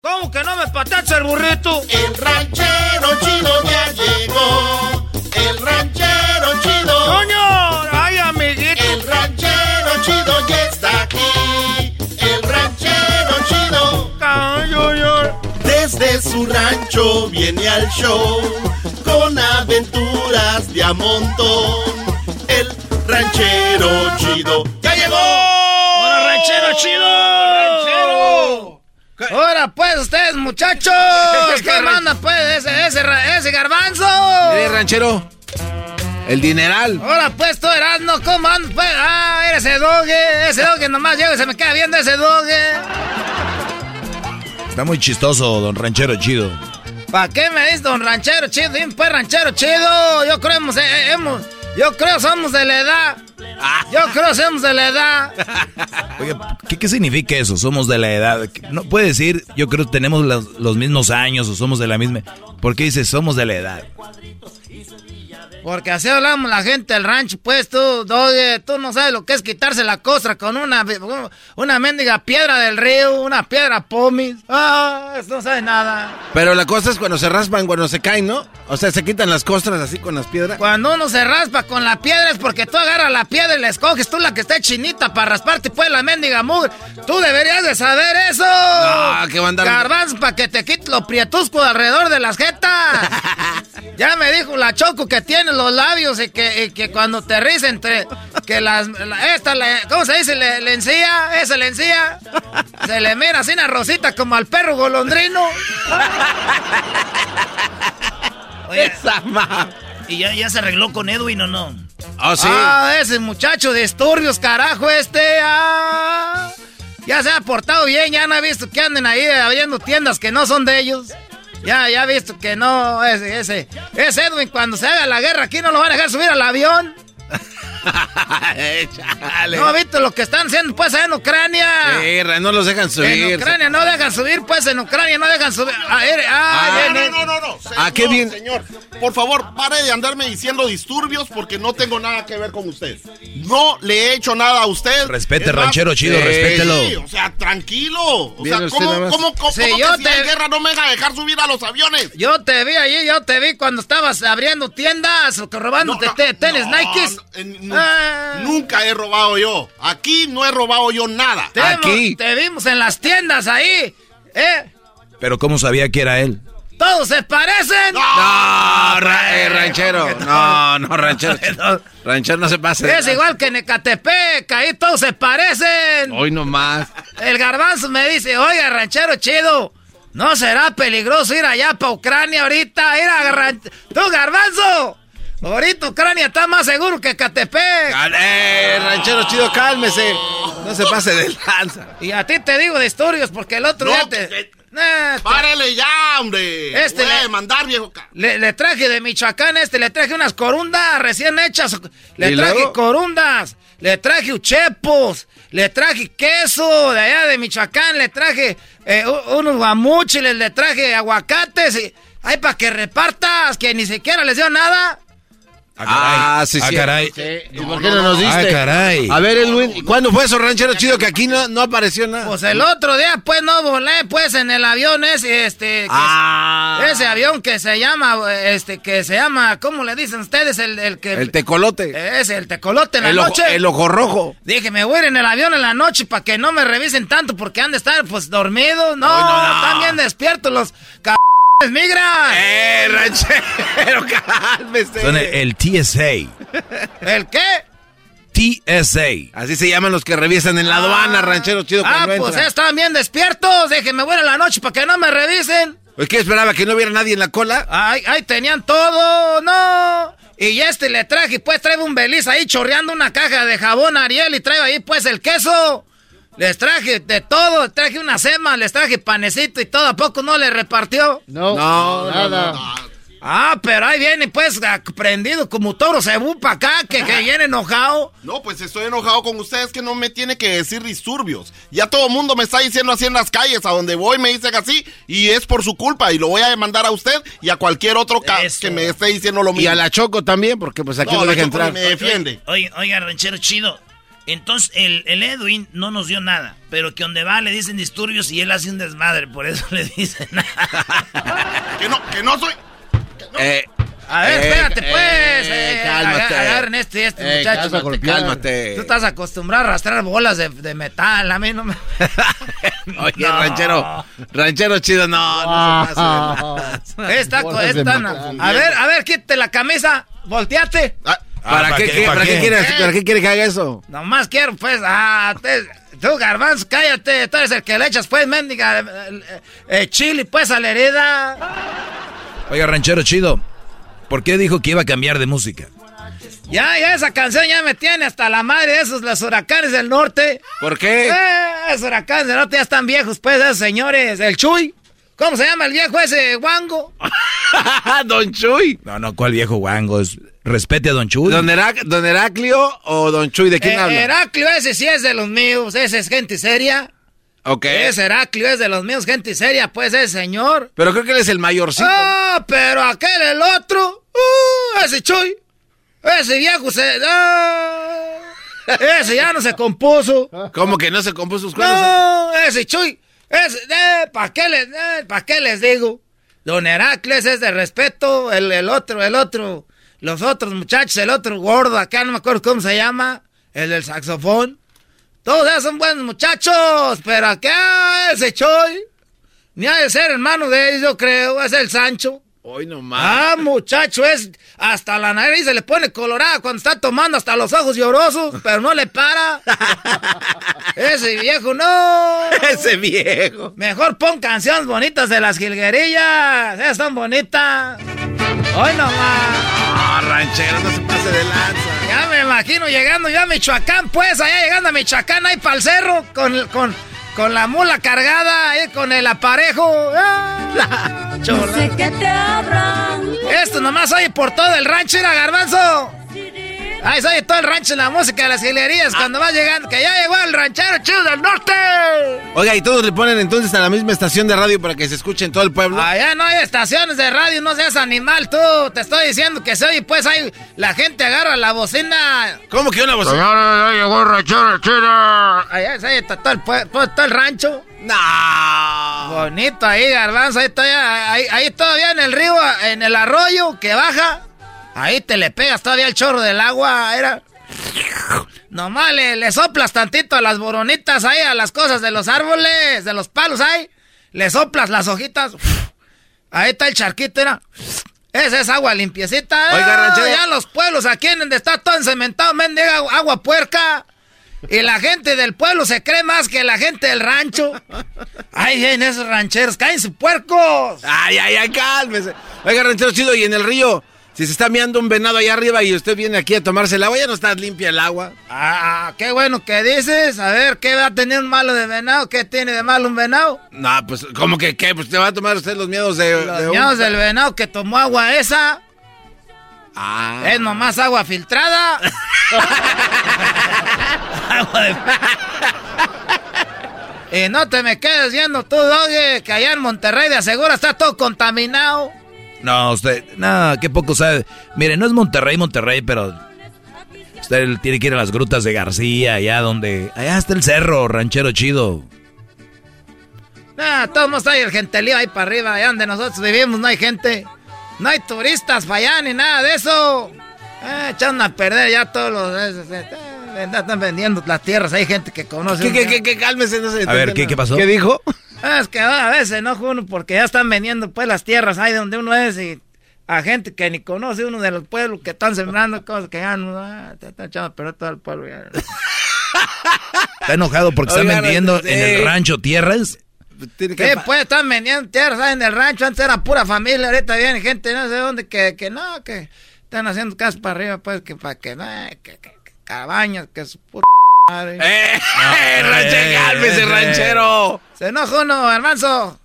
¿Cómo que no me patacha el burrito? El ranchero chido ya llegó. El ranchero chido. ¡Coño! ¡Ay, amiguito! El ranchero chido ya está aquí. El ranchero chido. ¡Cayo, Desde su rancho viene al show. Con aventuras de a montón. El ranchero chido ya llegó. ¡Hola, ranchero chido! ¡Ranchero! Ahora pues ustedes muchachos, ¿qué manda pues ese, ese, ese garbanzo? Eh, ranchero. El dineral. Ahora pues tú Erasmo, ¿cómo andas pues? Ah, eres ese doge, ese doge nomás llega y se me queda viendo ese doge. Está muy chistoso, don Ranchero Chido. ¿Para qué me dices don Ranchero Chido? Dime pues Ranchero Chido, yo creo hemos, eh, hemos yo creo somos de la edad. Yo creo somos de la edad. Oye, ¿qué, ¿qué, significa eso? Somos de la edad. No puede decir, yo creo que tenemos los, los, mismos años o somos de la misma. ¿Por qué dices somos de la edad? Porque así hablamos la gente del rancho, pues tú, oye, tú no sabes lo que es quitarse la costra con una, una mendiga piedra del río, una piedra pomis. Ah, no sabes nada. Pero la cosa es cuando se raspan, cuando se caen, ¿no? O sea, se quitan las costras así con las piedras. Cuando uno se raspa con la piedra es porque tú agarras la piedra y la escoges, tú la que esté chinita para rasparte, pues la mendiga mugre. Tú deberías de saber eso. No, que va a andar. Garbanzo, para que te quite lo prietusco alrededor de las jetas. ya me dijo la choco que tiene los labios y que, y que cuando te ríes entre que las la, esta le, ¿cómo se dice? Le, le encía, esa le encía. Se le mira así una rosita como al perro golondrino. Oye, Esa ma. ¿Y ya, ya se arregló con Edwin o no? Ah, sí. Ah, ese muchacho de disturbios, carajo, este. Ah, ya se ha portado bien, ya no ha visto que anden ahí abriendo tiendas que no son de ellos. Ya, ya visto que no, ese, ese, ese Edwin cuando se haga la guerra aquí no lo van a dejar subir al avión. No, ¿viste lo que están haciendo pues allá en Ucrania? Sí, no los dejan subir. En Ucrania no dejan subir, pues en Ucrania no dejan subir. Ah, er, ah, ah no, no, no, no. ¿A qué bien? Señor, por favor, pare de andarme diciendo disturbios porque no tengo nada que ver con usted. No le he hecho nada a usted. Respete, ranchero chido, sí, respételo. Sí, o sea, tranquilo. O sea, ¿cómo, cómo, cómo, sí, cómo yo que te... si hay guerra no me va a dejar subir a los aviones? Yo te vi allí, yo te vi cuando estabas abriendo tiendas o robándote No, no, te- tenis no, Nikes. En- Ah. Nunca he robado yo. Aquí no he robado yo nada. Te, vimos- te vimos en las tiendas ahí. ¿Eh? Pero ¿cómo sabía que era él? Todos se parecen. No, ra- eh, ranchero. No, no, ranchero. ranchero no se pase. Es igual que en Ecatepec, ahí todos se parecen. Hoy nomás. El garbanzo me dice, oiga, ranchero chido, ¿no será peligroso ir allá para Ucrania ahorita? Ir a ran- ¡Tú, garbanzo! Ahorita Ucrania está más seguro que Ecatepec. Eh, ranchero chido, cálmese. No se pase de lanza. Y a ti te digo disturbios porque el otro No, día te... que- Eh, te- Párele ya, hombre. Este Voy a le- demandar, viejo. Le, le traje de Michoacán este, le traje unas corundas recién hechas. Le ¿Y traje luego? corundas, le traje uchepos, le traje queso de allá de Michoacán, le traje eh, unos guamuchiles, le traje aguacates y... Ay, para que repartas, que ni siquiera les dio nada. Ah, sí, sí. Ah, caray. ¿Y por qué no nos diste? Ah, caray. A ver, Edwin, ¿y ¿cuándo fue eso, ranchero chido? Que aquí no, no apareció nada. Pues el otro día, pues no volé, pues en el avión ese, este. que- Ah. Ese avión que se llama, este, que se llama, ¿cómo le dicen ustedes? El, el que. El tecolote. Ese, el tecolote en la El ojo, noche. el ojo rojo. Dije, me voy a ir en el avión en la noche para que no me revisen tanto porque han de estar, pues, dormidos. No, no, no. están bien despiertos los c migran. Eh, ranchero, cálmese. Son el, el TSA. ¿El qué? TSA. Así se llaman los que revisan en la aduana, ranchero chido. Ah, cuando pues están bien despiertos. Dije, me voy a ir en la noche para que no me revisen. Pues, ¿Qué esperaba? ¿Que no hubiera nadie en la cola? Ay, ay, tenían todo, no. Y este le traje, pues trae un beliz ahí chorreando una caja de jabón Ariel y trae ahí pues el queso. Les traje de todo, les traje una sema, les traje panecito y todo, ¿a poco no le repartió? No, No, nada. Ah, pero ahí viene pues prendido como toro cebú para acá, que, que viene enojado. No, pues estoy enojado con ustedes que no me tiene que decir disturbios. Ya todo el mundo me está diciendo así en las calles, a donde voy me dicen así, y es por su culpa, y lo voy a demandar a usted y a cualquier otro que me esté diciendo lo mismo. Y a la Choco también, porque pues aquí no, No, la deja Choco entrar. me defiende. Oiga, oiga, ranchero chido. Entonces, el, el Edwin no nos dio nada, pero que donde va le dicen disturbios y él hace un desmadre, por eso le dicen nada. que no, que no soy... Eh, A ver, eh, espérate pues. eh, eh, cálmate. aga- Agarren este y este Eh, muchacho. cálmate, cálmate. Tú estás acostumbrado a arrastrar bolas de, de metal, a mí no me... Oye, No. ranchero, ranchero chido, no, no se pase. de Esta, a ver, a ver, quítate la camisa, volteate. ¿Para, qué, qué- ¿Para qué quiere, para qué quiere que haga eso? Nomás quiero, pues, ah, te- tú, Garbanzo, cállate, tú eres el que le echas, pues, mendiga, eh, eh, chili, pues, a la herida. Oiga, ranchero chido. ¿Por qué dijo que iba a cambiar de música? Ya, ya, esa canción ya me tiene hasta la madre de esos, los huracanes del norte. ¿Por qué? Eh, esos huracanes del norte ya están viejos, pues, esos señores. El Chuy, ¿cómo se llama el viejo ese guango? Don Chuy. No, no, ¿cuál viejo guango? Es- Respete a Don Chuy. ¿Don, Herac- ¿Don Heraclio o Don Chuy? ¿De quién Eh, habla? Heraclio, ese sí es de los míos, ese es gente seria. Ok. Ese Heraclio es de los míos, gente seria, pues, ese señor. Pero creo que él es el mayorcito. Ah, pero aquel el otro. Uh, ese Chuy. Ese viejo se. ah, ese ya no se compuso. ¿Cómo que no se compuso sus cuernos? No, ese Chuy. Ese, eh, ¿para qué, les, eh, pa' qué les digo? Don Heracles es de respeto. El, el otro, el otro. Los otros muchachos, el otro gordo, acá no me acuerdo cómo se llama. El del saxofón. Todos esos son buenos muchachos. Pero acá ese Chuy. Ni ha de ser hermano de ellos, yo creo. Es el Sancho. Hoy nomás. Ah, muchacho, es hasta la nariz se le pone colorada cuando está tomando hasta los ojos llorosos, pero no le para. Ese viejo no. Ese viejo. Mejor pon canciones bonitas de las jilguerillas. Esas son bonitas. Hoy nomás. Ah, ranchero, no se pase de lanza. Ya me imagino llegando yo a Michoacán, pues, allá llegando a Michoacán, ahí para el cerro, con, con, con la mula cargada, ahí con el aparejo. Ah, que te abran. Esto nomás oye por todo el rancho, era garbanzo. Ahí se oye todo el rancho en la música de las gilerías cuando va llegando, que ya llegó el ranchero chido del norte. Oiga, ¿y todos le ponen entonces a la misma estación de radio para que se escuche en todo el pueblo? Allá no hay estaciones de radio, no seas animal tú. Te estoy diciendo que se oye, pues ahí la gente agarra la bocina. ¿Cómo que una bocina? Señores, ya llegó el ranchero chido. Allá se oye todo el, pue- todo, todo el rancho. No. Bonito ahí, garbanzo. Ahí todavía, ahí, ahí todavía en el río, en el arroyo que baja. Ahí te le pegas todavía el chorro del agua. Era. Nomás le, le soplas tantito a las boronitas ahí, a las cosas de los árboles, de los palos ahí. Le soplas las hojitas. Ahí está el charquito, era. Esa es agua limpiecita. Oiga, ranchero. Ya los pueblos aquí en donde está todo encementado, mendiga agua, agua puerca. Y la gente del pueblo se cree más que la gente del rancho. Ay, en esos rancheros, cállense puercos. Ay, ay, ay, cálmese. Oiga, ranchero chido, y en el río, si se está meando un venado allá arriba y usted viene aquí a tomarse el agua, ya no está limpia el agua. Ah, qué bueno que dices. A ver, ¿qué va a tener un malo de venado? ¿Qué tiene de malo un venado? No, pues, ¿cómo que qué? Pues te va a tomar usted los miedos de. Los de un- ñados del venado que tomó agua esa. Ah. Es nomás agua filtrada. agua de... Y no te me quedes viendo tú, Doge, que allá en Monterrey de asegura está todo contaminado. No, usted, no, qué poco sabe. Mire, no es Monterrey, Monterrey, pero usted tiene que ir a las grutas de García, allá donde, allá está el cerro, ranchero chido. No, todos hay el gentelío ahí para arriba, allá donde nosotros vivimos no hay gente, no hay turistas para allá ni nada de eso. Eh, echaron a perder ya todos los... Eh, eh, están vendiendo las tierras, hay gente que conoce. ¿Qué, qué, qué, qué? Cálmese, no sé. A ver, ¿qué, ¿qué pasó? ¿Qué dijo? Ah, es que a veces no uno porque ya están vendiendo pues las tierras ahí donde uno es y a gente que ni conoce uno de los pueblos que están sembrando cosas que ya no ah, te están echando perder todo el pueblo. Ya. ¿Está enojado porque están vendiendo en el rancho tierras? ¿Qué? Pues están vendiendo tierras ahí en el rancho. Antes era pura familia. Ahorita viene gente no sé dónde que, que no, que están haciendo casas para arriba, pues que para que, no, que, que, que cabañas, que su puta madre. ¡Eh! ranchero, cálmese, ranchero! Se enoja uno, hermano.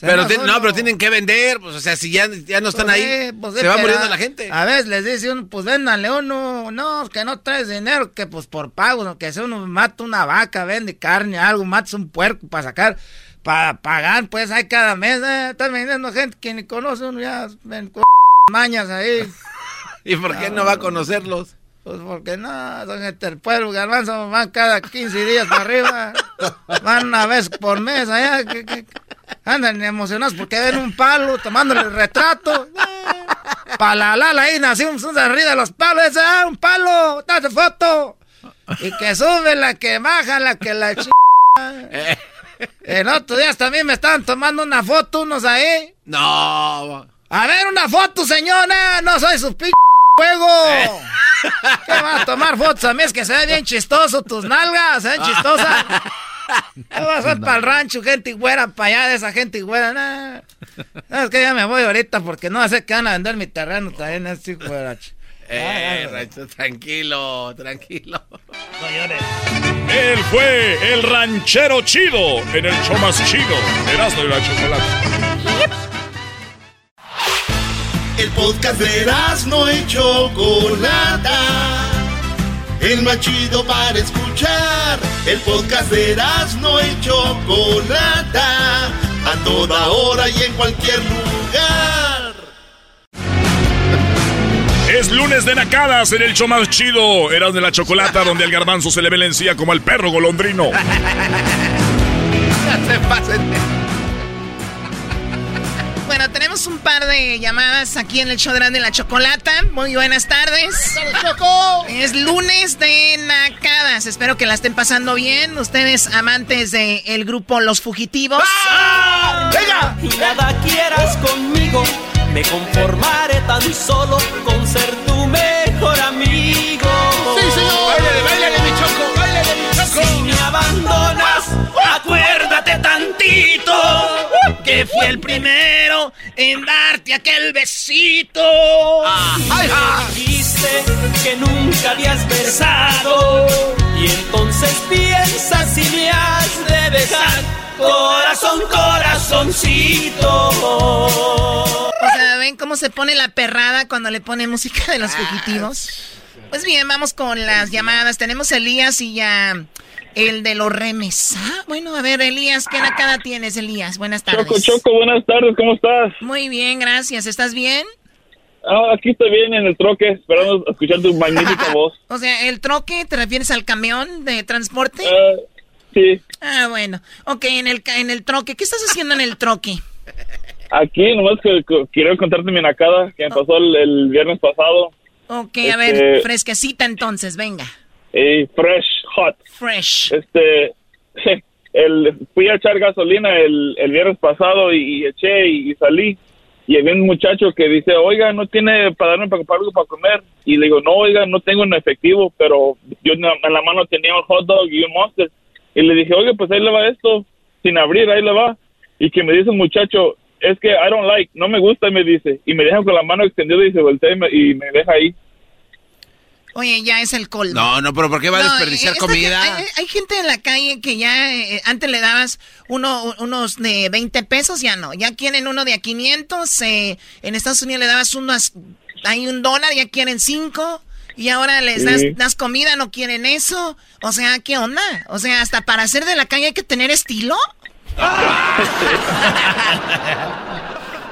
Pero no, pero tienen que vender, pues, o sea, si ya, ya no están Pues ahí, sí, pues se va muriendo la gente. A veces les dice uno, pues véndanle uno, no, que no traes dinero, que pues por pago, que si uno mata una vaca, vende carne, algo, matas un puerco para sacar, para pagar, pues hay cada mes, eh, están vendiendo gente que ni conoce uno, ya ven con mañas ahí. ¿Y por qué no va a conocerlos? Pues porque no, son gente del pueblo, garbanzo, van cada 15 días para arriba, van una vez por mes allá, que, que- andan emocionados porque ven un palo tomándole el retrato. Para la lala ahí nacimos un arriba de los palos, ese, ah, un palo, date foto. Y que sube la que baja, la que la ch... En otros días también me estaban tomando una foto unos ahí. No. A ver, una foto, señora. No soy su p juego. ¿Qué vas a tomar fotos a mí? Es que se ve bien chistoso tus nalgas, se ven chistosas. ¿Qué vas a hacer para el rancho, gente güera, para allá de esa gente güera? Nah. No, es que ya me voy ahorita porque no sé que van a vender mi terreno también, hijo de la ch- Eh, ranchero, tranquilo, tranquilo. Él fue el ranchero chido en el show más chido. Erasmo y la chocolate. El podcast de no y Chocolata. El más chido para escuchar. El podcast de no y Chocolata. A toda hora y en cualquier lugar. Es lunes de nacadas en el show más chido. Eras de la chocolata donde al garbanzo se le ve la encía como al perro golondrino. se pasen. Bueno, tenemos un par de llamadas aquí en el show de la Chocolata. Muy buenas tardes. Es lunes de Nacadas. Espero que la estén pasando bien. Ustedes amantes del grupo Los Fugitivos. ¡Venga! Y nada quieras conmigo, me conformaré tan solo con ser tu mejor amigo. Sí, señor. Báilale, báilale, mi choco, báilale, mi choco. Si me abandonas, acuérdate tantito Que fui el primero en darte aquel besito. Ay, dijiste que nunca habías besado y entonces piensas si me has de besar. Corazón, corazoncito. O sea, ¿ven cómo se pone la perrada cuando le pone música de los fugitivos? Pues bien, vamos con las llamadas. Tenemos a Elías y ya el de los remes. Ah, bueno, a ver, Elías, ¿qué nacada tienes, Elías? Buenas tardes. Choco, Choco, buenas tardes, ¿cómo estás? Muy bien, gracias. ¿Estás bien? Ah, aquí estoy bien en el troque, esperando escuchar tu magnífica voz. O sea, ¿el troque te refieres al camión de transporte? Ah, sí, Ah, bueno. Ok, en el, en el troque. ¿Qué estás haciendo en el troque? aquí nomás que, que quiero contarte mi nacada que me pasó el, el viernes pasado. Ok, a ver, Este- fresquecita entonces, venga. Y fresh, hot. Fresh. Este, el, fui a echar gasolina el, el viernes pasado y, y eché y, y salí. Y había un muchacho que dice, oiga, ¿no tiene para darme para comprar algo para comer? Y le digo, no, oiga, no tengo en efectivo, pero yo en la, en la mano tenía un hot dog y un monster. Y le dije, oiga, pues ahí le va esto, sin abrir, ahí le va. Y que me dice el muchacho, es que I don't like, no me gusta, me dice. Y me deja con la mano extendida y se voltea y me, y me deja ahí. Oye, ya es el colmo. No, no, pero ¿por qué va a No, desperdiciar esta comida? Hay, hay gente en la calle que ya eh, antes le dabas uno, unos de 20 pesos, ya no. Ya quieren uno de a 500. eh, en Estados Unidos le dabas unos, hay un dólar, ya quieren cinco. Y ahora les das, Sí. das comida, no quieren eso. O sea, ¿qué onda? O sea, hasta para ser de la calle hay que tener estilo.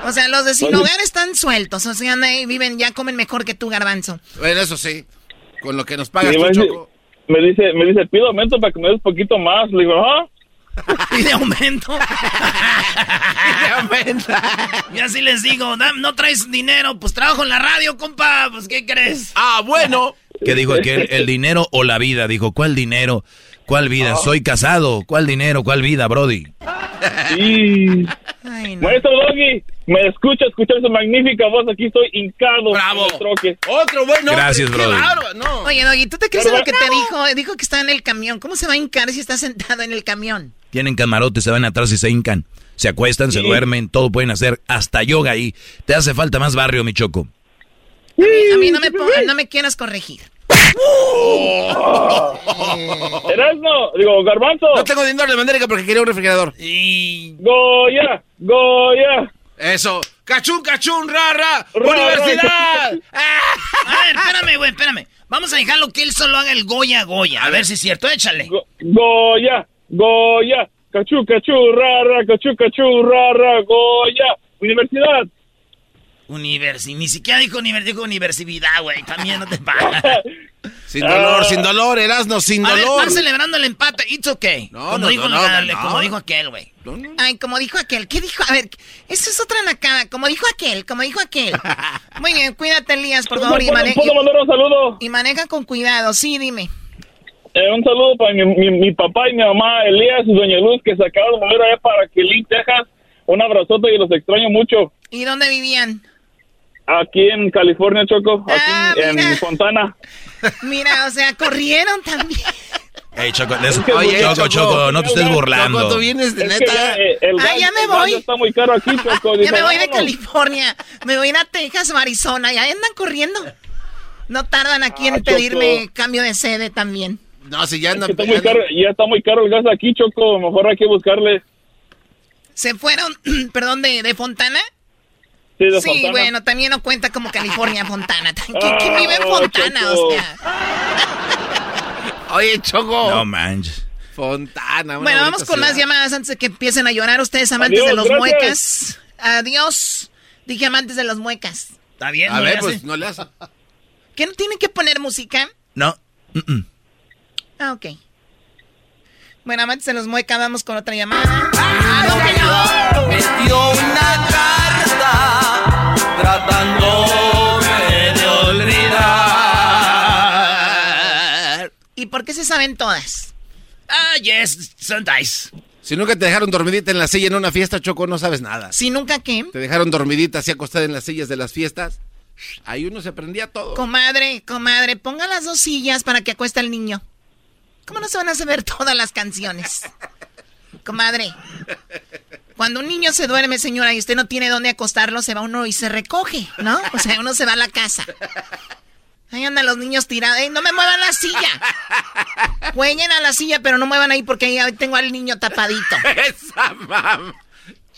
O sea, los de sin hogar están sueltos. O sea, ahí viven, ya comen mejor que tú, garbanzo. Bueno, eso sí. Con lo que nos pagas tú, me, dice, Choco. me dice, me dice, pido aumento para que me des un poquito más. Le digo, ¿ah? Pide aumento. Y así les digo, "Dam- no traes dinero, pues trabajo en la radio, compa, pues ¿qué crees? Ah, bueno. ¿Qué dijo aquel? ¿El dinero o la vida? Dijo, ¿cuál dinero? ¿Cuál vida? Soy casado. ¿Cuál dinero? ¿Cuál vida, Brody? Y... Maestro Doggy, me escucha escuchar su magnífica voz. Aquí estoy hincado. Bravo. En el troque. Otro bueno. Gracias, Brody. Oye, Doggy, ¿tú te crees en lo que te dijo? Dijo que está en el camión. ¿Cómo se va a hincar si está sentado en el camión? Tienen camarotes, se van atrás y se hincan. Se acuestan, se duermen, todo pueden hacer, hasta yoga ahí. Te hace falta más barrio, mi choco. A mí, a mí no, me no me quieras corregir. Erasmo, digo, Garbanzo. No tengo dinero de mandérica porque quería un refrigerador. Goya, Goya. Eso. Cachún, cachún, rara. Ra, Universidad. A ver, espérame, güey, espérame. Vamos a dejarlo que él solo haga el Goya Goya. A ver si es cierto, échale. Goya, Goya. Cachú, cachú, rara, cachú, cachú, rara, Goya. Universidad. Universi, ni siquiera dijo universidad, dijo universidad, güey. También no te pagas. Sin dolor, sin dolor, Erasno, sin A ver, dolor. están celebrando el empate, it's okay. No, como, no, dijo, no, el- no. como dijo aquel, güey. Ay, como dijo aquel. ¿Qué dijo? A ver, eso es otra nacada. Como dijo aquel, como dijo aquel. Muy bien, cuídate, Elías, por favor. Y, ¿Puedo, mane- puedo mandar un saludo? y maneja con cuidado. Sí, dime. Eh, un saludo para mi, mi, mi papá y mi mamá, Elías y Doña Luz, que se acaban de mover allá para Quelín, Texas. Un abrazote y los extraño mucho. ¿Y dónde vivían? Aquí en California, Choco. Aquí Ah, en. Fontana. Mira, o sea, corrieron también. Ey, Choco, de eso- Oye, Choco, Choco, Choco, no te estés burlando. Choco, tú vienes de Es que neta. ya, eh, Ah, ya me voy. Está muy caro aquí, Choco. Ya me voy de. California. Me voy a ir a Texas o Arizona. Ya andan corriendo. No tardan aquí Ah, en pedirme Choco. cambio de sede también. No, si ya Es andan que está muy caro, ya está muy caro el gas aquí, Choco. Mejor hay que buscarle. ¿Se fueron, perdón, de, de Fontana? Sí, de sí, Fontana. bueno, también no cuenta como California, Fontana. ¿Quién, quién vive en Ah, Fontana? Choco. O sea. Oye, Choco. No manches. Fontana. Bueno, vamos con más llamadas antes de que empiecen a llorar ustedes, amantes Adiós, de los gracias. muecas. Adiós. Dije amantes de los muecas. Está bien, A no ver, le pues no le hace. ¿Qué no tienen que poner música? No. mm-mm. Ah, ok. Bueno, amantes de los muecas, vamos con otra llamada. Ah, Me dio una carta tratándome de olvidar. ¿Y por qué se saben todas? Ah, yes, sometimes. Si nunca te dejaron dormidita en la silla en una fiesta, Choco, no sabes nada. Si nunca qué. Te dejaron dormidita así acostada en las sillas de las fiestas. Ahí uno se aprendía todo. Comadre, comadre, ponga las dos sillas para que acueste el niño. ¿Cómo no se van a saber todas las canciones? Comadre, cuando un niño se duerme, señora, y usted no tiene dónde acostarlo, se va uno y se recoge, ¿no? O sea, uno se va a la casa. Ahí andan los niños tirados. ¡Ey, no me muevan la silla! Jueguen a la silla, pero no muevan ahí porque ahí tengo al niño tapadito. Esa mamá.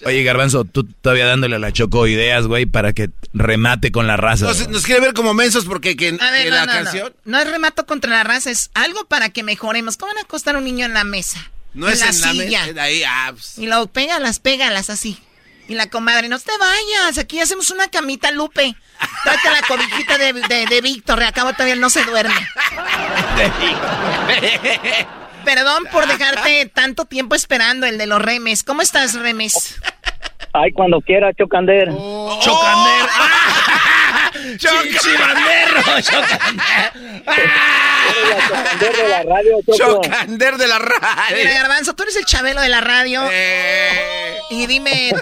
Oye, Garbanzo, tú todavía dándole a la Choco ideas, güey, para que remate con la raza. Nos, nos quiere ver como mensos porque que, A ver, que no, la no, no. canción No es remato contra la raza, es algo para que mejoremos. ¿Cómo van a acostar a un niño en la mesa? No, es en la silla. mesa. Ahí, ah, pues. Y luego pégalas, pégalas así. Y la comadre, no te vayas, aquí hacemos una camita, Lupe. Tráete la cobijita de, de, de Víctor, acabo todavía no se duerme. Perdón por dejarte tanto tiempo esperando el de los remes. ¿Cómo estás, remes? Ay, cuando quiera, Chocander. Chocander. ¡Ah! Chichibanderro, Chocander. Chocander de la radio. Chocander de la radio. Mira, Garbanzo, tú eres el chabelo de la radio. Eh. Y dime,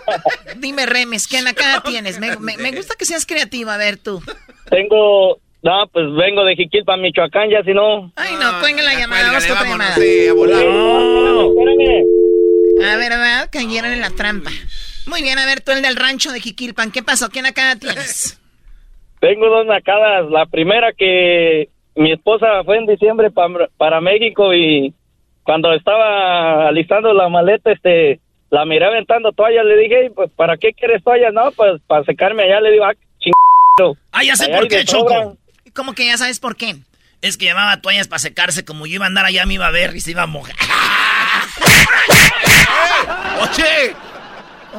dime, remes, ¿qué acá tienes? Me, me- me gusta que seas creativo, a ver tú. Tengo. No, pues vengo de Jiquilpan, Michoacán, ya si no. Ay, no, cuelga la llamada, vamos con llamada. Sí, a volar. Espérame. A ver, ¿verdad? Cayeron en la trampa. Muy bien, a ver, tú el del rancho de Jiquilpan, ¿qué pasó? ¿Quién acá tienes? Tengo dos nacadas. La primera que mi esposa fue en diciembre pa- para México y cuando estaba alistando la maleta, este, la miré aventando toallas. Le dije, "Ey, pues, ¿para qué quieres toallas? No, pues, para secarme allá. Le digo, ah, ching... Ah, ya sé Allá por qué. Choco. ¿Cómo que ya sabes por qué? Es que llamaba toallas para secarse, como yo iba a andar allá, me iba a ver y se iba a mojar. ¡Oye!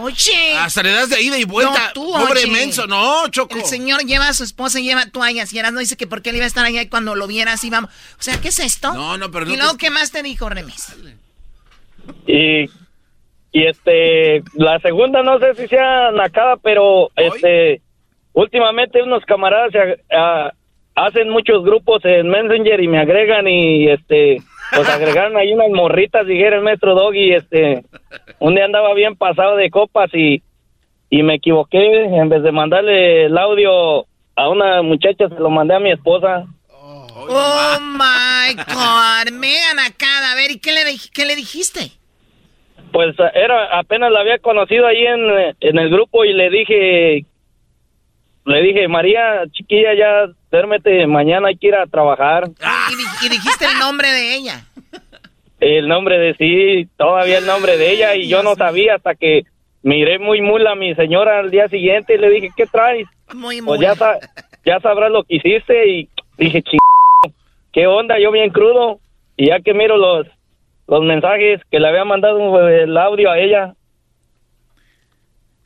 Oye. Hasta le das de ida y vuelta. No, tú, Pobre oye. menso. No, Choco. El señor lleva a su esposa y lleva toallas. Y no dice que por qué él iba a estar allá y cuando lo viera así vamos. O sea, ¿qué es esto? No, no, pero no ¿Y luego te- qué más te dijo, Remis? Y, y este, la segunda no sé si sea nacada, pero este, últimamente unos camaradas se, ah, hacen muchos grupos en Messenger y me agregan y este, pues agregaron ahí unas morritas, dijera el maestro Doggy, este, un día andaba bien pasado de copas y, y me equivoqué, en vez de mandarle el audio a una muchacha, se lo mandé a mi esposa. Oh my God, mega nacada. A ver, ¿y qué le, qué le dijiste? Pues era apenas la había conocido ahí en, en el grupo y le dije, le dije, María, chiquilla, ya duérmete, mañana hay que ir a trabajar. Y, di- y dijiste el nombre de ella. El nombre de sí, todavía el nombre de ella y yo no sabía hasta que miré muy mula a mi señora al día siguiente y le dije, ¿qué traes? Muy Pues ya, sa- ya sabrás lo que hiciste y dije, ching, ¿qué onda? Yo bien crudo y ya que miro los, los mensajes que le había mandado el audio a ella,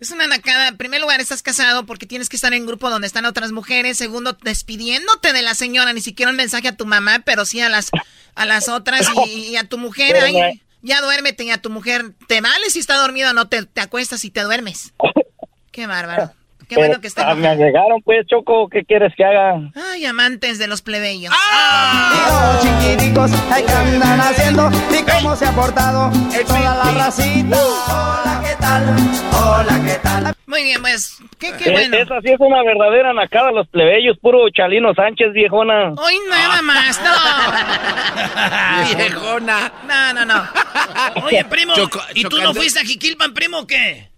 Es una nacada. En primer lugar, estás casado porque tienes que estar en un grupo donde están otras mujeres. Segundo, despidiéndote de la señora. Ni siquiera un mensaje a tu mamá, pero sí a las, a las otras y, y a tu mujer. Me- ya duérmete y a tu mujer. ¿Te vale si está dormida o no? Te, te acuestas y te duermes. Qué bárbaro. Qué Pero, bueno que está. ah, me agregaron, pues, Choco, ¿qué quieres que haga? Ay, amantes de los plebeyos. chiquiticos, ay, ¿qué andan haciendo? ¿Y cómo se ha portado toda la racita? Hola, ¿qué tal? Hola, ¿qué tal? Muy bien, pues, qué, qué Eh, bueno. Esa sí es una verdadera nacada, los plebeyos, puro Chalino Sánchez, viejona. Hoy nada más, no. Viejona. No, no, no. Oye, primo, Choco- ¿y tú no fuiste a Jiquilpan, primo, o qué?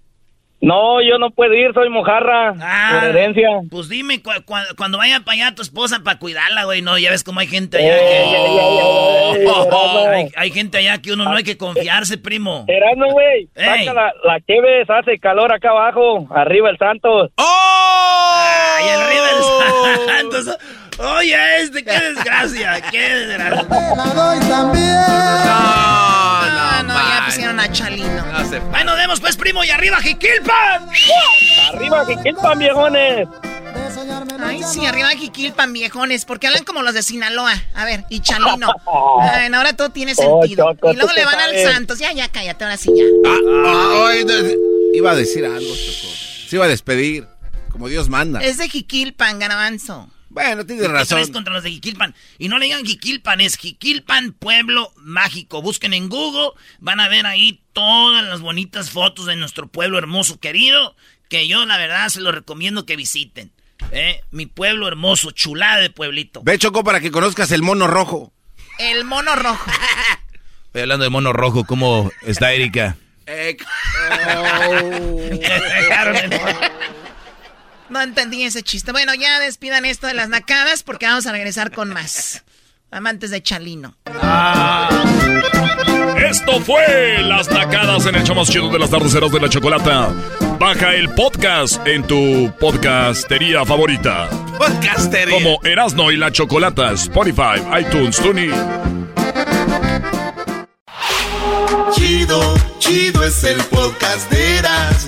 No, yo no puedo ir, soy mojarra, por herencia. Pues dime, cu- cu- cuando vaya para allá tu esposa para cuidarla, güey, no, ya ves cómo hay gente allá. Ey, que- ey, ey, Erasmo. hay, gente allá que uno no hay que confiarse, primo. Erasmo, güey, Ey. saca la, la que ves, hace calor acá abajo, arriba el Santos. Ay, el River Santos. Oye, este, qué desgracia, qué desgracia. La doy también. No, no, ya pusieron a Chalino. Ahí nos vemos, pues, primo, y arriba Jiquilpan. Arriba Jiquilpan, viejones. Ay, sí, arriba Jiquilpan, viejones, porque hablan como los de Sinaloa. A ver, y Chalino. Ay, no, ahora todo tiene Oh, sentido. Choco, y luego le van al sabes. Santos. Ya, ya, cállate, ahora sí, ya. Ah, ay, no, iba a decir algo, Choco. Se iba a despedir, como Dios manda. Es de Jiquilpan, Garabanzo. Bueno, tienes ¿Qué traes razón. contra los de Jiquilpan? Y no le digan Jiquilpan, es Jiquilpan Pueblo Mágico. Busquen en Google, van a ver ahí todas las bonitas fotos de nuestro pueblo hermoso querido, que yo la verdad se lo recomiendo que visiten. ¿eh? Mi pueblo hermoso, chulada de pueblito. Ve, Choco, para que conozcas el mono rojo. El mono rojo. Estoy hablando de mono rojo, ¿cómo está Erika? Eh, No entendí ese chiste. Bueno, ya despidan esto de las nacadas porque vamos a regresar con más. Amantes de Chalino. Esto fue Las Nacadas en el show más chido de las tardes de la Chocolata. Baja el podcast en tu podcastería favorita. Podcastería. Como Erasno y la Chocolata, Spotify, iTunes, TuneIn. Chido, chido es el podcast de Eras,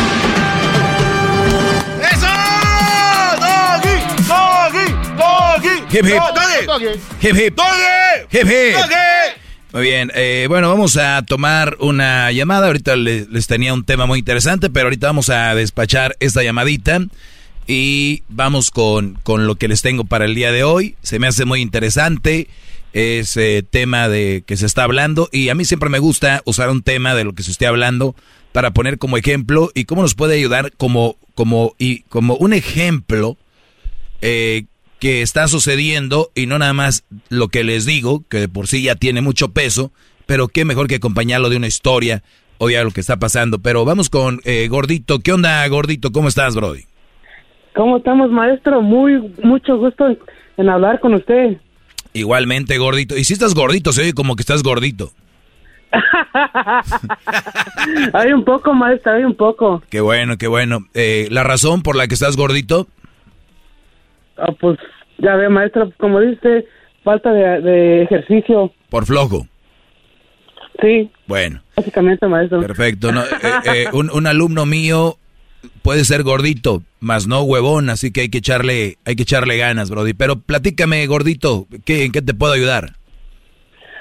Hip, hip. ¡Doggy! Hip, hip. ¡Doggy! Hip, hip. ¡Doggy! Muy bien, eh, bueno, vamos a tomar una llamada. Ahorita le- les tenía un tema muy interesante, pero ahorita vamos a despachar esta llamadita y vamos con, con lo que les tengo para el día de hoy. Se me hace muy interesante ese tema de que se está hablando y a mí siempre me gusta usar un tema de lo que se esté hablando para poner como ejemplo y cómo nos puede ayudar como, como, y como un ejemplo eh, que está sucediendo y no nada más lo que les digo, que de por sí ya tiene mucho peso, pero qué mejor que acompañarlo de una historia odia lo que está pasando. Pero vamos con eh, Gordito. ¿Qué onda, Gordito? ¿Cómo estás, Brody? ¿Cómo estamos, maestro? Muy, mucho gusto en hablar con usted. Igualmente, Gordito. Y si estás gordito, se oye como que estás gordito. hay un poco, maestro, hay un poco. Qué bueno, qué bueno. Eh, ¿La razón por la que estás gordito? Ah, pues ya ve, maestro, como dice, falta de, de ejercicio. Por flojo. Sí. Bueno. Básicamente, maestro. Perfecto. No, eh, eh, un, un, alumno mío puede ser gordito, más no huevón, así que hay que echarle, hay que echarle ganas, Brody. Pero platícame, gordito, ¿qué, ¿en qué te puedo ayudar?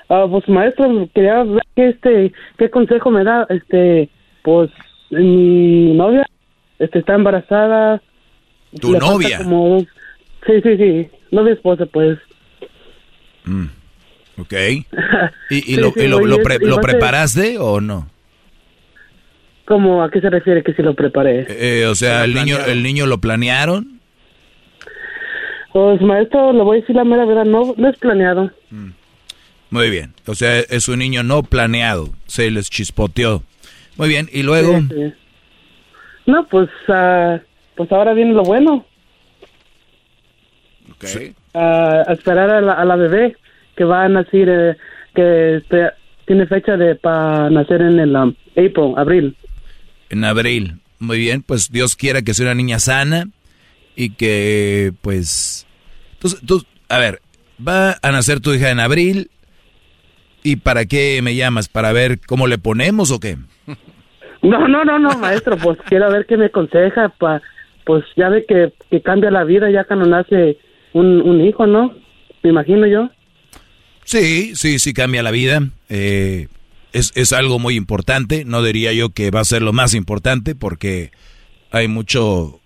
Ah, pues maestro, quería ver qué, este, qué consejo me da, este, pues mi novia, este, está embarazada. ¿Tu novia? Como, sí, sí, sí, novia esposa, pues. Mm. Ok. ¿Y, y lo, y lo, lo, pre, lo preparaste o no? ¿Cómo? ¿A qué se refiere que si lo preparé? Eh, o sea, el niño, ¿el niño lo planearon? Pues, maestro, le voy a decir la mera verdad, no, no es planeado. Mm. Muy bien. O sea, es un niño no planeado. Se les chispoteó. Muy bien. ¿Y luego? Sí, sí. No, pues, uh, pues ahora viene lo bueno. Ok. Uh, a esperar a la, a la, bebé que va a nacer, eh, que este, tiene fecha de para nacer en el um, April, abril. En abril. Muy bien. Pues Dios quiera que sea una niña sana y que, pues... Entonces, tú, a ver, va a nacer tu hija en abril ¿Y para qué me llamas? ¿Para ver cómo le ponemos o qué? No, no, no, no, maestro, pues quiero ver qué me aconseja, pa, pues ya ve que, que cambia la vida ya cuando nace un, un hijo, ¿no? Me imagino yo. Sí, sí, sí cambia la vida. Eh, es, es algo muy importante, no diría yo que va a ser lo más importante porque hay mucho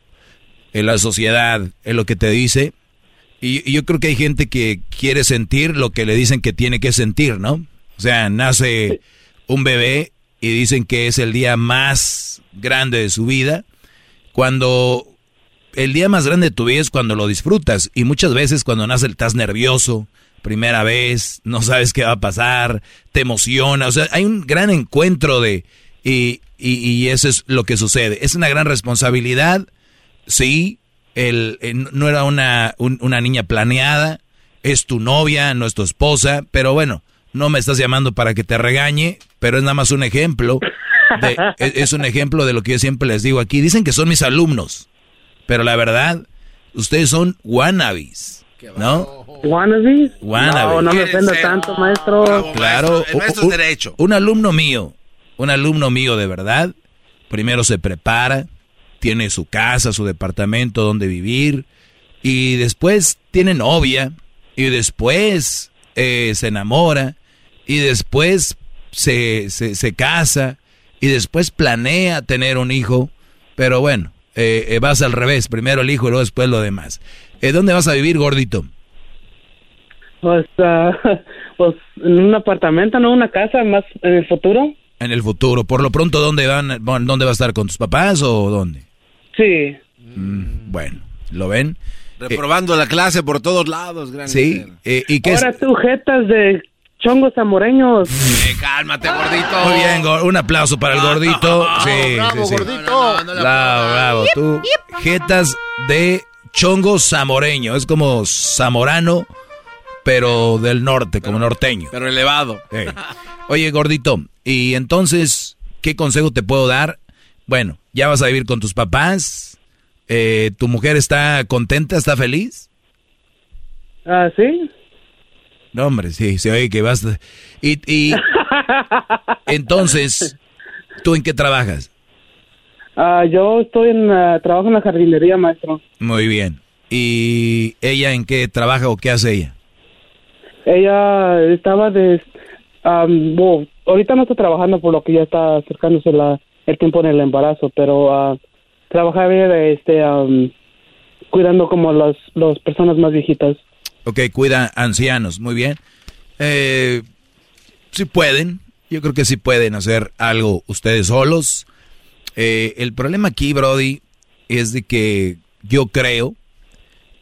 en la sociedad, en lo que te dice, y, yo creo que hay gente que quiere sentir lo que le dicen que tiene que sentir, ¿no? O sea, nace un bebé y dicen que es el día más grande de su vida, cuando el día más grande de tu vida es cuando lo disfrutas. Y muchas veces cuando nace estás nervioso, primera vez, no sabes qué va a pasar, te emociona. O sea, hay un gran encuentro de... Y, y, y eso es lo que sucede. Es una gran responsabilidad, sí, el, no era una, un, una niña planeada, es tu novia, no es tu esposa, pero bueno, no me estás llamando para que te regañe, pero es nada más un ejemplo. De, es un ejemplo de lo que yo siempre les digo aquí. Dicen que son mis alumnos, pero la verdad, ustedes son wannabes, ¿no? ¿Wannabes? Wannabe. No, no me ofenda tanto, maestro. Claro, el maestro es derecho. Un alumno mío, un alumno mío de verdad, primero se prepara, tiene su casa, su departamento donde vivir, y después tiene novia, y después eh, se enamora, y después se, se, se, casa, y después planea tener un hijo, pero bueno, eh, eh, vas al revés, primero el hijo y luego después lo demás. Eh, ¿Dónde vas a vivir, gordito? Pues, uh, pues en un apartamento, ¿no? Una casa más en el futuro. En el futuro. Por lo pronto, ¿dónde van? ¿Dónde va a estar con tus papás o dónde? Sí. Mm, bueno, ¿lo ven? Reprobando eh, la clase por todos lados, gran Sí. Eh, ¿y qué Ahora es? tú, jetas de chongos zamoreños. Eh, cálmate, gordito. Muy bien, un aplauso para el gordito. Sí, bravo, sí, sí. gordito. No, no, no, Bravo, bravo. Tú, jetas de chongo zamoreño. Es como zamorano, pero del norte, como norteño. Pero elevado. Oye, gordito, y entonces, ¿qué consejo te puedo dar? Bueno, ya vas a vivir con tus papás. Eh, ¿Tu mujer está contenta, está feliz? Ah, sí. No, hombre, sí, se oye que vas. Y, y entonces, ¿tú en qué trabajas? Ah, yo estoy en uh, trabajo en la jardinería, maestro. Muy bien. ¿Y ella en qué trabaja o qué hace ella? Ella estaba de, um, bueno, ahorita no está trabajando por lo que ya está acercándose la, el tiempo en el embarazo, pero uh, trabajaba este, um, cuidando como las las personas más viejitas. Ok, cuida ancianos, muy bien. Eh, si pueden, yo creo que sí pueden hacer algo ustedes solos. Eh, el problema aquí, Brody, es de que yo creo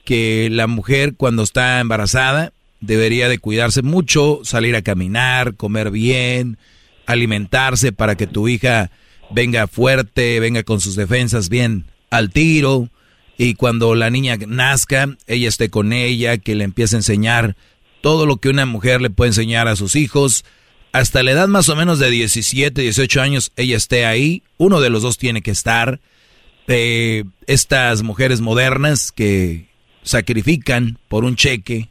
que la mujer cuando está embarazada debería de cuidarse mucho, salir a caminar, comer bien, alimentarse para que tu hija venga fuerte, venga con sus defensas bien al tiro y cuando la niña nazca, ella esté con ella, que le empiece a enseñar todo lo que una mujer le puede enseñar a sus hijos. Hasta la edad más o menos de 17, 18 años, ella esté ahí. Uno de los dos tiene que estar. Eh, estas mujeres modernas que sacrifican por un cheque,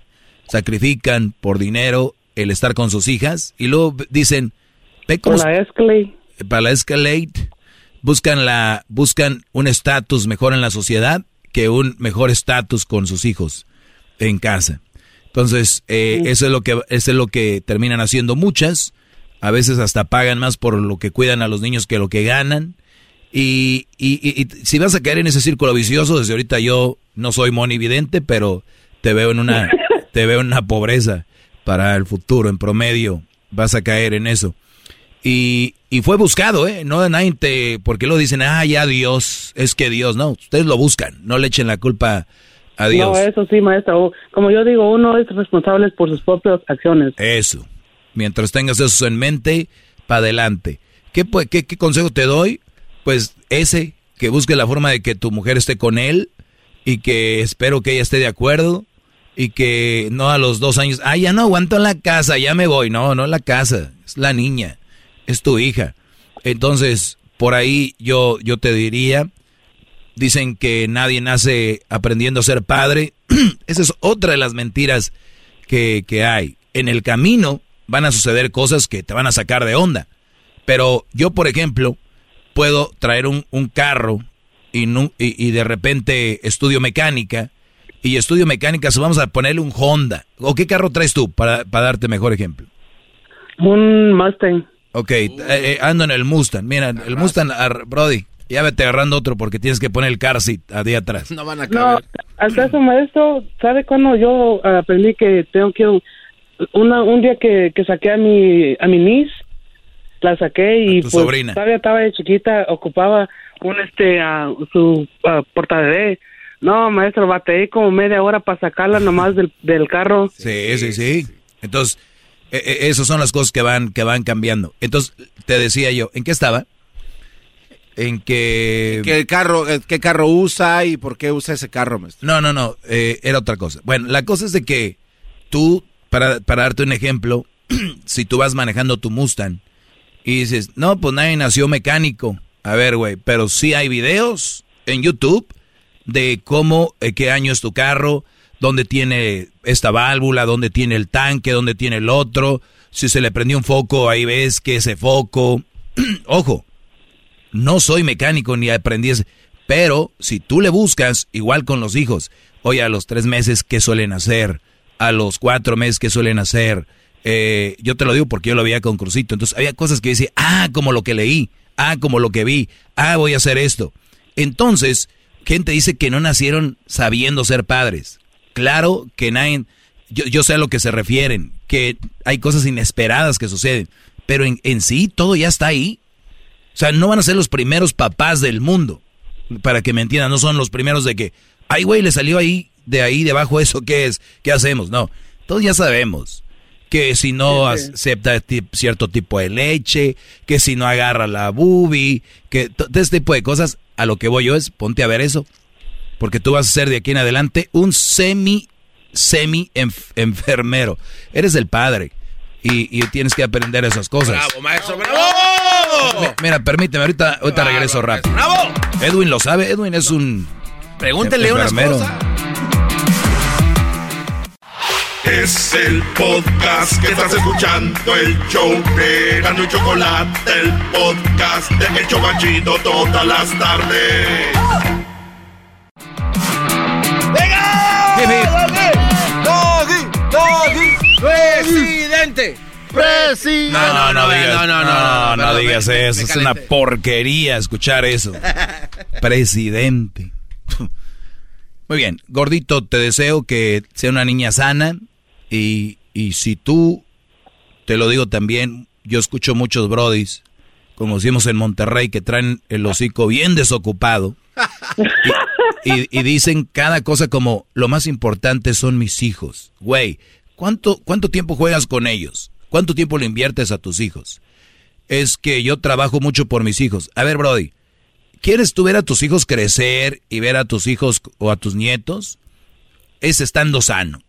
sacrifican por dinero el estar con sus hijas y luego dicen, Para la Escalade. Para la Escalade. Buscan, la, buscan un estatus mejor en la sociedad que un mejor estatus con sus hijos en casa. Entonces, eh, eso, es lo que, eso es lo que terminan haciendo muchas. A veces hasta pagan más por lo que cuidan a los niños que lo que ganan. Y, y, si vas a caer en ese círculo vicioso, desde ahorita yo no soy monividente, pero te veo en una, te veo en una pobreza para el futuro, en promedio, vas a caer en eso. Y, y fue buscado, ¿eh? No de nadie te, porque lo dicen, ah, ya Dios, es que Dios, no, ustedes lo buscan, no le echen la culpa a Dios. No, eso sí, maestro, como yo digo, uno es responsable por sus propias acciones. Eso, mientras tengas eso en mente, para adelante. ¿Qué, qué, ¿Qué consejo te doy? Pues ese, que busque la forma de que tu mujer esté con él y que espero que ella esté de acuerdo y que no a los dos años, ah, ya no aguanto en la casa, ya me voy. No, no la casa, es la niña, es tu hija. Entonces, por ahí yo, yo te diría, dicen que nadie nace aprendiendo a ser padre. Esa es otra de las mentiras que, que hay. En el camino van a suceder cosas que te van a sacar de onda. Pero yo, por ejemplo, puedo traer un, un carro y, y, y, de repente estudio mecánica y estudio mecánica, vamos a ponerle un Honda. ¿O qué carro traes tú para, para darte mejor ejemplo? Un Mustang. Ok, eh, eh, ando en el Mustang. Mira, el Mustang, Brody, ya vete agarrando otro porque tienes que poner el car seat día atrás. No van a No, al caso maestro, ¿sabe cuándo yo aprendí que tengo que... Una, un día que, que saqué a mi, a mi niece, la saqué y pues sobrina. todavía estaba de chiquita, ocupaba un este uh, su uh, portabebé. No, maestro, bateé como media hora para sacarla nomás del, del carro. Sí, sí, sí. Entonces, e, e, esas son las cosas que van que van cambiando. Entonces, te decía yo, ¿en qué estaba? En que... ¿Qué carro, eh, qué carro usa y por qué usa ese carro, maestro? No, no, no, eh, era otra cosa. Bueno, la cosa es de que tú, para, para darte un ejemplo, si tú vas manejando tu Mustang y dices, no, pues nadie nació mecánico. A ver, güey, pero sí hay videos en YouTube de cómo, eh, qué año es tu carro, dónde tiene esta válvula, dónde tiene el tanque, dónde tiene el otro. Si se le prendió un foco, ahí ves que ese foco. Ojo, no soy mecánico ni aprendí ese. Pero si tú le buscas, igual con los hijos, oye, a los tres meses, ¿qué suelen hacer? A los cuatro meses, ¿qué suelen hacer? Eh, yo te lo digo porque yo lo veía con Crucito. Entonces había cosas que decía, ah, como lo que leí, ah, como lo que vi, ah, voy a hacer esto. Entonces, gente dice que no nacieron sabiendo ser padres. Claro que nadie, yo, sé a lo que se refieren, que hay cosas inesperadas que suceden, pero en, en sí todo ya está ahí. O sea, no van a ser los primeros papás del mundo, para que me entiendan, no son los primeros de que, ay güey, le salió ahí, de ahí debajo eso, ¿qué es? ¿Qué hacemos? No, todos ya sabemos que si no acepta cierto tipo de leche, que si no agarra la bubi, que todo este tipo de cosas, a lo que voy yo es, ponte a ver eso, porque tú vas a ser de aquí en adelante un semi, semi enfermero. Eres el padre y, tienes que aprender esas cosas. ¡Bravo, maestro, bravo! Mira, permíteme, ahorita, ahorita regreso rápido. ¡Bravo! Edwin lo sabe, Edwin es un... Pregúntele unas cosas. Es el podcast que estás escuchando, el show de Gano y Chocolate, el podcast de El Chocachito todas las tardes. ¡Doggy! ¡Doggy! ¡Presidente! ¡Presidente! No, no, no, digas, no, no, no, no, digas eso. Es una porquería escuchar eso. Presidente. Muy bien, gordito, te deseo que sea una niña sana, y, y si tú, te lo digo también, yo escucho muchos brodis, como decimos en Monterrey, que traen el hocico bien desocupado. Y, y, dicen cada cosa como, lo más importante son mis hijos. Güey, ¿cuánto, ¿cuánto tiempo juegas con ellos? ¿Cuánto tiempo le inviertes a tus hijos? es que yo trabajo mucho por mis hijos. A ver, Brody, ¿quieres tú ver a tus hijos crecer y ver a tus hijos o a tus nietos? Es estando sano.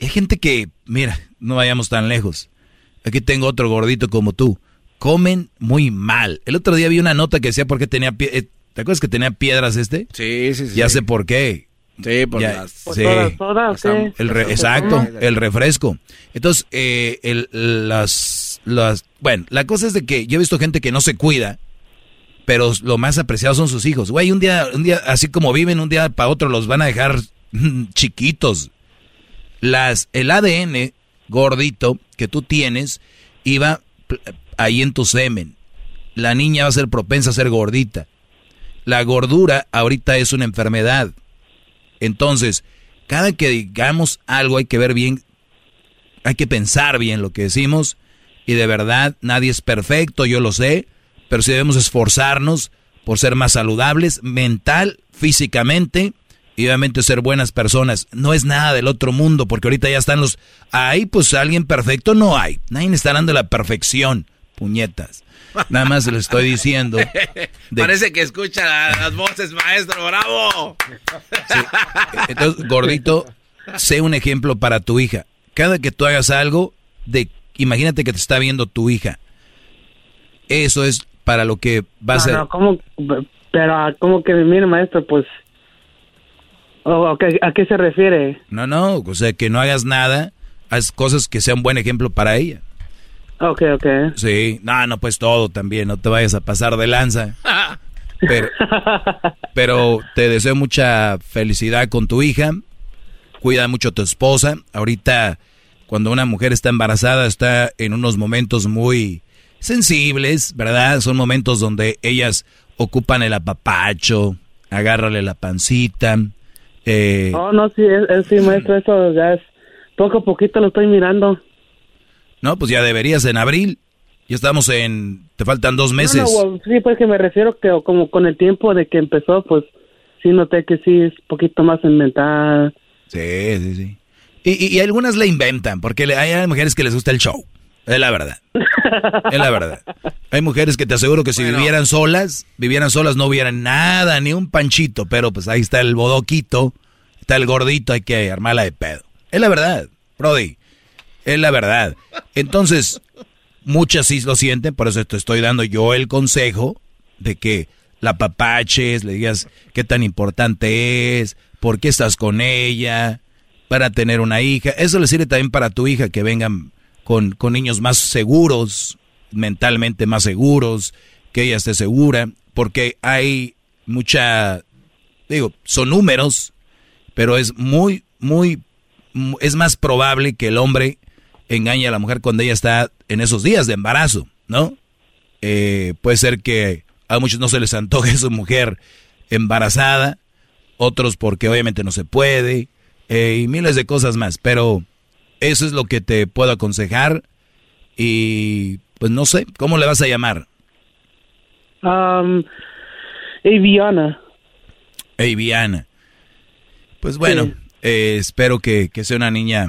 Hay gente que, mira, no vayamos tan lejos. Aquí tengo otro gordito como tú. Comen muy mal. El otro día vi una nota que decía por qué tenía... pie- eh, ¿Te acuerdas que tenía piedras este? Sí, sí, sí. Ya sé por qué. Sí, por Ya- las... sí. Todas, todas, ¿qué? El re- exacto, el refresco. Entonces, eh, el, las, las, bueno, la cosa es de que yo he visto gente que no se cuida, pero lo más apreciado son sus hijos. Güey, un día, un día, así como viven, un día para otro los van a dejar chiquitos. Las, el ADN gordito que tú tienes iba ahí en tu semen. La niña va a ser propensa a ser gordita. La gordura ahorita es una enfermedad. Entonces, cada que digamos algo hay que ver bien, hay que pensar bien lo que decimos y de verdad nadie es perfecto, yo lo sé, pero sí debemos esforzarnos por ser más saludables mental, físicamente y obviamente ser buenas personas. No es nada del otro mundo porque ahorita ya están los... Ahí pues alguien perfecto no hay. Nadie está hablando de la perfección, puñetas. Nada más le estoy diciendo. de- Parece que escucha la- las voces, maestro, bravo. Entonces, gordito, sé un ejemplo para tu hija. Cada que tú hagas algo, de, imagínate que te está viendo tu hija. Eso es para lo que va a ser. no, ¿cómo? Pero, ah, ¿cómo que, mire, maestro, pues... Oh, ok, ¿A qué se refiere? No, no, o sea, que no hagas nada, haz cosas que sean buen ejemplo para ella. Ok, ok. Sí, no, no, pues todo también, no te vayas a pasar de lanza. Pero, pero te deseo mucha felicidad con tu hija. Cuida mucho a tu esposa. Ahorita, cuando una mujer está embarazada, está en unos momentos muy sensibles, ¿verdad? Son momentos donde ellas ocupan el apapacho, agárrale la pancita. Eh, Oh, no, sí, es, es- sí, maestro, eso ya es... Poco a poquito lo estoy mirando. No, pues ya deberías en abril. Ya estamos en... Te faltan dos meses. No, no, well, sí, pues que me refiero que como con el tiempo de que empezó, pues sí noté que sí es poquito más en mental. Sí, sí, sí. Y, y- y algunas le inventan, porque hay mujeres que les gusta el show. Es la verdad. Es la verdad. Hay mujeres que te aseguro que si vivieran solas, vivieran solas no hubieran nada, ni un panchito, pero pues ahí está el bodoquito, está el gordito, hay que armarla de pedo. Es la verdad, Brody. Es la verdad. Entonces, muchas sí lo sienten, por eso te estoy dando yo el consejo de que la papaches, le digas qué tan importante es, por qué estás con ella, para tener una hija. Eso le sirve también para tu hija, que vengan con, con niños más seguros, mentalmente más seguros, que ella esté segura, porque hay mucha, digo, son números, pero es muy, muy, mu- es más probable que el hombre engañe a la mujer cuando ella está en esos días de embarazo, ¿no? Eh, puede ser que a muchos no se les antoje su mujer embarazada, otros porque obviamente no se puede, eh, y miles de cosas más, pero eso es lo que te puedo aconsejar y pues no sé, ¿cómo le vas a llamar? Um, Aviana. Hey, Viana. Pues bueno, eh, espero que, que sea una niña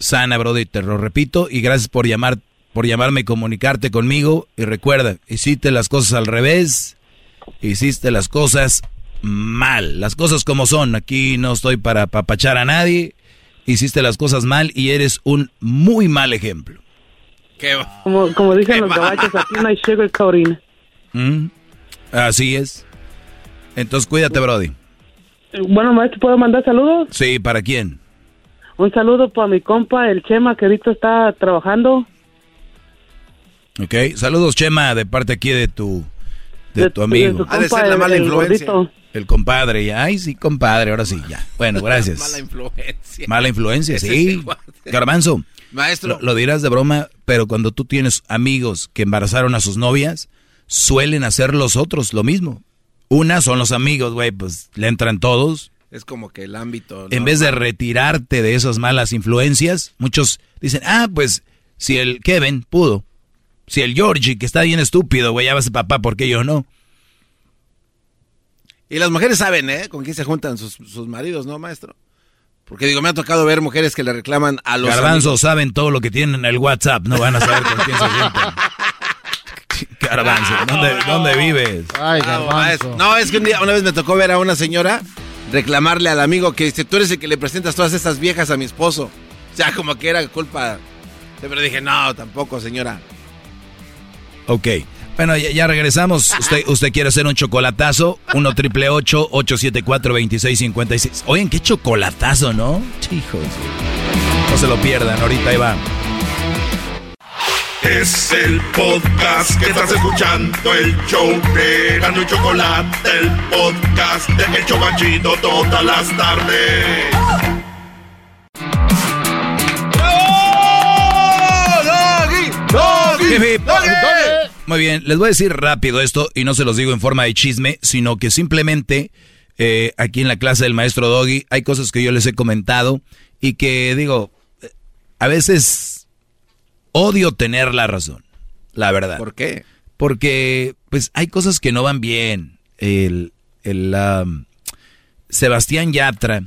sana, Brody, te lo repito, y gracias por llamar, por llamarme y comunicarte conmigo. Y recuerda, hiciste las cosas al revés, hiciste las cosas mal, las cosas como son. Aquí no estoy para papachar a nadie. Hiciste las cosas mal y eres un muy mal ejemplo. Como, como dicen los gabachos, aquí no hay sugarcoating. ¿Mm? Así es. Entonces cuídate, Brody. Bueno, maestro, ¿puedo mandar saludos? Sí, ¿para quién? Un saludo para mi compa, el Chema, que ahorita está trabajando. Ok, saludos Chema de parte aquí de tu de, De- tu amigo. de tu Ha de ser la el- mala el influencia. El compadre, ya. Ay, sí, compadre, ahora sí, ya. Bueno, gracias. Mala influencia. Mala influencia, Ese sí. Garbanzo. Maestro. Lo, lo dirás de broma, pero cuando tú tienes amigos que embarazaron a sus novias, suelen hacer los otros lo mismo. Una son los amigos, güey, pues le entran todos. Es como que el ámbito. En vez de retirarte de esas malas influencias, muchos dicen, ah, pues si el Kevin pudo, si el Georgie, que está bien estúpido, güey, ya va a ser papá, ¿por qué yo no? Y las mujeres saben, ¿eh? Con quién se juntan sus, sus maridos, ¿no, maestro? Porque digo, me ha tocado ver mujeres que le reclaman a los Garbanzo amigos. saben todo lo que tienen en el WhatsApp, no van a saber con quién se juntan. Garbanzo, ¿dónde, ¿dónde vives? Ay, No, garbanzo. No, es que un día, una vez me tocó ver a una señora reclamarle al amigo que dice, tú eres el que le presentas todas estas viejas a mi esposo. O sea, como que era culpa. Pero dije, no, tampoco, señora. Ok. Bueno, ya, ya regresamos. Usted, usted quiere hacer un chocolatazo. 1 triple 874 2656. Oigan, qué chocolatazo, ¿no? Hijos. No se lo pierdan, ahorita ahí va. Es el podcast que estás escuchando, el show de Gano y Chocolate, el podcast de El Chocachito todas las tardes. Muy bien, les voy a decir rápido esto y no se los digo en forma de chisme, sino que simplemente eh, aquí en la clase del maestro Doggy hay cosas que yo les he comentado y que digo, eh, a veces odio tener la razón, la verdad. ¿Por qué? Porque pues hay cosas que no van bien. El, el um, Sebastián Yatra,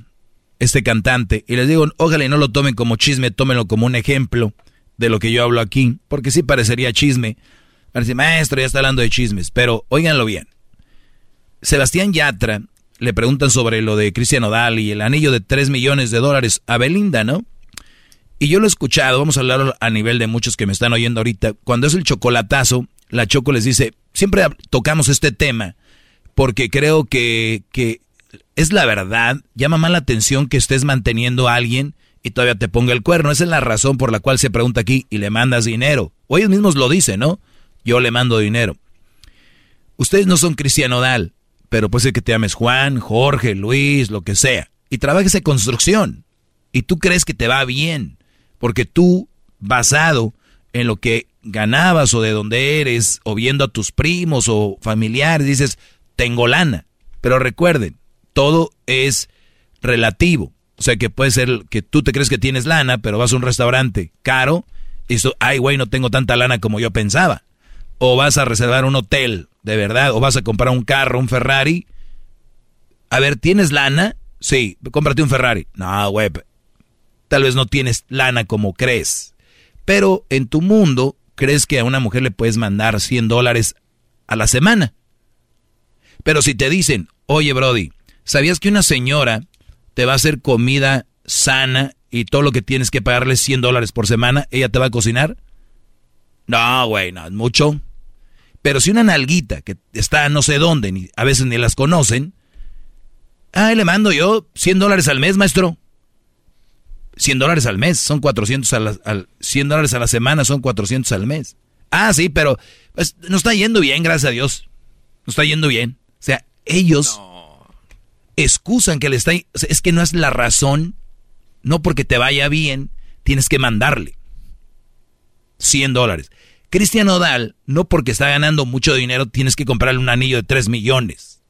este cantante, y les digo, ojalá y no lo tomen como chisme, tómenlo como un ejemplo de lo que yo hablo aquí, porque sí parecería chisme. Parece, maestro, ya está hablando de chismes, pero óiganlo bien. Sebastián Yatra le preguntan sobre lo de Cristian Odal y el anillo de 3 millones de dólares a Belinda, ¿no? Y yo lo he escuchado, vamos a hablar a nivel de muchos que me están oyendo ahorita. Cuando es el chocolatazo, la Choco les dice, siempre tocamos este tema porque creo que, que es la verdad, llama más la atención que estés manteniendo a alguien y todavía te ponga el cuerno. Esa es la razón por la cual se pregunta aquí y le mandas dinero. O ellos mismos lo dicen, ¿no? Yo le mando dinero. Ustedes no son Cristiano Dal, pero puede ser que te llames Juan, Jorge, Luis, lo que sea. Y trabajes en construcción. Y tú crees que te va bien. Porque tú, basado en lo que ganabas o de donde eres, o viendo a tus primos o familiares, dices, tengo lana. Pero recuerden, todo es relativo. O sea que puede ser que tú te crees que tienes lana, pero vas a un restaurante caro y eso, ay güey, no tengo tanta lana como yo pensaba. O vas a reservar un hotel, de verdad, o vas a comprar un carro, un Ferrari. A ver, ¿tienes lana? Sí, cómprate un Ferrari. No, güey, tal vez no tienes lana como crees. Pero en tu mundo, crees que a una mujer le puedes mandar 100 dólares a la semana. Pero si te dicen, oye Brody, ¿sabías que una señora te va a hacer comida sana y todo lo que tienes que pagarle 100 dólares por semana, ella te va a cocinar? No, güey, no, es mucho. Pero si una nalguita que está no sé dónde, ni, a veces ni las conocen, ah, le mando yo 100 dólares al mes, maestro. 100 dólares al mes, son 400 a la, al, 100 dólares a la semana, son 400 al mes. Ah, sí, pero pues, no está yendo bien, gracias a Dios. No está yendo bien. O sea, ellos excusan que le está... O sea, es que no es la razón, no porque te vaya bien, tienes que mandarle 100 dólares. Cristian Odal, no porque está ganando mucho dinero, tienes que comprarle un anillo de 3 millones.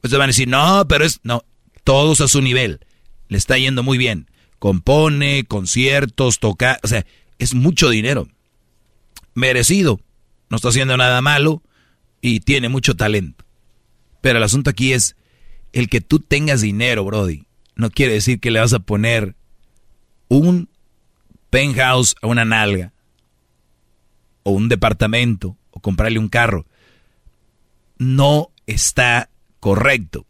Pues te van a decir, no, pero es... No, todos a su nivel. Le está yendo muy bien. Compone, conciertos, toca... O sea, es mucho dinero. Merecido. No está haciendo nada malo y tiene mucho talento. Pero el asunto aquí es, el que tú tengas dinero, Brody, no quiere decir que le vas a poner un penthouse a una nalga, o un departamento, o comprarle un carro. No está correcto.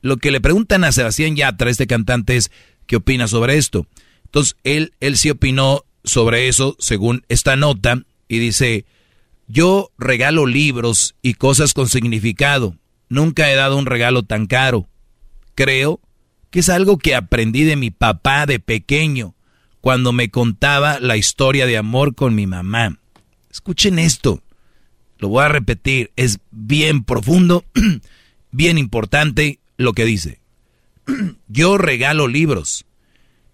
Lo que le preguntan a Sebastián Yatra, este cantante, es qué opina sobre esto. Entonces, él, él sí opinó sobre eso, según esta nota, y dice, yo regalo libros y cosas con significado. Nunca he dado un regalo tan caro. Creo que es algo que aprendí de mi papá de pequeño, cuando me contaba la historia de amor con mi mamá. Escuchen esto, lo voy a repetir, es bien profundo, bien importante lo que dice. Yo regalo libros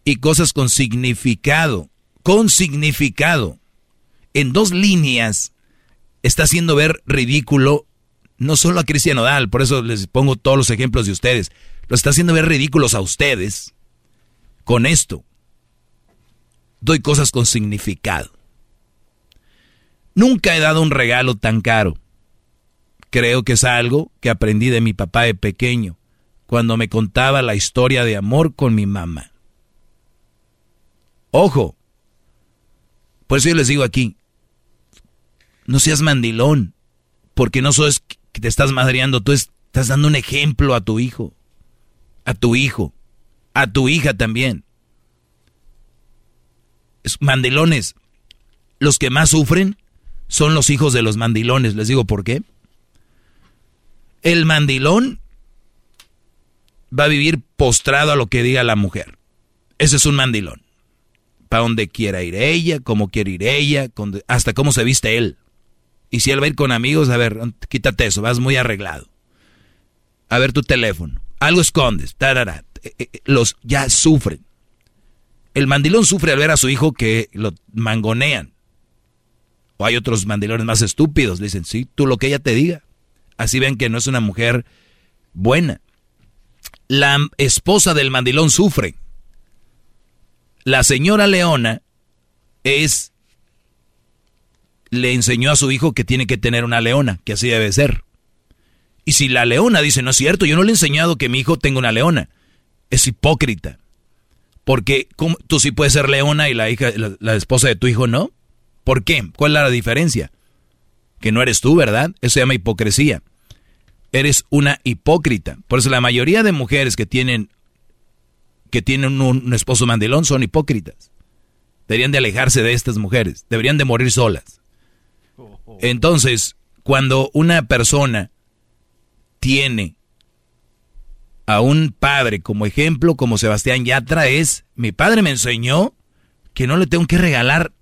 y cosas con significado, con significado. En dos líneas está haciendo ver ridículo no solo a Cristian Odal, por eso les pongo todos los ejemplos de ustedes. Lo está haciendo ver ridículos a ustedes con esto. Doy cosas con significado. Nunca he dado un regalo tan caro. Creo que es algo que aprendí de mi papá de pequeño, cuando me contaba la historia de amor con mi mamá. Ojo, por eso yo les digo aquí, no seas mandilón, Porque no sos que te estás madreando, tú estás dando un ejemplo a tu hijo, a tu hijo, a tu hija también. Mandilones, los que más sufren son los hijos de los mandilones. Les digo por qué. El mandilón va a vivir postrado a lo que diga la mujer. Ese es un mandilón. Para donde quiera ir ella, cómo quiere ir ella, hasta cómo se viste él. Y si él va a ir con amigos, a ver, quítate eso, vas muy arreglado. A ver tu teléfono. Algo escondes. Tarara. Eh, eh, los ya sufren. El mandilón sufre al ver a su hijo que lo mangonean. O hay otros mandilones más estúpidos. Dicen, sí, tú lo que ella te diga. Así ven que no es una mujer buena. La esposa del mandilón sufre. La señora Leona es le enseñó a su hijo que tiene que tener una leona, que así debe ser. Y si la leona dice, no es cierto, yo no le he enseñado que mi hijo tenga una leona, es hipócrita. Porque tú sí puedes ser leona y la hija, la, esposa de tu hijo no. ¿Por qué? ¿Cuál es la diferencia? Que no eres tú, ¿verdad? Eso se llama hipocresía. Eres una hipócrita. Por eso la mayoría de mujeres que tienen que tienen un esposo mandilón son hipócritas. Deberían de alejarse de estas mujeres. Deberían de morir solas. Entonces, cuando una persona tiene a un padre como ejemplo, como Sebastián Yatra, es, mi padre me enseñó que no le tengo que regalar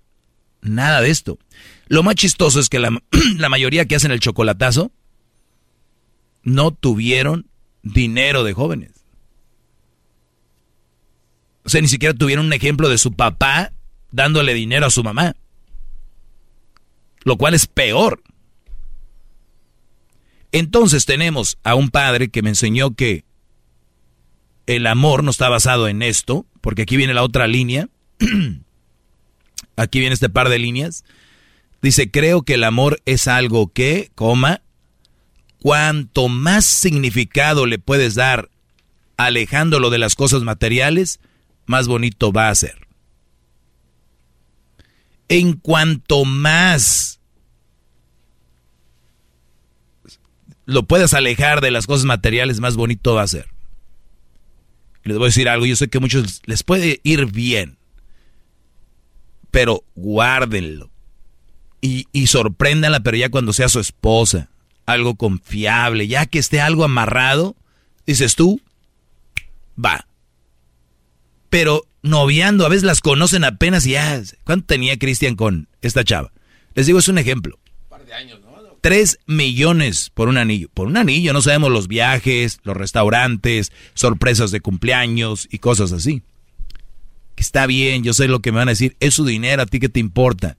nada de esto. Lo más chistoso es que la, la mayoría que hacen el chocolatazo no tuvieron dinero de jóvenes. O sea, ni siquiera tuvieron un ejemplo de su papá dándole dinero a su mamá lo cual es peor. Entonces tenemos a un padre que me enseñó que el amor no está basado en esto, porque aquí viene la otra línea, aquí viene este par de líneas, dice, creo que el amor es algo que, coma, cuanto más significado le puedes dar alejándolo de las cosas materiales, más bonito va a ser en cuanto más lo puedas alejar de las cosas materiales, más bonito va a ser. Les voy a decir algo, yo sé que a muchos les puede ir bien, pero guárdenlo. Y, y sorpréndanla, pero ya cuando sea su esposa, algo confiable, ya que esté algo amarrado, dices tú, va. Pero noviando, a veces las conocen apenas y ya. ¿Cuánto tenía Cristian con esta chava? Les digo, es un ejemplo. Un par de años, ¿no? Tres millones por un anillo. Por un anillo, no sabemos los viajes, los restaurantes, sorpresas de cumpleaños y cosas así. Está bien, yo sé lo que me van a decir. Es su dinero, ¿a ti qué te importa?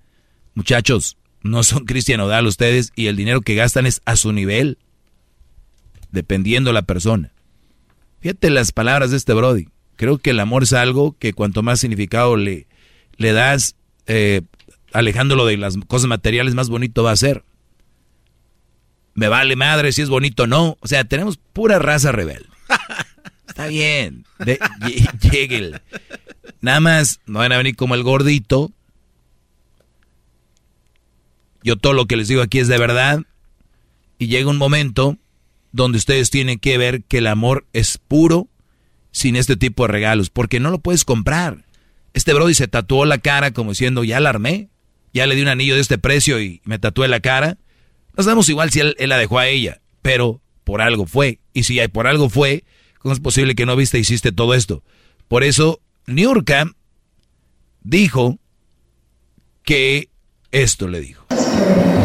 Muchachos, no son Cristian Odal ustedes y el dinero que gastan es a su nivel. Dependiendo la persona. Fíjate las palabras de este Brody. Creo que el amor es algo que cuanto más significado le, le das, eh, alejándolo de las cosas materiales, más bonito va a ser. Me vale madre si es bonito o no. O sea, tenemos pura raza rebelde. Está bien. Llegue. Nada más, no van a venir como el gordito. Yo todo lo que les digo aquí es de verdad. Y llega un momento donde ustedes tienen que ver que el amor es puro sin este tipo de regalos, porque no lo puedes comprar. Este Brody se tatuó la cara como diciendo, ya la armé, ya le di un anillo de este precio y me tatué la cara. No sabemos igual si él, la dejó a ella, pero por algo fue. Y si por algo fue, ¿cómo es posible que no viste e hiciste todo esto? Por eso, Niurka dijo que esto le dijo.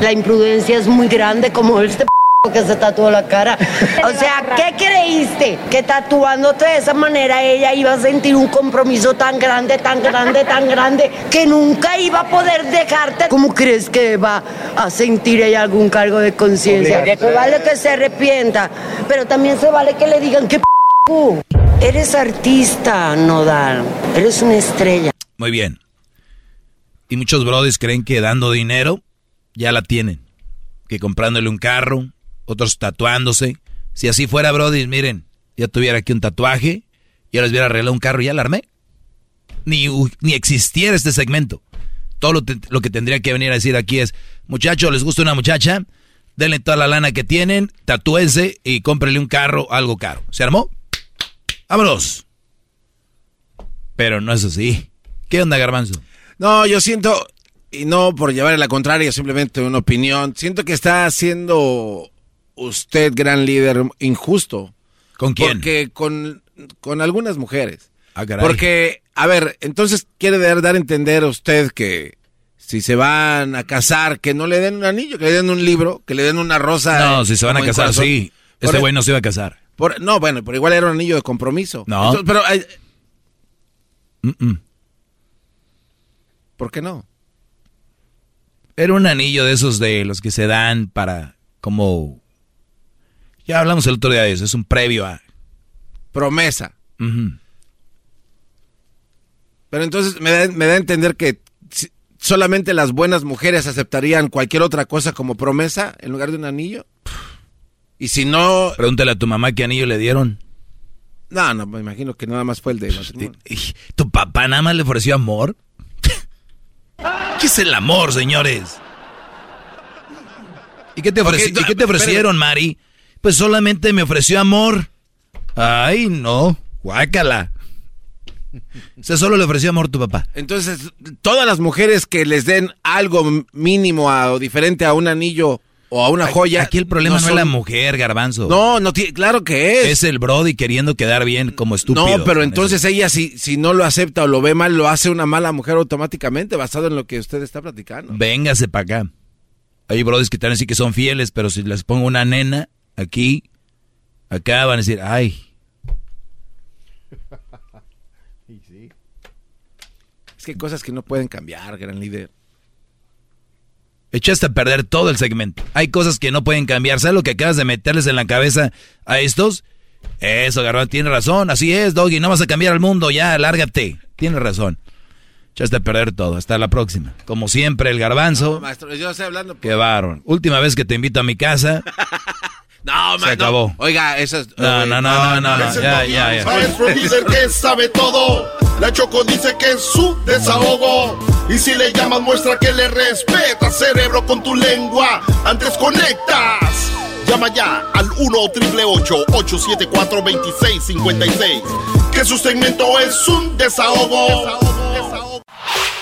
La imprudencia es muy grande como este que se tatuó la cara. O sea, ¿qué creíste? Que tatuándote de esa manera ella iba a sentir un compromiso tan grande, tan grande, tan grande, que nunca iba a poder dejarte. ¿Cómo crees que va a sentir ella algún cargo de conciencia? Se vale que se arrepienta, pero también se vale que le digan que p eres artista, Nodal. Eres una estrella. Muy bien. Y muchos brothers creen que dando dinero ya la tienen. Que comprándole un carro, otros tatuándose. Si así fuera, Brody, miren, ya tuviera aquí un tatuaje, ya les hubiera arreglado un carro y ya la armé. Ni, ni existiera este segmento. Todo lo, que tendría que venir a decir aquí es, muchachos, ¿les gusta una muchacha? denle toda la lana que tienen, tatúense y cómprele un carro, algo caro. ¿Se armó? ¡Vámonos! Pero no es así. ¿Qué onda, Garbanzo? No, yo siento, y no por llevarle la contraria, simplemente una opinión, siento que está haciendo usted, gran líder, injusto. ¿Con quién? Porque con, con algunas mujeres. Ah, caray. Porque, a ver, entonces quiere dar, dar a entender a usted que si se van a casar, que no le den un anillo, que le den un libro, que le den una rosa. No, si se van a casar, sí. Por Este e- güey no se iba a casar. por- no, bueno, pero igual era un anillo de compromiso. No. Entonces, pero, eh. ¿por qué no? Era un anillo de esos de los que se dan para como... Ya hablamos el otro día de eso, es un previo a... Promesa. Pero entonces me da, me da a entender que solamente las buenas mujeres aceptarían cualquier otra cosa como promesa en lugar de un anillo. Y si no, Pregúntale a tu mamá qué anillo le dieron. no, no, me imagino que nada más fue el de matrimonio. ¿Tu papá nada más le ofreció amor? ¿Qué es el amor, señores? ¿Y qué te, ofreci- Ok, tú- ¿y qué te ofrecieron, Mari? Pues solamente me ofreció amor. Ay, no. Guácala. O sea, solo le ofreció amor a tu papá. Entonces, todas las mujeres que les den algo mínimo a- o diferente a un anillo o a una joya. Aquí el problema no, son- es la mujer, garbanzo. No, no tiene, claro que es. Es el Brody queriendo quedar bien como estúpido. no, pero entonces ella si, si no lo acepta o lo ve mal, lo hace una mala mujer automáticamente, basado en lo que usted está platicando. Véngase para acá. Hay brodis que te van a decir que son fieles, pero si les pongo una nena aquí, acá van a decir, ay, Es que hay cosas que no pueden cambiar, gran líder. Echaste a perder todo el segmento. Hay cosas que no pueden cambiar. ¿Sabes lo que acabas de meterles en la cabeza a estos? Eso, Garbanzo, tiene razón. Así es, Doggy. No vas a cambiar al mundo. Ya, lárgate. Tienes razón. Echaste a perder todo. Hasta la próxima. Como siempre, el Garbanzo. Maestro, yo estoy hablando. Qué varón. Última vez que te invito a mi casa. No, Se ma- no. acabó. Oiga, eso es. No, no, no, no, no. Ya, ya, ya. Maestro líder que sabe todo. La Choco dice que es su desahogo. Y si le llamas, muestra que le respeta, cerebro, con tu lengua. Antes conectas. Llama ya al 1-888-874-2656. Que su segmento es un desahogo.